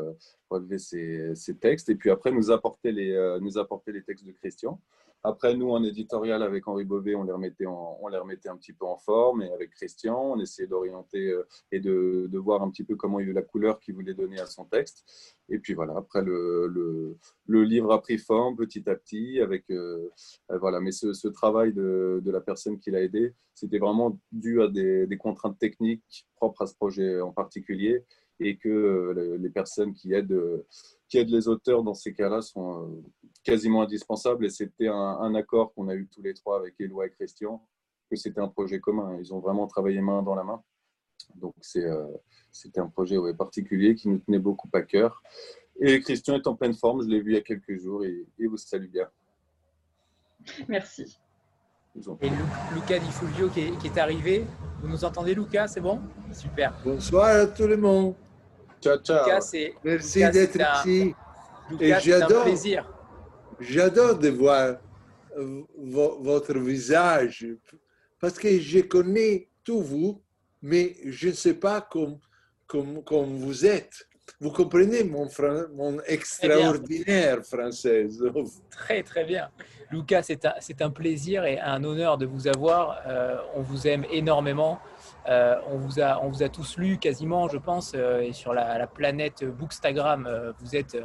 S2: relever ses, textes et puis après nous apporter les textes de Christian. Après, nous, en éditorial, avec Henri Beauvais, on les remettait, on les remettait un petit peu en forme. Et avec Christian, on essayait d'orienter euh, et de, voir un petit peu comment il la couleur qu'il voulait donner à son texte. Et puis voilà, après, le, le, livre a pris forme petit à petit. Avec, euh, euh, voilà. Mais ce, travail de, la personne qui l'a aidé, c'était vraiment dû à des contraintes techniques propres à ce projet en particulier et que les personnes qui aident, qui aident les auteurs dans ces cas-là sont quasiment indispensable. Et c'était un, accord qu'on a eu tous les trois avec Éloi et Christian, que c'était un projet commun. Ils ont vraiment travaillé main dans la main. Donc euh, c'était un projet particulier qui nous tenait beaucoup à cœur. Et Christian est en pleine forme, je l'ai vu il y a quelques jours et il vous salue bien.
S3: Merci.
S1: Et Luca Di Fulvio qui est, arrivé. Vous nous entendez, Luca? C'est bon? Super.
S12: Bonsoir à tout le monde.
S2: Ciao, ciao.
S12: Merci d'être ici.
S1: Lucas, un plaisir.
S12: J'adore de voir votre visage parce que je connais tout vous, mais je ne sais pas comme, comme, comme vous êtes. Vous comprenez mon, mon extraordinaire français *laughs*
S1: Très, très bien. Lucas, c'est un, un, plaisir et un honneur de vous avoir. Euh, on vous aime énormément. Euh, on, vous a, on vous a tous lu quasiment, je pense, et sur la, la planète Bookstagram, vous êtes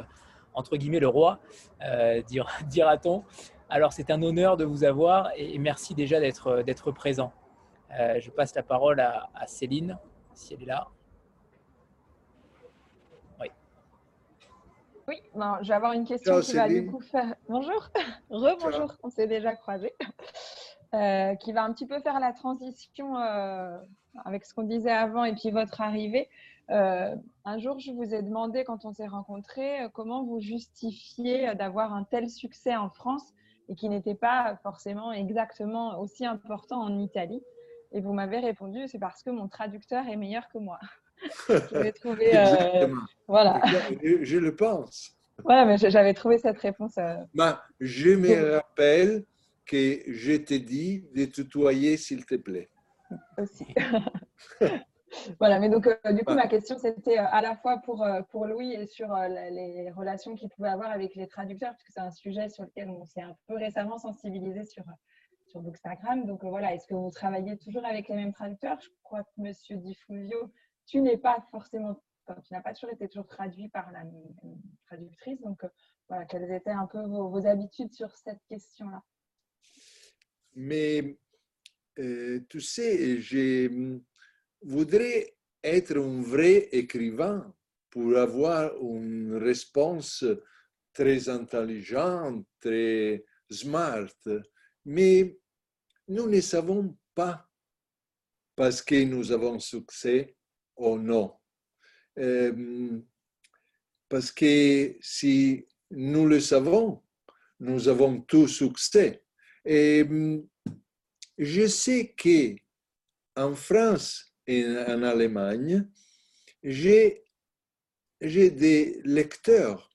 S1: entre guillemets le roi, euh, *laughs* dira-t-on. Alors c'est un honneur de vous avoir et merci déjà d'être présent. Euh, je passe la parole à, Céline, si elle est là.
S13: Oui. Oui, je vais avoir une question qui va du coup faire. Bonjour, *laughs* re-bonjour, on s'est déjà croisés. Euh, qui va un petit peu faire la transition avec ce qu'on disait avant et puis votre arrivée. Euh, un jour, je vous ai demandé, quand on s'est rencontrés, euh, comment vous justifiez euh, d'avoir un tel succès en France et qui n'était pas forcément exactement aussi important en Italie. Et vous m'avez répondu, c'est parce que mon traducteur est meilleur que moi. *laughs*
S12: je trouvé, voilà. Je, le pense.
S13: Voilà, mais j'avais trouvé cette réponse.
S12: Ben, je me rappelle que je t'ai dit de tutoyer, s'il te plaît.
S13: Aussi. *laughs* Voilà, mais donc euh, du coup, ma question, c'était euh, à la fois pour, euh, pour Louis et sur les relations qu'il pouvait avoir avec les traducteurs, parce que c'est un sujet sur lequel on s'est un peu récemment sensibilisé sur, sur Bookstagram. Donc voilà, est-ce que vous travaillez toujours avec les mêmes traducteurs? Je crois que Monsieur Di Fulvio, tu n'es pas forcément, tu n'as pas toujours été toujours traduit par la même traductrice. Donc voilà, quelles étaient un peu vos, vos habitudes sur cette question-là?
S12: Mais tu sais, j'ai voudrais être un vrai écrivain pour avoir une réponse très intelligente, très smart, mais nous ne savons pas parce que nous avons succès ou non. Euh, parce que si nous le savons, nous avons tout succès. Et je sais que en France, en Allemagne, j'ai des lecteurs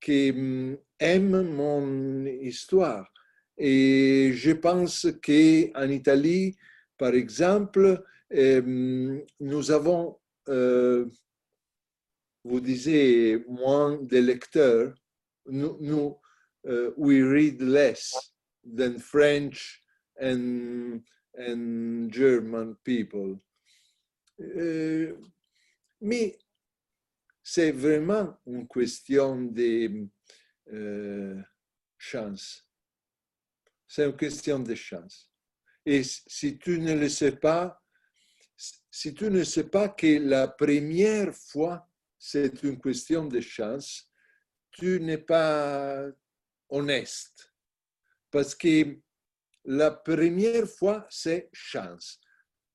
S12: qui mm, aiment mon histoire. Et je pense qu'en Italie, par exemple, euh, nous avons, euh, vous disiez, moins de lecteurs. Nous, nous uh, we read less than French and, and German people. Euh, mais c'est vraiment une question de euh, chance. C'est une question de chance. Et si tu ne le sais pas, si tu ne sais pas que la première fois, c'est une question de chance, tu n'es pas honnête. Parce que la première fois, c'est chance.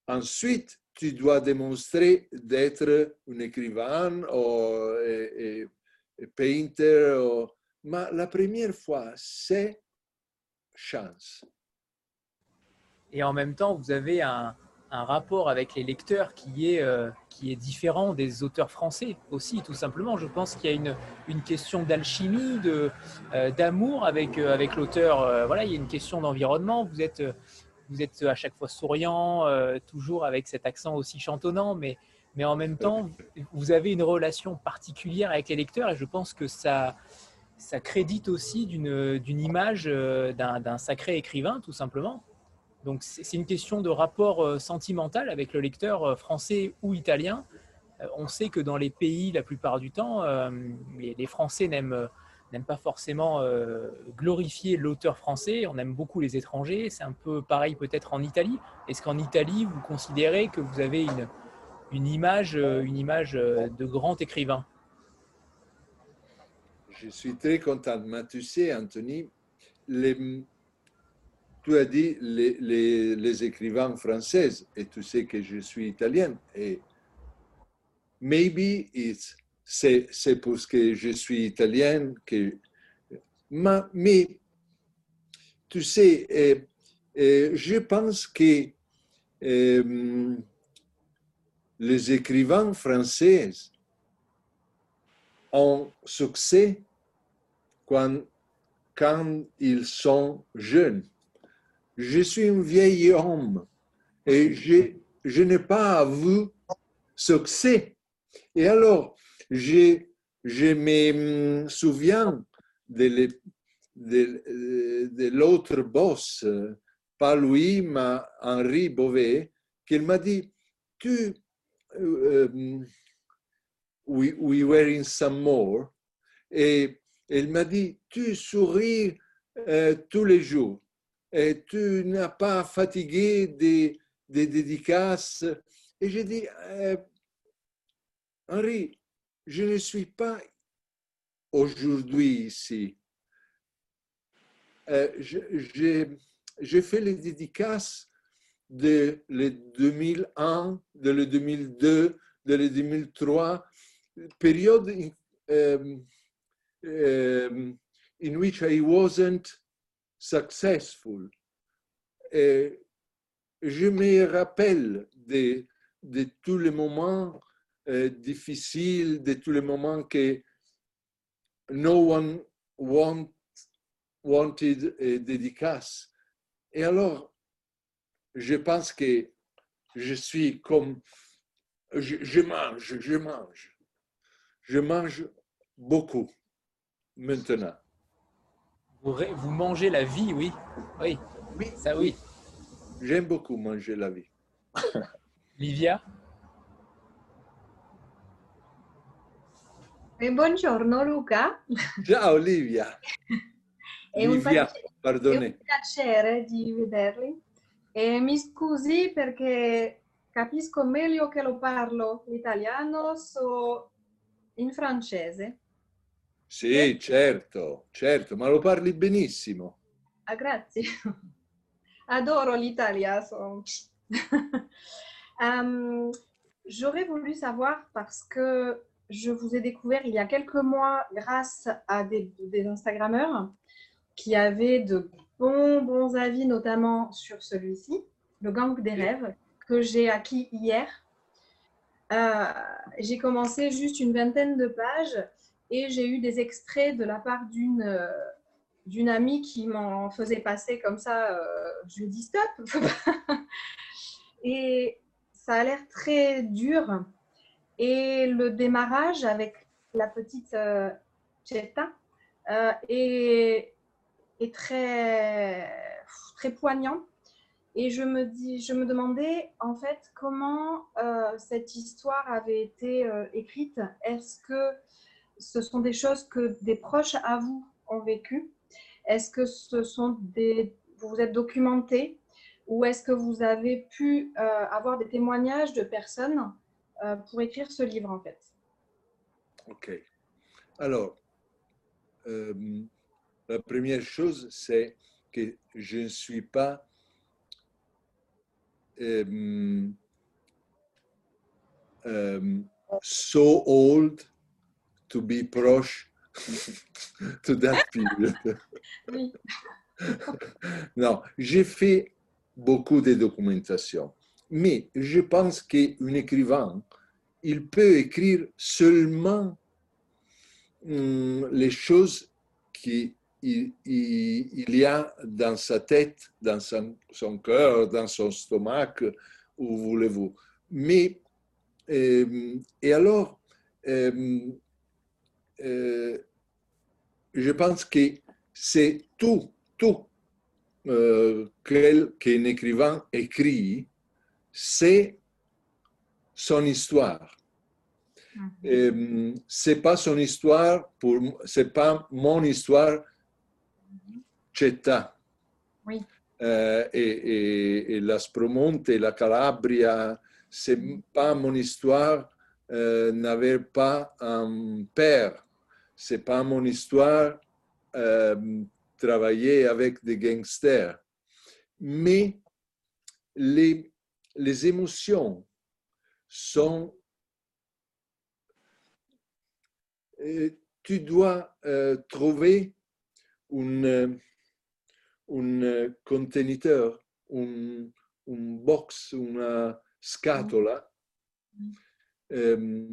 S12: Ensuite, tu dois démontrer d'être un écrivain ou un painter. Mais la première fois, c'est chance.
S1: Et en même temps, vous avez un, un rapport avec les lecteurs qui est, euh, qui est différent des auteurs français aussi, tout simplement. Je pense qu'il y a une, une question d'alchimie, euh, d'amour avec, euh, avec l'auteur. voilà, il y a une question d'environnement. Vous êtes, vous êtes à chaque fois souriant, toujours avec cet accent aussi chantonnant, mais, mais en même temps, vous avez une relation particulière avec les lecteurs et je pense que ça, ça crédite aussi d'une, image d'un sacré écrivain, tout simplement. Donc c'est une question de rapport euh, sentimental avec le lecteur euh, français ou italien. Euh, on sait que dans les pays, la plupart du temps, les Français n'aiment pas forcément glorifier l'auteur français, on aime beaucoup les étrangers. C'est un peu pareil peut-être en Italie. Est-ce qu'en Italie, vous considérez que vous avez une, une, image, une image de grand écrivain?
S12: Je suis très content. Tu sais, Anthony, les, tu as dit les, écrivains français, et tu sais que je suis italien, et maybe it's, c'est, c'est parce que je suis italien que. Mais, tu sais, je pense que eh, les écrivains français ont succès quand, quand ils sont jeunes je suis un vieil homme et je, je n'ai pas vu succès. Et alors, je, je me souviens de, l'autre boss, pas lui, mais Henri Beauvais, qu'il m'a dit, tu, uh, we, we were in some more, et il m'a dit, tu souris uh, tous les jours tu n'as pas fatigué des, des dédicaces. Et j'ai dit, euh, Henri, je ne suis pas aujourd'hui ici. Euh, j'ai fait les dédicaces de le 2001, de le 2002, de le 2003, période in, um, um, in which I wasn't successful. Et je me rappelle de, tous les moments euh, difficiles, de tous les moments que no one want, wanted a dédicace. Et alors, je pense que je suis comme, je mange, je mange. Je mange beaucoup maintenant.
S1: Vous, mangez la vie, oui. Oui,
S12: oui.
S1: ça oui.
S12: J'aime beaucoup manger la vie. *laughs*
S1: Livia?
S11: E buongiorno Luca.
S12: Ciao Livia. *laughs*
S11: È
S12: Livia,
S11: un,
S12: pardone.
S11: È un piacere di vederli. E mi scusi perché capisco meglio che lo parlo l'italiano o in francese.
S12: Sì, certo, certo, ma lo parli benissimo.
S11: Ah, grazie. *laughs* Adoro l'Italia. um, *laughs* J'aurais voulu savoir parce que je vous ai découvert il y a quelques mois grâce à des, des Instagrammeurs qui avaient de bons, bons avis, notamment sur celui-ci, le gang des rêves, que j'ai acquis hier. Euh, j'ai commencé juste une vingtaine de pages et j'ai eu des extraits de la part d'une euh, d'une amie qui m'en faisait passer comme ça. Euh, je lui dis stop. *laughs* et ça a l'air très dur. Et le démarrage avec la petite euh, Cheta euh, est, est, très, très poignant. Et je me, dis, je me demandais en fait comment cette histoire avait été écrite. Est-ce que ce sont des choses que des proches à vous ont vécues Est-ce que ce sont des, vous vous êtes documenté ou est-ce que vous avez pu euh, avoir des témoignages de personnes euh, pour écrire ce livre en fait?
S12: Ok. Alors, euh, la première chose, c'est que je ne suis pas so old to be proche *laughs* to that period. *laughs* non, j'ai fait beaucoup de documentation. mais je pense qu'un écrivain, il peut écrire seulement hum, les choses qu'il il, y a dans sa tête, dans son, son cœur, dans son stomac, où voulez-vous. Mais, euh, et alors, euh, euh, je pense que c'est tout, tout qu'un écrivain écrit, c'est son histoire. Mm-hmm. c'est pas son histoire pour, c'est pas mon histoire Città.
S11: Oui.
S12: Euh, et, et, et, l'Aspromonte, la Calabria, c'est pas mon histoire euh, n'avait pas un père. C'est pas mon histoire euh, travailler avec des gangsters. Mais les, les émotions sont... Euh, tu dois euh, trouver une un contenitore, un, un box, una scatola, euh,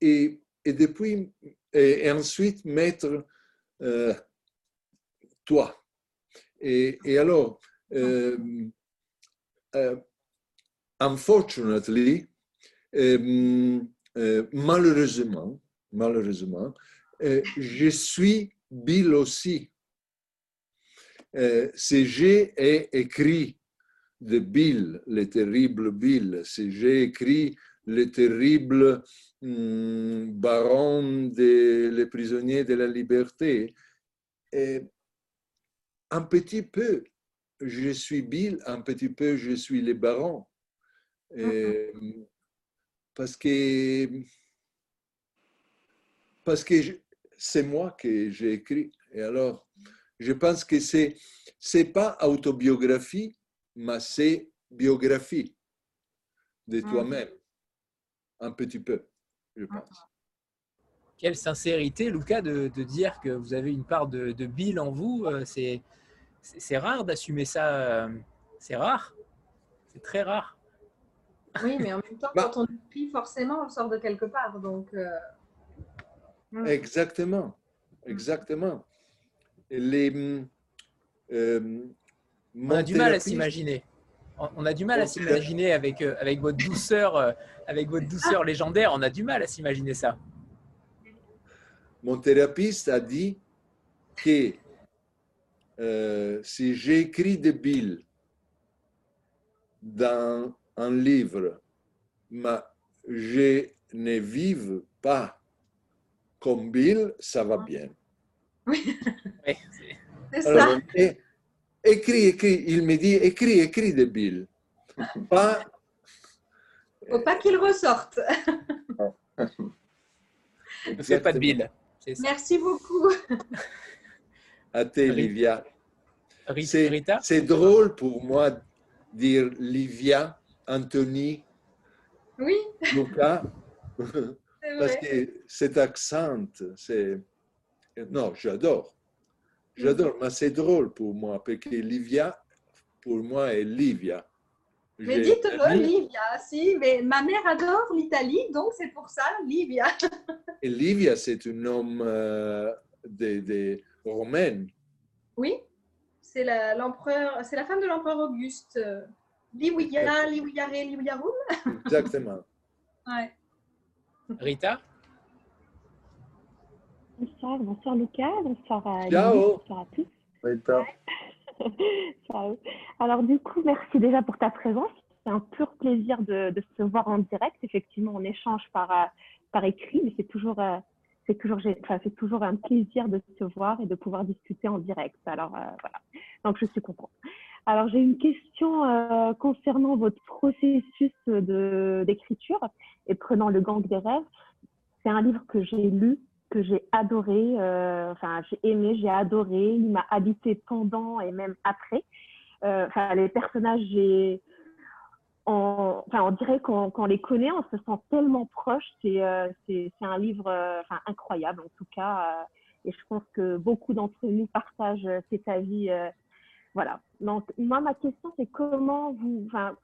S12: et, et, depuis, et, ensuite mettre euh, toi. Et, alors, euh, uh, unfortunately, malheureusement, malheureusement, je suis Bill aussi euh, si j'ai écrit de Bill, le terrible Bill, si j'ai écrit le terrible hum, baron des les prisonniers de la liberté, et un petit peu, je suis Bill, un petit peu, je suis le baron. Parce que, parce que c'est moi que j'ai écrit. Et alors, je pense que c'est c'est pas autobiographie, mais c'est biographie de
S11: Ah.
S12: toi-même, un petit peu, je pense.
S1: Quelle sincérité, Luca, de, de dire que vous avez une part de, de Bill en vous. euh, C'est rare d'assumer ça. euh, C'est rare. C'est très rare.
S11: Oui, mais en même temps,
S12: Bah.
S11: quand on écrit, forcément, on sort de quelque part. Donc, euh, mm.
S12: Exactement, exactement. Et Les, euh,
S1: On a du mal à s'imaginer. On a du mal à s'imaginer avec, euh, avec votre douceur, euh, avec votre douceur légendaire. On a du mal à s'imaginer ça.
S12: Mon thérapeute a dit que euh, si j'écris des billes dans un livre, mais je ne vive pas comme Bill, ça va bien.
S1: Ouais, c'est-
S12: Alors,
S11: ça.
S12: et- écris, écris. Il me dit écris, écris des billes. Pas,
S11: Faut pas qu'il ressorte. *laughs*
S1: ne fais pas de Bill. C'est ça.
S11: Merci beaucoup.
S12: à te, Livia. C'est
S1: Rita
S12: c'est drôle pour moi de dire Livia, Anthony,
S11: Oui,
S12: Luca, *laughs*
S11: c'est
S12: parce que cet accent, c'est. Non, j'adore. J'adore, mais c'est drôle pour moi, parce que Livia, pour moi, est Livia.
S11: Mais dites-le, Livia. Si, mais ma mère adore l'Italie, donc c'est pour ça, Livia. *laughs*
S12: Et Livia, c'est un nom euh, des des romaines.
S11: Oui, c'est la- l'empereur, c'est la femme de l'empereur Auguste. Liwia, Liwiare, Liwiarum. *laughs*
S12: Exactement.
S11: Ouais.
S1: Rita?
S14: Bonsoir, bonsoir Lucas, bonsoir à
S12: Ciao.
S14: Bonsoir à tous. *laughs* Ciao. Alors du coup, merci déjà pour ta présence. C'est un pur plaisir de, de se voir en direct. Effectivement, on échange par, euh, par écrit, mais c'est toujours, euh, c'est toujours, enfin, c'est toujours un plaisir de se voir et de pouvoir discuter en direct. Alors euh, voilà, donc je suis contente. Alors j'ai une question euh, concernant votre processus de d'écriture et prenant le gang des rêves. C'est un livre que j'ai lu, que j'ai adoré, euh, enfin j'ai aimé, j'ai adoré. Il m'a habité pendant et même après. Euh, Enfin les personnages, on, enfin on dirait qu'on les connaît, on se sent tellement proche. C'est euh, c'est c'est un livre, incroyable en tout cas. et je pense que beaucoup d'entre nous partagent cet avis. voilà. Donc moi ma question c'est comment vous, enfin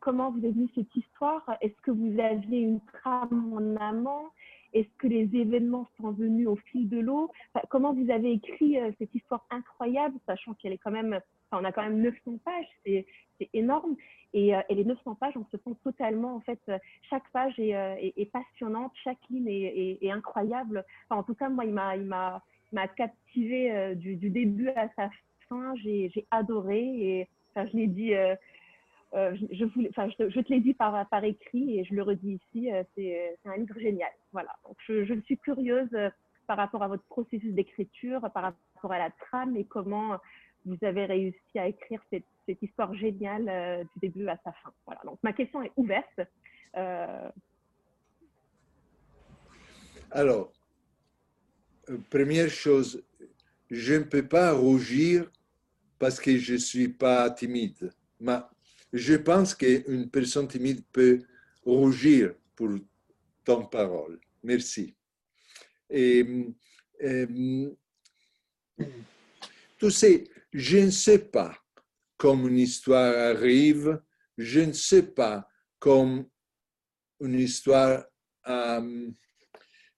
S14: comment vous avez vu cette histoire? Est-ce que vous aviez une trame en amont? Est-ce que les événements sont venus au fil de l'eau? Comment vous avez écrit cette histoire incroyable, sachant qu'elle est quand même, enfin, on a quand même 900 pages, c'est énorme. Et, et, les 900 pages, on se sent totalement, en fait, chaque page est, passionnante, chaque ligne est, incroyable. En tout cas, moi, il m'a captivé du, début à sa fin. J'ai adoré et je l'ai dit euh, je, te l'ai dit par, écrit et je le redis ici, euh, c'est un livre génial. Voilà. Donc, je, suis curieuse euh, par rapport à votre processus d'écriture, par rapport à la trame et comment vous avez réussi à écrire cette, histoire géniale du début à sa fin. Voilà. Donc, ma question est ouverte.
S12: Alors, première chose, je ne peux pas rougir parce que je ne suis pas timide. Mais je pense qu'une personne timide peut rougir pour ton parole. Merci. Et, euh, tu je ne sais pas comment une histoire arrive, je ne sais pas comment une histoire euh,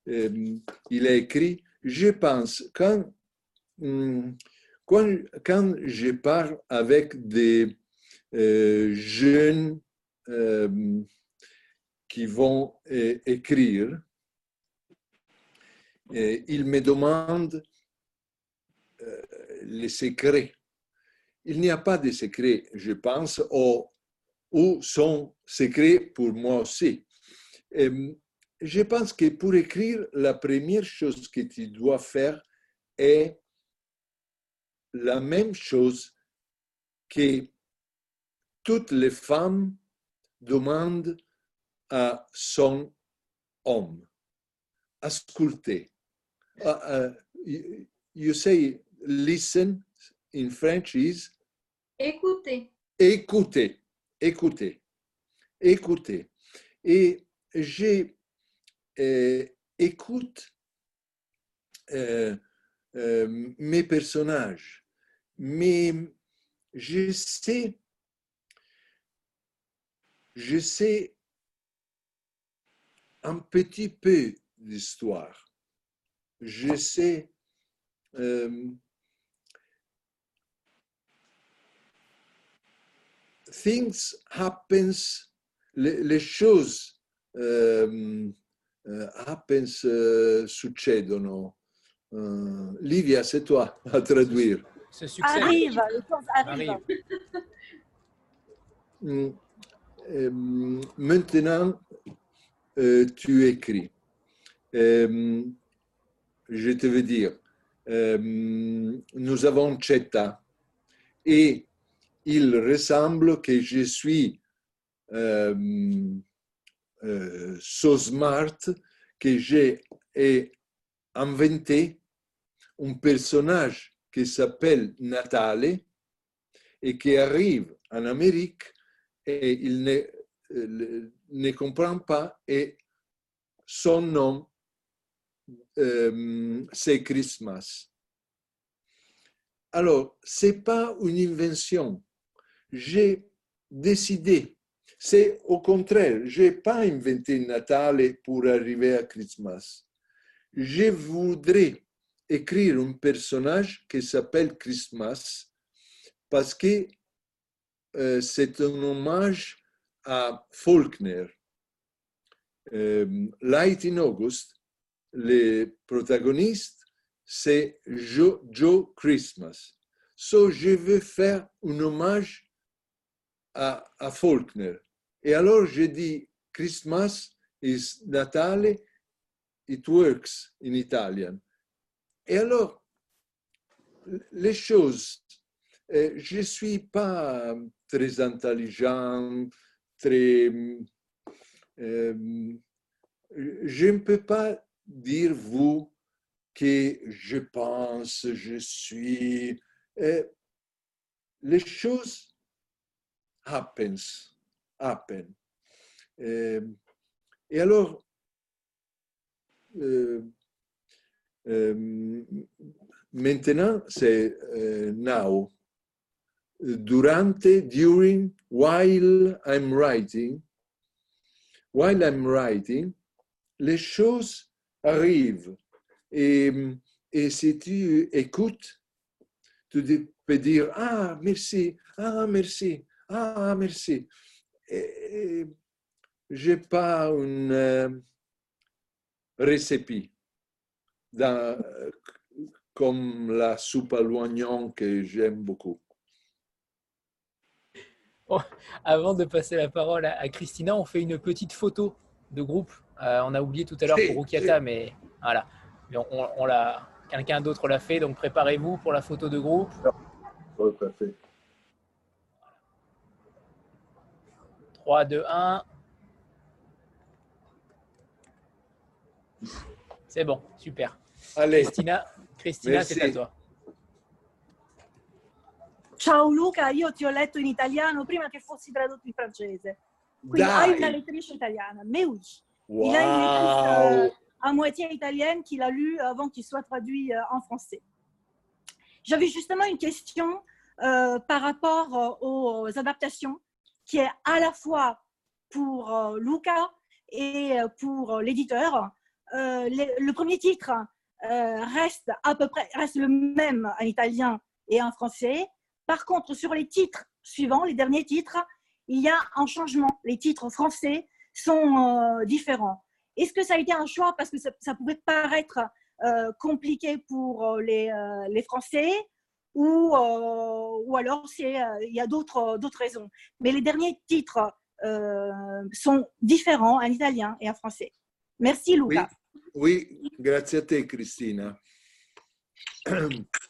S12: il est écrit. Je pense quand, quand, quand je parle avec des euh, jeunes euh, qui vont écrire. Et ils me demandent euh, les secrets. Il n'y a pas de secrets, je pense, ou, ou sont secrets pour moi aussi. je pense que pour écrire, la première chose que tu dois faire est la même chose que toutes les femmes demandent à son homme, à sculpter. Uh, uh, you, you say listen in French is?
S9: Écouter.
S12: Écouter, écouter, écouter. Et j'ai euh, écoute euh, euh, mes personnages, mais je sais je sais un petit peu d'histoire. Je sais euh, things happens, les, choses euh, euh, happens euh, succedono. Livia, c'est toi à traduire.
S6: Arrive, le temps arrive. arrive.
S12: Euh, maintenant, euh, tu écris. Euh, je te veux dire, nous avons Cheta et il ressemble que je suis so smart que j'ai inventé un personnage qui s'appelle Natale et qui arrive en Amérique et il ne, euh, ne comprend pas et son nom, euh, c'est Christmas. Alors, ce n'est pas une invention. J'ai décidé. C'est au contraire, je n'ai pas inventé Natale pour arriver à Christmas. Je voudrais écrire un personnage qui s'appelle Christmas parce que euh, c'est un hommage à Faulkner. Euh, Light in August, le protagoniste, c'est Joe, Christmas. So, je veux faire un hommage à, Faulkner. Et alors, je dis Christmas is Natale, it works in Italian. Et alors, les choses, je ne suis pas très intelligent, très... Euh, je ne peux pas dire vous que je pense, je suis... Euh, les choses happens, happen. Euh, et alors, maintenant, c'est now durante, during, while I'm writing, while I'm writing, les choses arrivent. Et, si tu écoutes, tu peux dire Ah, merci, ah, merci, ah, merci. Je n'ai pas un euh, comme la soupe à l'oignon que j'aime beaucoup.
S1: Avant de passer la parole à, Christina, on fait une petite photo de groupe. Euh, on a oublié tout à l'heure pour Rukiata, mais voilà. on, on l'a, quelqu'un d'autre l'a fait, donc préparez-vous pour la photo de groupe.
S2: Oui, parfait.
S1: 3, 2, 1. C'est bon, super.
S12: Allez.
S1: Christina, Christina c'est à toi.
S6: Ciao Luca, io ti ho letto in italiano prima che fossi tradotto in francese. Quindi Dai. hai una lettrice italiana. Mais oui.
S12: Wow.
S6: Il a une lettrice euh, à moitié italienne qu'il a lu avant qu'il soit traduit euh, en français. J'avais justement une question euh, par rapport aux adaptations qui est à la fois pour Luca et pour l'éditeur. le premier titre reste à peu près reste le même en italien et en français. Par contre, sur les titres suivants, les derniers titres, il y a un changement. Les titres français sont différents. Est-ce que ça a été un choix parce que ça, pouvait paraître compliqué pour les, les Français ou, euh, ou alors euh, il y a d'autres raisons. Mais les derniers titres euh, sont différents en italien et en français. Merci Luca.
S12: Oui, oui grazie a te Cristina. *clears throat*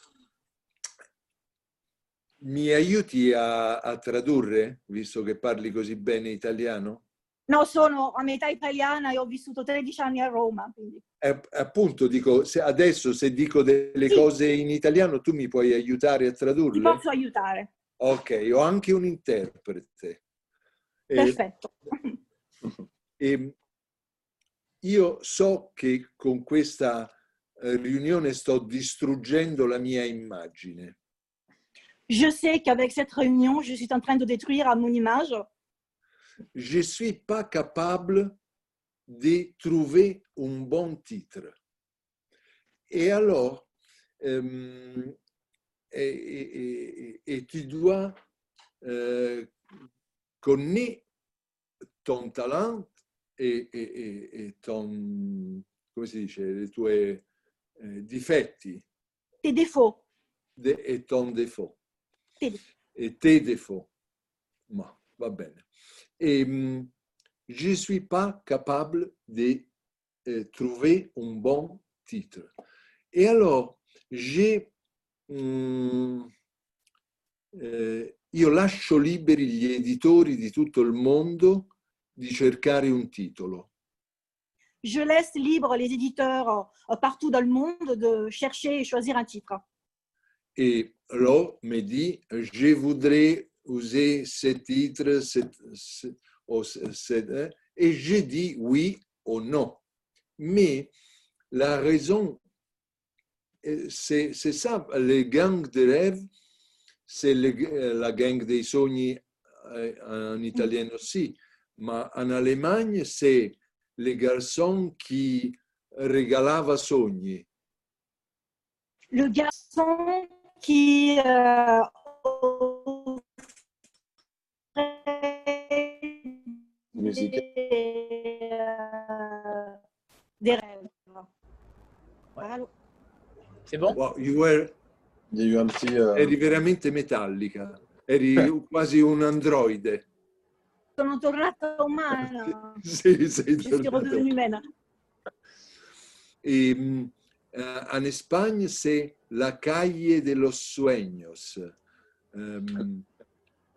S12: Mi aiuti a, a tradurre, visto che parli così bene italiano?
S6: No, sono a metà italiana e ho vissuto 13 anni a Roma. Quindi.
S12: Eh, appunto, dico, se adesso se dico delle sì. cose in italiano, tu mi puoi aiutare a tradurle?
S6: Ti posso aiutare.
S12: Ok, ho anche un interprete.
S6: Perfetto.
S12: E, *laughs* e io so che con questa eh, riunione sto distruggendo la mia immagine.
S6: Je sais qu'avec cette réunion, je suis en train de détruire mon image
S12: je ne suis pas capable de trouver un bon titre. Et alors, euh, et, et, et, tu dois euh, connaître ton talent et, ton, come si dice, les eh, difetti.
S6: Tes défauts.
S12: De, et ton défaut. Et tes défauts. Ma, va bene. Et hum, je ne suis pas capable de euh, trouver un bon titre. Et alors, j'ai... Hum, eh, io lascio liberi gli editori di tutto il mondo di cercare un titolo.
S6: Je laisse libre les éditeurs euh, partout dans le monde de chercher et choisir un titre.
S12: Et Lo me dit, je voudrais user ce titre ce, ce, et je dis oui ou non. Mais la raison, c'est ça, les gangs de rêve, c'est la gang des sogni en italien aussi. Mais en Allemagne, c'est les garçons qui régalava sogni.
S6: Le garçon qui euh,
S2: Musique.
S6: Des rêves.
S1: C'est bon
S12: wow, were...
S2: Uh...
S12: Eri veramente metallica. Eri quasi un androide.
S6: Sono tornata umana. *laughs*
S12: sì, sei
S6: tornata. umana.
S12: E, uh, en Espagne, c'est la calle de los sueños. Um,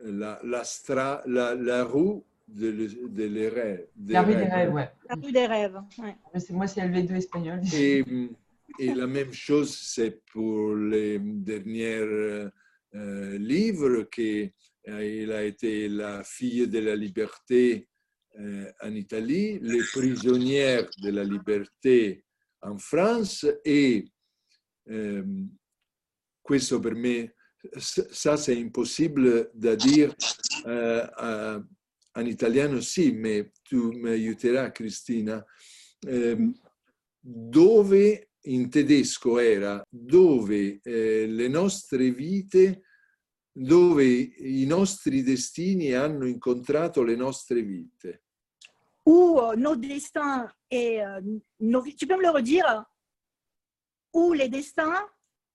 S12: la, la, stra, la, la rue de, de les rêves.
S15: La rue des rêves, ouais.
S6: La rue des rêves, ouais.
S15: Moi, c'est LV2 espagnol.
S12: Et, et, la même chose, c'est pour les derniers euh, livres, qui il a été la fille de la liberté euh, en Italie, les prisonnières de la liberté en France et euh, questo per me ça c'est impossible de dire euh, euh, en italien aussi, mais tu m'aiuteras, Cristina. Eh, dove in tedesco era dove eh, le nostre vite, dove i nostri destini hanno incontrato le nostre vite.
S6: Où euh, nos destins et euh, nos tu peux me le redire Où les destins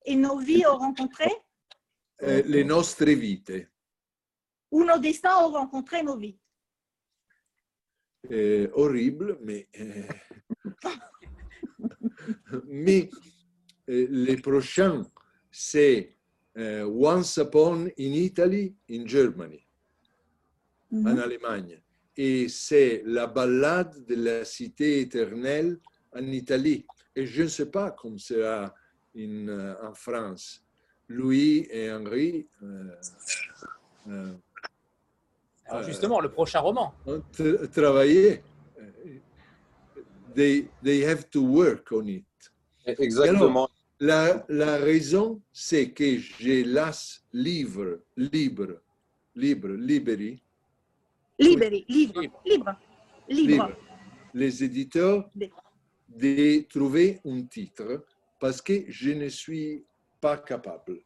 S6: et nos vies ont rencontré
S12: eh, Le nostre vite.
S6: Où nos destins ont rencontré nos vies.
S12: Eh, horrible, mais, eh, *laughs* mais eh, les prochains, c'est Once Upon in Italy, in Germany,
S6: Mhm.
S12: en Allemagne. Et c'est la ballade de la cité éternelle en Italie. Et je ne sais pas comment sera in, euh, en France. Louis et Henri euh, euh,
S1: Alors justement, le prochain roman.
S12: ont tra- travaillé. They, they have to work on it.
S2: Exactement.
S12: Alors, la, la raison, c'est que j'ai las livre, libre, libre, liberi,
S6: Libéré, libre, libre, libre.
S12: libre, les éditeurs de trouver un titre parce que je ne suis pas capable.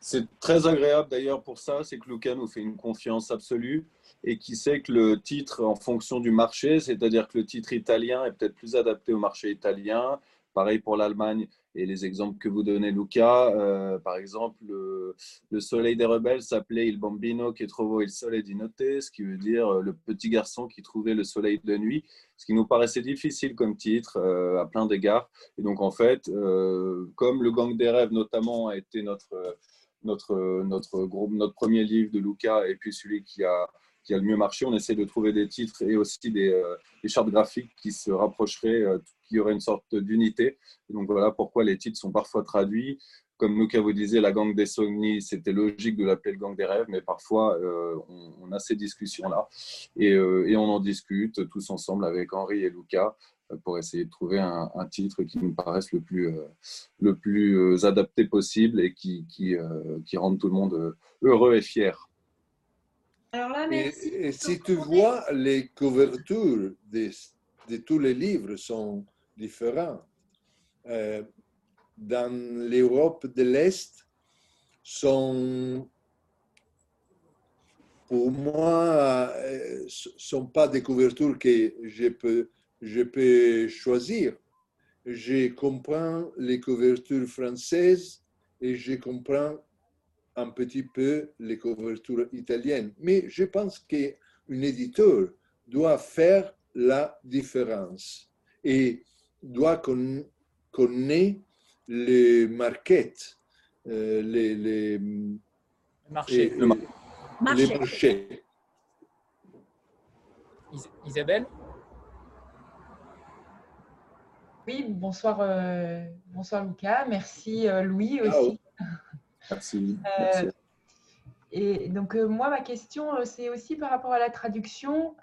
S2: C'est très agréable d'ailleurs pour ça, c'est que Luca nous fait une confiance absolue et qui sait que le titre en fonction du marché, c'est-à-dire que le titre italien est peut-être plus adapté au marché italien, pareil pour l'Allemagne et les exemples que vous donnez Luca, euh, par exemple le, le Soleil des rebelles s'appelait Il Bambino che trovò il sole di notte, ce qui veut dire euh, le petit garçon qui trouvait le soleil de nuit, ce qui nous paraissait difficile comme titre euh, à plein d'égards. Et donc en fait, comme le Gang des rêves notamment a été notre notre, notre, groupe, notre premier livre de Luca et puis celui qui a, qui a le mieux marché. On essaie de trouver des titres et aussi des, euh, des chartes graphiques qui se rapprocheraient, euh, qui auraient une sorte d'unité. Donc voilà pourquoi les titres sont parfois traduits. Comme Luca vous disait, la gang des Sogni, c'était logique de l'appeler le gang des rêves, mais parfois euh, on, a ces discussions-là et, on en discute tous ensemble avec Henri et Luca euh, pour essayer de trouver un, titre qui nous paraisse le plus, le plus adapté possible et qui, qui, qui rende tout le monde heureux et fier.
S4: Alors là,
S12: Et, si tu vois, les couvertures de, de tous les livres sont différentes. Euh, dans l'Europe de l'Est, sont, pour moi, euh, sont pas des couvertures que je peux, je peux choisir. Je comprends les couvertures françaises et je comprends un petit peu les couvertures italiennes. Mais je pense qu'un éditeur doit faire la différence et doit con- connaître les marquettes, euh, les, les,
S1: Marché.
S12: et-
S1: Le mar-
S12: et
S1: Marché.
S12: les marchés.
S1: Is- Isabelle?
S15: Oui, bonsoir, euh, bonsoir Lucas. Merci euh, Louis
S2: Ciao. Merci.
S15: Euh. Et donc, euh, moi, ma question, euh, c'est aussi par rapport à la traduction,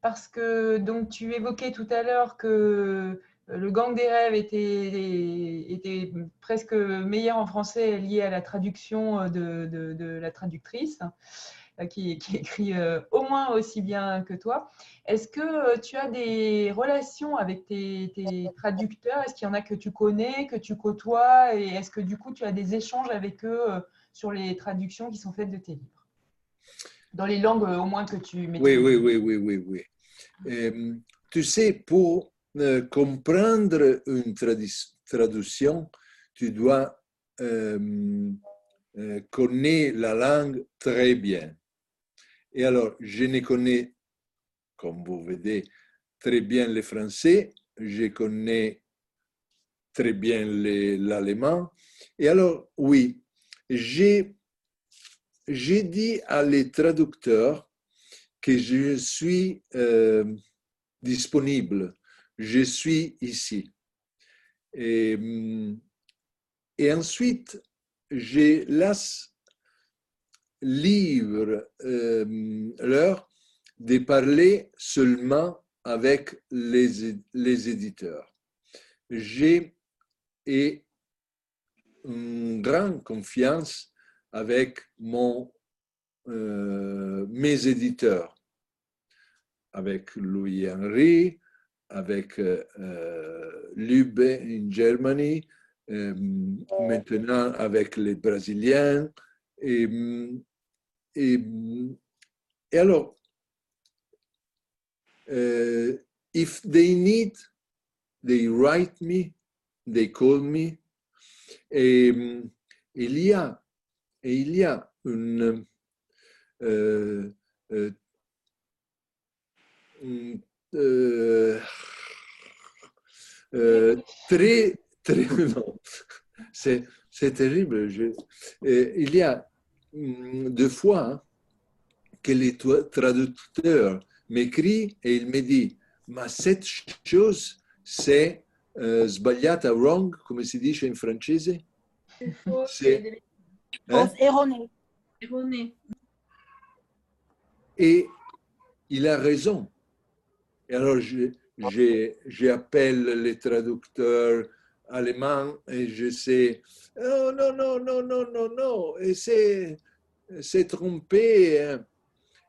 S15: parce que donc, tu évoquais tout à l'heure que le gang des rêves était, était presque meilleur en français lié à la traduction de, de- la traductrice, qui, qui écrit euh, au moins aussi bien que toi. Est-ce que euh, tu as des relations avec tes, tes traducteurs? Est-ce qu'il y en a que tu connais, que tu côtoies? Et est-ce que du coup, tu as des échanges avec eux euh, sur les traductions qui sont faites de tes livres? Dans les langues euh, au moins que tu maîtrises.
S12: Oui, oui, oui, oui, oui, oui. Euh, tu sais, pour euh, comprendre une traduction, tu dois euh, euh, connaître la langue très bien. Et alors, je ne connais, comme vous voyez, très bien le français, je connais très bien le- l'allemand. Et alors, oui, j'ai dit à les traducteurs que je suis euh, disponible, je suis ici. Et, hum, ensuite, je laisse libre euh, leur de parler seulement avec les, les éditeurs. J'ai une grande confiance avec mon, euh, mes éditeurs, avec Louis-Henri, avec euh, Lube en Germany, euh, maintenant avec les Brésiliens. Et, et, et alors, uh, if they need, they write me, they call me. Et il y a, et il y a une, euh, euh, euh, euh, très, très, *laughs* non, c'est, terrible. Je, euh, il y a deux fois hein, que les traducteurs m'écrit et il me dit, mais cette chose, c'est euh, sbagliata, wrong, come si dice in francese?
S6: C'est hein? erroné. erroné.
S12: Et il a raison. Et alors, j'appelle les traducteurs allemands et je sais, oh non, non, non, non, non, non, et c'est trompé. Hein.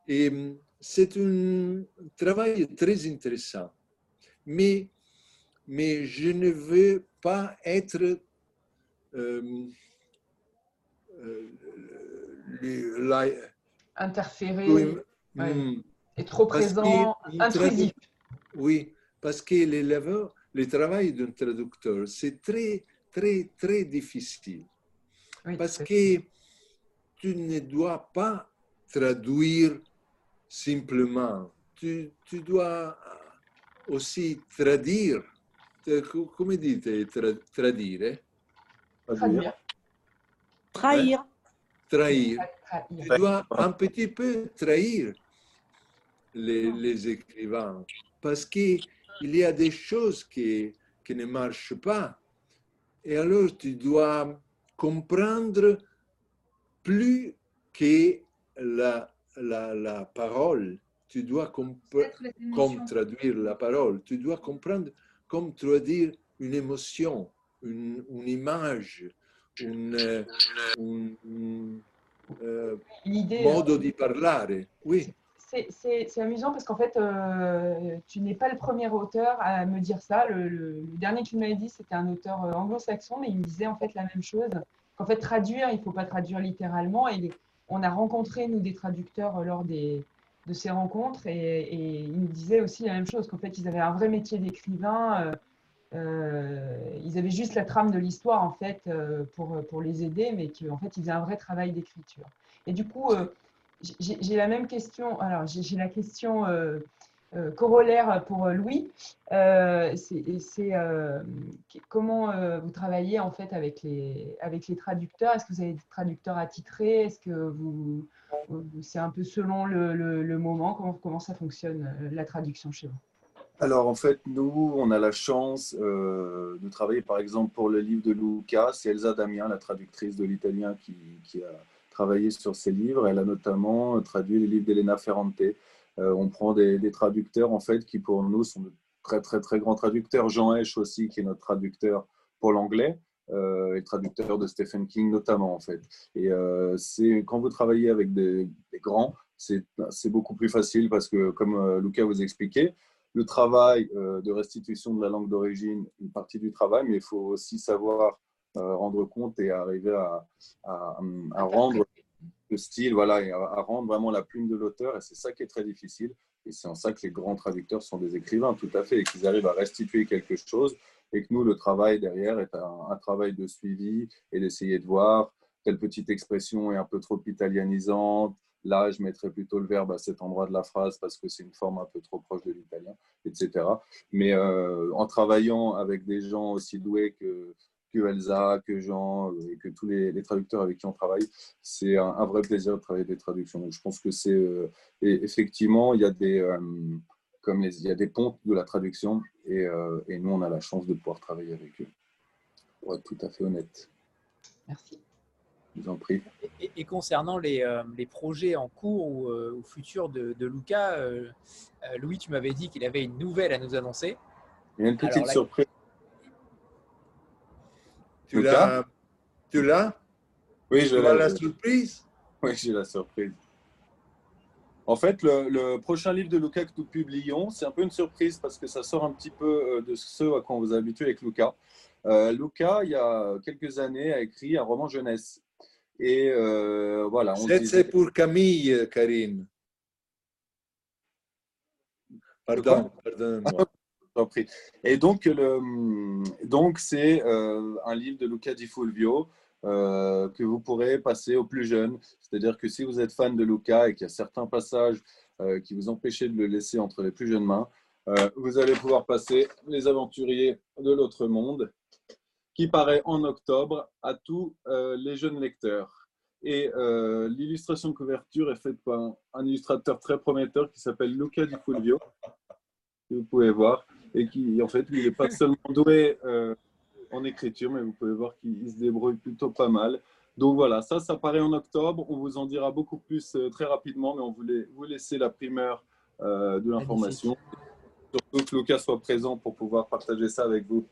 S12: Et c'est un travail très intéressant. Mais, mais je ne veux pas être euh,
S15: euh, interféré hmm. et trop présent, intrusif.
S12: Oui, parce que le, le travail d'un traducteur, c'est très, très, très difficile. parce que tu ne dois pas traduire simplement. Tu, tu dois aussi traduire. Come dite tra, tradire?
S15: Traduire.
S6: Trahir.
S12: Trahir. Tu dois un petit peu trahir les, les écrivains parce qu'il y a des choses qui, qui ne marchent pas. Et alors tu dois comprendre plus que la, la, la parole. Tu dois comme traduire la parole. Tu dois comprendre comme traduire une émotion, une, une image, une, un euh, modo di parlare. Oui.
S15: C'est amusant parce qu'en fait, euh, tu n'es pas le premier auteur à me dire ça. Le, dernier que tu m'avais dit, c'était un auteur euh, anglo-saxon, mais il me disait en fait la même chose. Qu'en fait, traduire, il ne faut pas traduire littéralement. Et on a rencontré, nous, des traducteurs lors des, de ces rencontres et, ils nous disaient aussi la même chose, qu'en fait, ils avaient un vrai métier d'écrivain. Euh, euh, ils avaient juste la trame de l'histoire, en fait, euh, pour, pour les aider, mais qu'en fait, ils faisaient un vrai travail d'écriture. Et du coup, j'ai la même question. Alors, j'ai la question euh, corollaire pour euh, Louis, euh, c'est comment vous travaillez en fait avec les, avec les traducteurs? Est-ce que vous avez des traducteurs attitrés? Est-ce que vous, c'est un peu selon le, moment? Comment, comment ça fonctionne la traduction chez vous?
S2: Alors en fait, nous, on a la chance de travailler par exemple pour le livre de Luca. C'est Elsa Damien, la traductrice de l'italien, qui, qui, a travaillé sur ces livres. Elle a notamment traduit les livres d'Elena Ferrante. Euh, on prend des, traducteurs en fait qui pour nous sont de très très très grands traducteurs. Jean Hesch aussi qui est notre traducteur pour l'anglais. Euh, et traducteur de Stephen King notamment en fait. Et euh, c'est quand vous travaillez avec des, grands, c'est beaucoup plus facile parce que comme Lucas vous expliquait, le travail de restitution de la langue d'origine, une partie du travail, mais il faut aussi savoir rendre compte et arriver à, à rendre le style, voilà, et à, rendre vraiment la plume de l'auteur. Et c'est ça qui est très difficile. Et c'est en ça que les grands traducteurs sont des écrivains, tout à fait, et qu'ils arrivent à restituer quelque chose. Et que nous, le travail derrière est un, travail de suivi et d'essayer de voir telle petite expression est un peu trop italianisante. Là, je mettrais plutôt le verbe à cet endroit de la phrase parce que c'est une forme un peu trop proche de l'italien, etc. Mais euh, en travaillant avec des gens aussi doués que, que Elsa, que Jean euh, et que tous les, traducteurs avec qui on travaille. C'est un, vrai plaisir de travailler des traductions. Donc, je pense que c'est euh, effectivement, il y a des euh, comme les, il y a des ponts de la traduction et, et, nous, on a la chance de pouvoir travailler avec eux. Pour être tout à fait honnête.
S15: Merci.
S2: Je vous en prie.
S1: Et, concernant les, les, projets en cours ou, ou futurs de, de Lucas, Louis, tu m'avais dit qu'il avait une nouvelle à nous annoncer.
S2: Il y a une petite surprise
S12: tu l'as Tu l'as
S2: Oui, je
S12: Tu as la surprise
S2: Oui, j'ai la surprise. En fait, le, le, prochain livre de Luca que nous publions, c'est un peu une surprise parce que ça sort un petit peu euh, de ce à quoi on vous a habitué avec Luca. Euh, Luca, il y a quelques années, a écrit un roman jeunesse. Et euh, voilà.
S12: C'est disait... pour Camille, Karine. Pardon,
S2: Et donc, donc c'est euh, un livre de Luca Di Fulvio euh, que vous pourrez passer aux plus jeunes. C'est-à-dire que si vous êtes fan de Luca et qu'il y a certains passages euh, qui vous empêchaient de le laisser entre les plus jeunes mains, vous allez pouvoir passer Les Aventuriers de l'autre monde, qui paraît en octobre à tous les jeunes lecteurs. Et l'illustration de couverture est faite par un, un illustrateur très prometteur qui s'appelle Luca Di Fulvio, que vous pouvez voir et qui, en fait, il n'est pas seulement doué euh, en écriture, mais vous pouvez voir qu'il se débrouille plutôt pas mal. Donc voilà, ça, ça paraît en octobre. On vous en dira beaucoup plus euh, très rapidement, mais on voulait vous laisser la primeur euh, de l'information. Surtout que Lucas soit présent pour pouvoir partager ça avec vous.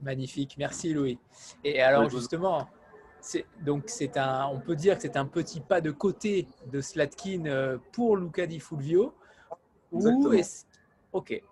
S1: Magnifique, merci Louis. Et alors justement, donc c'est un, on peut dire que c'est un petit pas de côté de Slatkin pour Luca Di Fulvio.
S2: Ou est
S1: ok,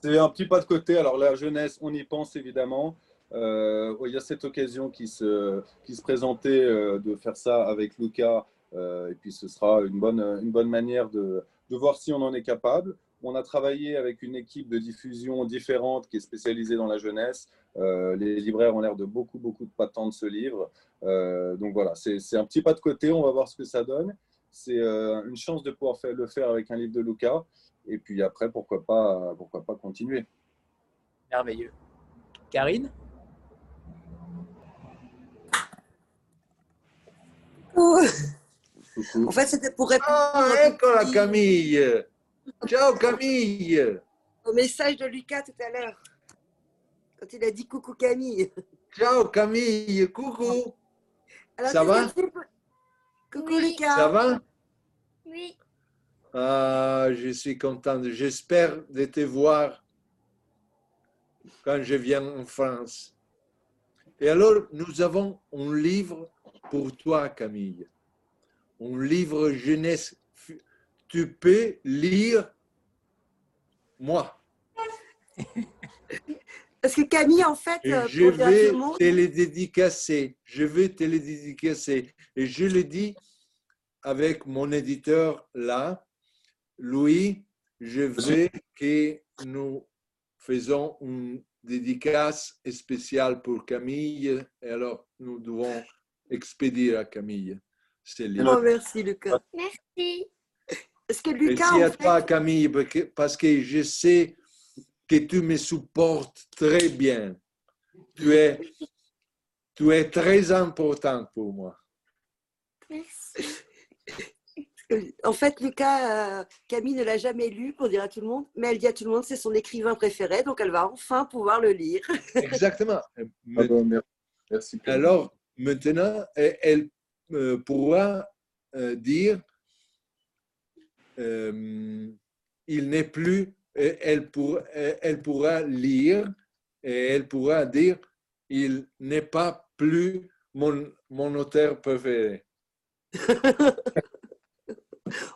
S2: c'est un petit pas de côté. Alors la jeunesse, on y pense évidemment. Euh, il y a cette occasion qui se, qui se présentait euh, de faire ça avec Luca. Euh, et puis ce sera une bonne, une bonne manière de, de, voir si on en est capable. On a travaillé avec une équipe de diffusion différente qui est spécialisée dans la jeunesse. les libraires ont l'air de beaucoup, beaucoup de patents de ce livre. donc voilà, c'est un petit pas de côté. On va voir ce que ça donne. C'est une chance de pouvoir faire, le faire avec un livre de Luca. Et puis après, pourquoi pas, pourquoi pas continuer.
S1: Merveilleux. Karine?
S8: Oh. En fait, c'était pour répondre.
S12: Ah, eccola Camille Ciao Camille
S8: Au message de Lucas tout à l'heure, quand il a dit coucou Camille.
S12: Ciao Camille, coucou Alors, Ça va
S8: Coucou oui. Lucas?
S12: Ça va?
S9: Oui.
S12: Ah, je suis contente. J'espère de te voir quand je viens en France. Et alors, nous avons un livre pour toi, Camille. Un livre jeunesse. Tu peux lire moi. *laughs*
S8: Parce que Camille, en fait,
S12: Et je vais te les dédicacer. Je vais te les dédicacer. Et je le dis avec mon éditeur là, Louis, je veux que nous faisons une dédicace spéciale pour Camille. Et alors, nous devons expédier à Camille.
S8: Oh, merci, Lucas.
S9: Merci.
S8: Est-ce que Lucas.
S12: Merci à toi, Camille, parce que je sais que tu me supportes très bien. Tu es, tu es très important pour moi.
S9: Merci *laughs*
S8: en fait, Lucas, euh, Camille ne l'a jamais lu pour dire à tout le monde, mais elle dit à tout le monde c'est son écrivain préféré, donc elle va enfin pouvoir le lire. *laughs*
S12: Exactement.
S2: Ah bon, merci.
S12: Alors, maintenant, elle euh, pourra euh, dire euh, il n'est plus, elle, pour, elle pourra lire et elle pourra dire il n'est pas plus mon, mon auteur préféré. *laughs*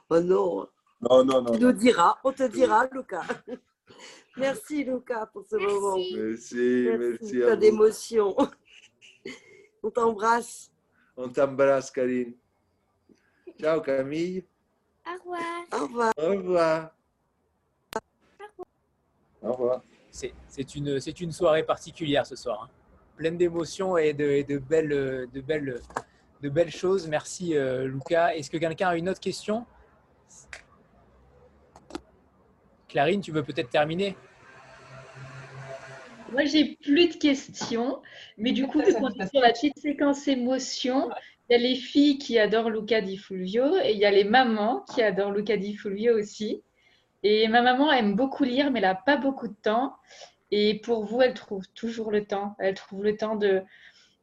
S8: Oh non.
S2: Non, non, non.
S8: Tu nous diras, on te dira, Lucas. *laughs* Merci, Lucas, pour ce
S9: merci.
S8: moment.
S12: Merci, merci,
S8: merci à d'émotion. *laughs* On t'embrasse.
S12: On t'embrasse, Karine. Ciao, Camille.
S9: Au revoir.
S8: Au revoir.
S12: Au revoir.
S2: Au revoir.
S1: C'est une, une soirée particulière ce soir, hein. pleine d'émotions et de, et de, belles, de, belles, de belles choses. Merci, euh, Lucas. Est-ce que quelqu'un a une autre question? Clarine, tu veux peut-être terminer?
S3: Moi, j'ai plus de questions, mais du coup, vu qu'on est sur la petite séquence émotion, il y a les filles qui adorent Luca Di Fulvio et il y a les mamans qui adorent Luca Di Fulvio aussi. Et ma maman aime beaucoup lire, mais elle n'a pas beaucoup de temps. Et pour vous, elle trouve toujours le temps. Elle trouve le temps de,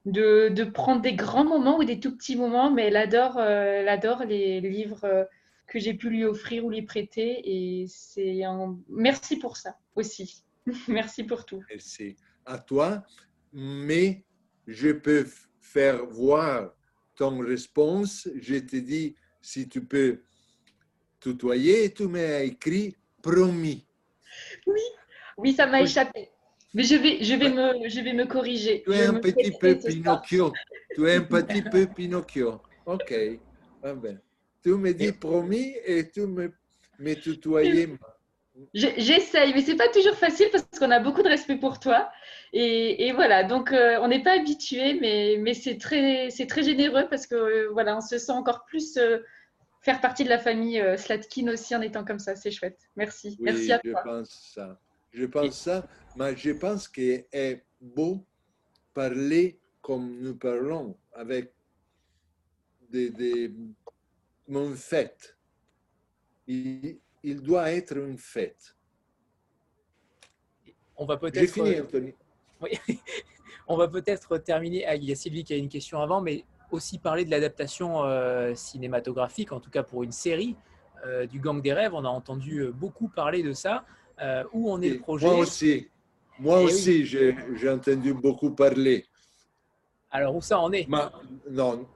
S3: de, de prendre des grands moments ou des tout petits moments, mais elle adore, euh, elle adore les livres euh, que j'ai pu lui offrir ou lui prêter. Et c'est un... Merci pour ça aussi. *laughs* Merci pour tout.
S12: Merci à toi, mais je peux faire voir ton réponse, je te dis si tu peux tutoyer, tu m'as écrit promis.
S3: Oui, oui, ça m'a échappé. Mais je vais, je vais, me, je vais me corriger.
S12: Tu es un petit peu Pinocchio. Tu es un petit peu Pinocchio. Ok. Ah ben. Tu me dis promis et tu me, me tutoyais.
S3: J'essaye, mais c'est pas toujours facile parce qu'on a beaucoup de respect pour toi. Et, et voilà, donc euh, on n'est pas habitué, mais, mais c'est très, très généreux parce que euh, voilà, on se sent encore plus euh, faire partie de la famille Slatkin aussi en étant comme ça. C'est chouette. Merci. Merci à
S12: je
S3: toi.
S12: Pense ça. Je pense ça, mais je pense qu'il est beau parler comme nous parlons, avec des, des une fête. Il, il doit être une fête.
S1: On va peut-être.
S12: Fini, Anthony.
S1: Oui. *laughs* On va peut-être terminer. Ah, il y a Sylvie qui a une question avant, mais aussi parler de l'adaptation euh, cinématographique, en tout cas pour une série euh, du Gang des rêves. On a entendu euh, beaucoup parler de ça. Où on est le projet
S12: Moi aussi. Moi
S1: Eh
S12: aussi, j'ai j'ai entendu beaucoup parler.
S1: Alors, où ça en est?
S12: Mais, non,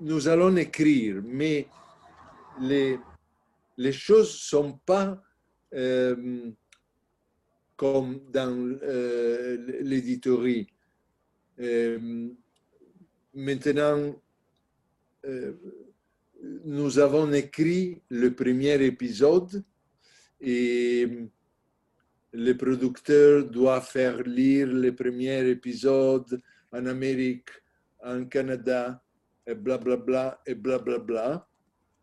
S12: nous allons écrire, mais les, les choses ne sont pas euh, comme dans euh, l'éditorie. Euh, maintenant, euh, nous avons écrit le premier épisode et le producteur doit faire lire le premier épisode en Amérique, en Canada, et blablabla, bla, bla, et blablabla. Bla, bla.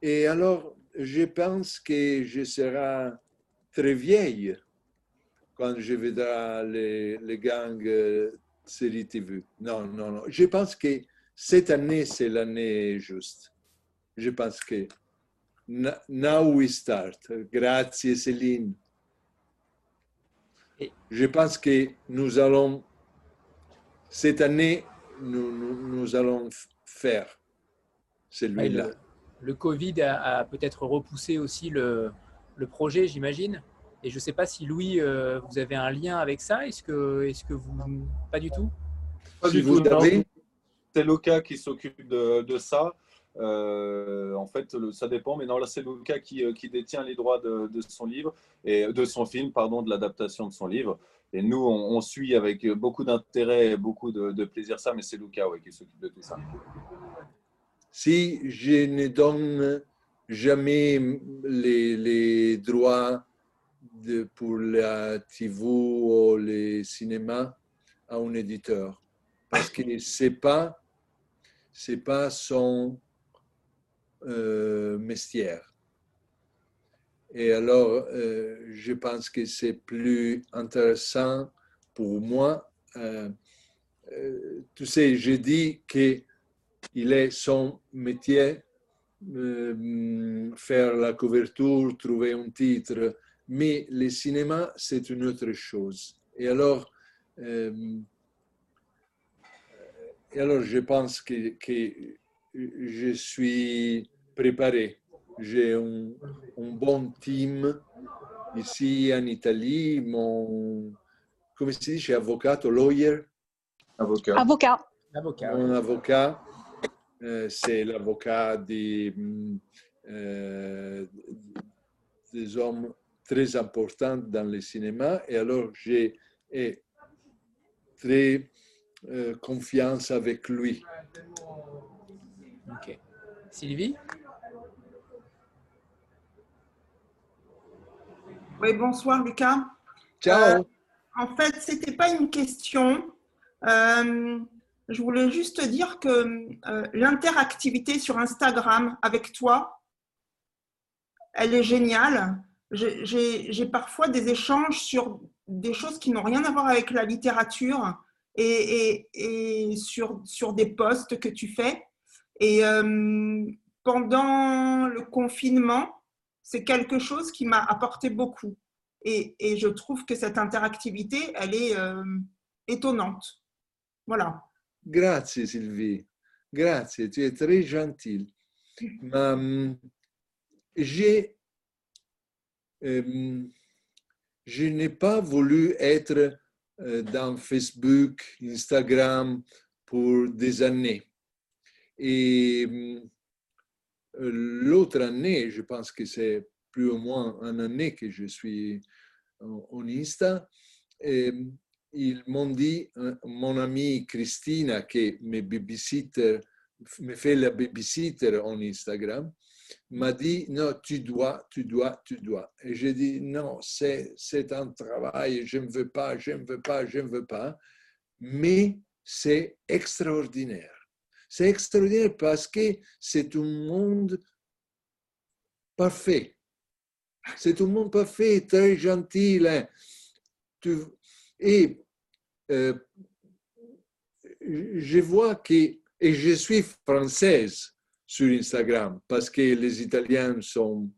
S12: Et alors, je pense que je serai très vieille quand je verrai les, les gangs euh, série TV. Non, non, non. Je pense que cette année, c'est l'année juste. Je pense que now we start. Grazie, Céline. Je pense que nous allons, cette année, nous, nous, nous allons faire celui-là.
S1: Le, le, Covid a, a peut-être repoussé aussi le, le projet, j'imagine. Et je ne sais pas si Louis, euh, vous avez un lien avec ça. Est-ce que, est que vous. Pas du tout?
S2: Pas du tout. C'est Loca qui s'occupe de, de, ça. Euh, en fait, ça dépend, mais non, là, c'est Luca qui, qui, détient les droits de, son livre et de son film, pardon, de l'adaptation de son livre. Et nous, on, suit avec beaucoup d'intérêt et beaucoup de, plaisir ça, mais c'est Luca ouais, qui s'occupe de tout ça.
S12: Si je ne donne jamais les, les droits de, pour la TV ou les cinémas à un éditeur, parce que c'est pas c'est pas son euh, mestière. Et alors, euh, je pense que c'est plus intéressant pour moi. Euh, tu sais, je dis qu'il est son métier, faire la couverture, trouver un titre, mais le cinéma, c'est une autre chose. Et alors, alors je pense que je suis préparé. J'ai un, un, bon team ici en Italie. Mon, come si dice, avvocato, lawyer?
S2: Avocat.
S7: Avocat.
S1: Avocat.
S12: Mon avocat, euh, c'est l'avocat des, euh, des hommes très importants dans le cinéma. Et alors, j'ai très euh, confiance avec lui.
S1: Ok. Sylvie?
S16: Oui, bonsoir Lucas.
S12: Ciao.
S16: Euh, en fait, ce n'était pas une question. Euh, je voulais juste dire que euh, l'interactivité sur Instagram avec toi, elle est géniale. J'ai parfois des échanges sur des choses qui n'ont rien à voir avec la littérature et, et, et sur, sur des posts que tu fais. Et pendant le confinement, c'est quelque chose qui m'a apporté beaucoup. Et, et, je trouve que cette interactivité, elle est euh, étonnante. Voilà.
S12: Grazie Sylvie. Grazie, tu es très gentille. J'ai, euh, je n'ai pas voulu être dans Facebook, Instagram pour des années. Et euh, l'autre année, je pense que c'est plus ou moins une année que je suis en Insta, et ils m'ont dit, euh, mon amie Christina, qui me babysitter, me fait la babysitter en Instagram, m'a dit, non, tu dois, tu dois, tu dois. Et j'ai dit, non, c'est un travail, je ne veux pas, je ne veux pas, je ne veux pas. Mais c'est extraordinaire. C'est extraordinaire parce que c'est un monde parfait. C'est un monde parfait, très gentil. Hein. et euh, je vois que, et je suis française sur Instagram parce que les Italiens sont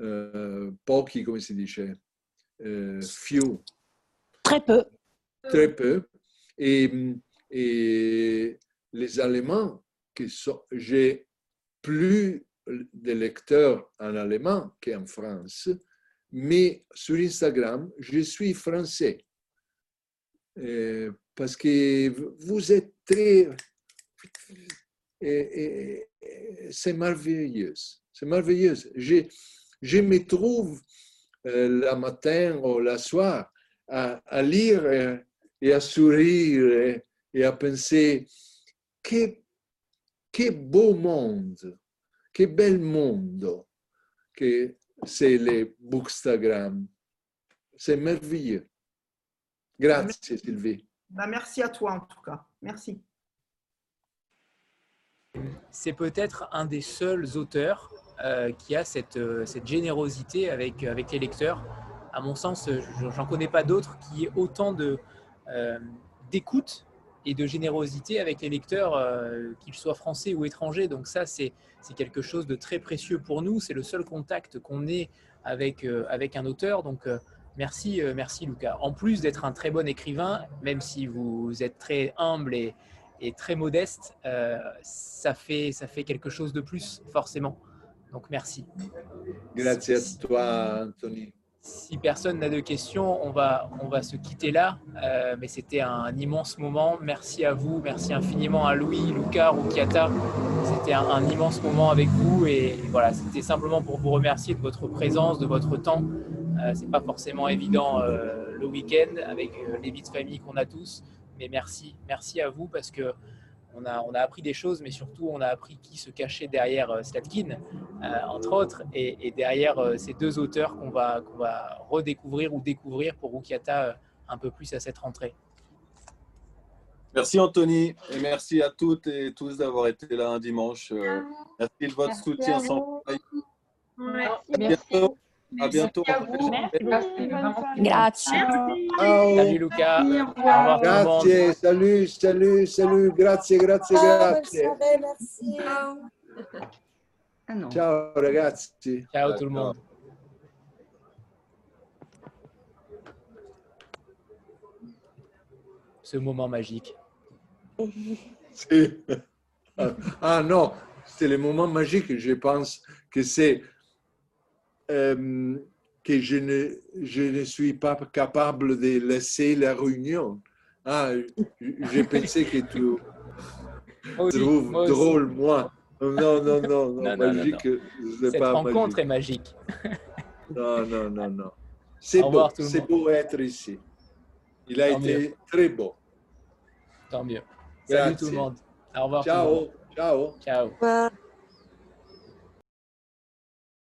S12: euh, pochi, come si dice, euh, few.
S6: Très peu.
S12: Très peu. Et, et les Allemands, j'ai plus de lecteurs en allemand qu'en France, mais sur Instagram, je suis français. Euh, parce que vous êtes très... c'est merveilleux. C'est merveilleux. Je, je me trouve euh, le matin ou le soir à, à lire et, à sourire et, à penser que, que beau monde, que bel monde que c'est le Bookstagram. C'est merveilleux. Grazie Sylvie.
S16: Bah, merci à toi en tout cas. Merci.
S1: C'est peut-être un des seuls auteurs euh, qui a cette, euh, cette générosité avec, avec les lecteurs. À mon sens, j'en connais pas d'autres qui aient autant euh, d'écoute et de générosité avec les lecteurs, qu'ils soient français ou étrangers. Donc ça, c'est quelque chose de très précieux pour nous. C'est le seul contact qu'on ait avec, avec un auteur. Donc Merci, euh, merci Lucas. En plus d'être un très bon écrivain, même si vous êtes très humble et, très modeste, euh, ça, fait, ça fait quelque chose de plus, forcément. Donc merci.
S12: Merci à toi, Anthony.
S1: Si personne n'a de questions, on va, on va se quitter là. Euh, mais c'était un, immense moment. Merci à vous. Merci infiniment à Louis, Lucas, Rukiata. C'était un, immense moment avec vous. Et voilà, c'était simplement pour vous remercier de votre présence, de votre temps. Euh, c'est pas forcément évident euh, le week-end avec euh, les vies de famille qu'on a tous. Mais merci, merci à vous parce que on a, on a, appris des choses, mais surtout on a appris qui se cachait derrière Slatkin, entre autres, et, derrière ces deux auteurs qu'on va, qu'on va redécouvrir ou découvrir pour Rukiata un peu plus à cette rentrée.
S2: Merci Anthony, et merci à toutes et tous d'avoir été là un dimanche. Merci de votre soutien sans
S3: Merci.
S2: À bientôt.
S6: Grazie.
S1: Salut Luca. Au revoir
S12: Grazie, salut, salut, salut. Grazie, grazie, grazie.
S8: merci.
S17: Ah non.
S12: Ciao ragazzi.
S1: Ciao tout le monde. Ce moment magique.
S12: Ah non, c'est le moment magique. Je pense que c'est euh, que je ne, je ne suis pas capable de laisser la réunion. Ah, j'ai pensé que tu *laughs* trouves drôle, moi. Non, non, non, non, magique.
S1: Cette rencontre est magique. *laughs*
S12: non, non, non, non. C'est beau, c'est beau être ici. Il a été très beau.
S1: Tant mieux. Salut tout le monde. Au revoir.
S12: Ciao. Ciao.
S1: Ciao.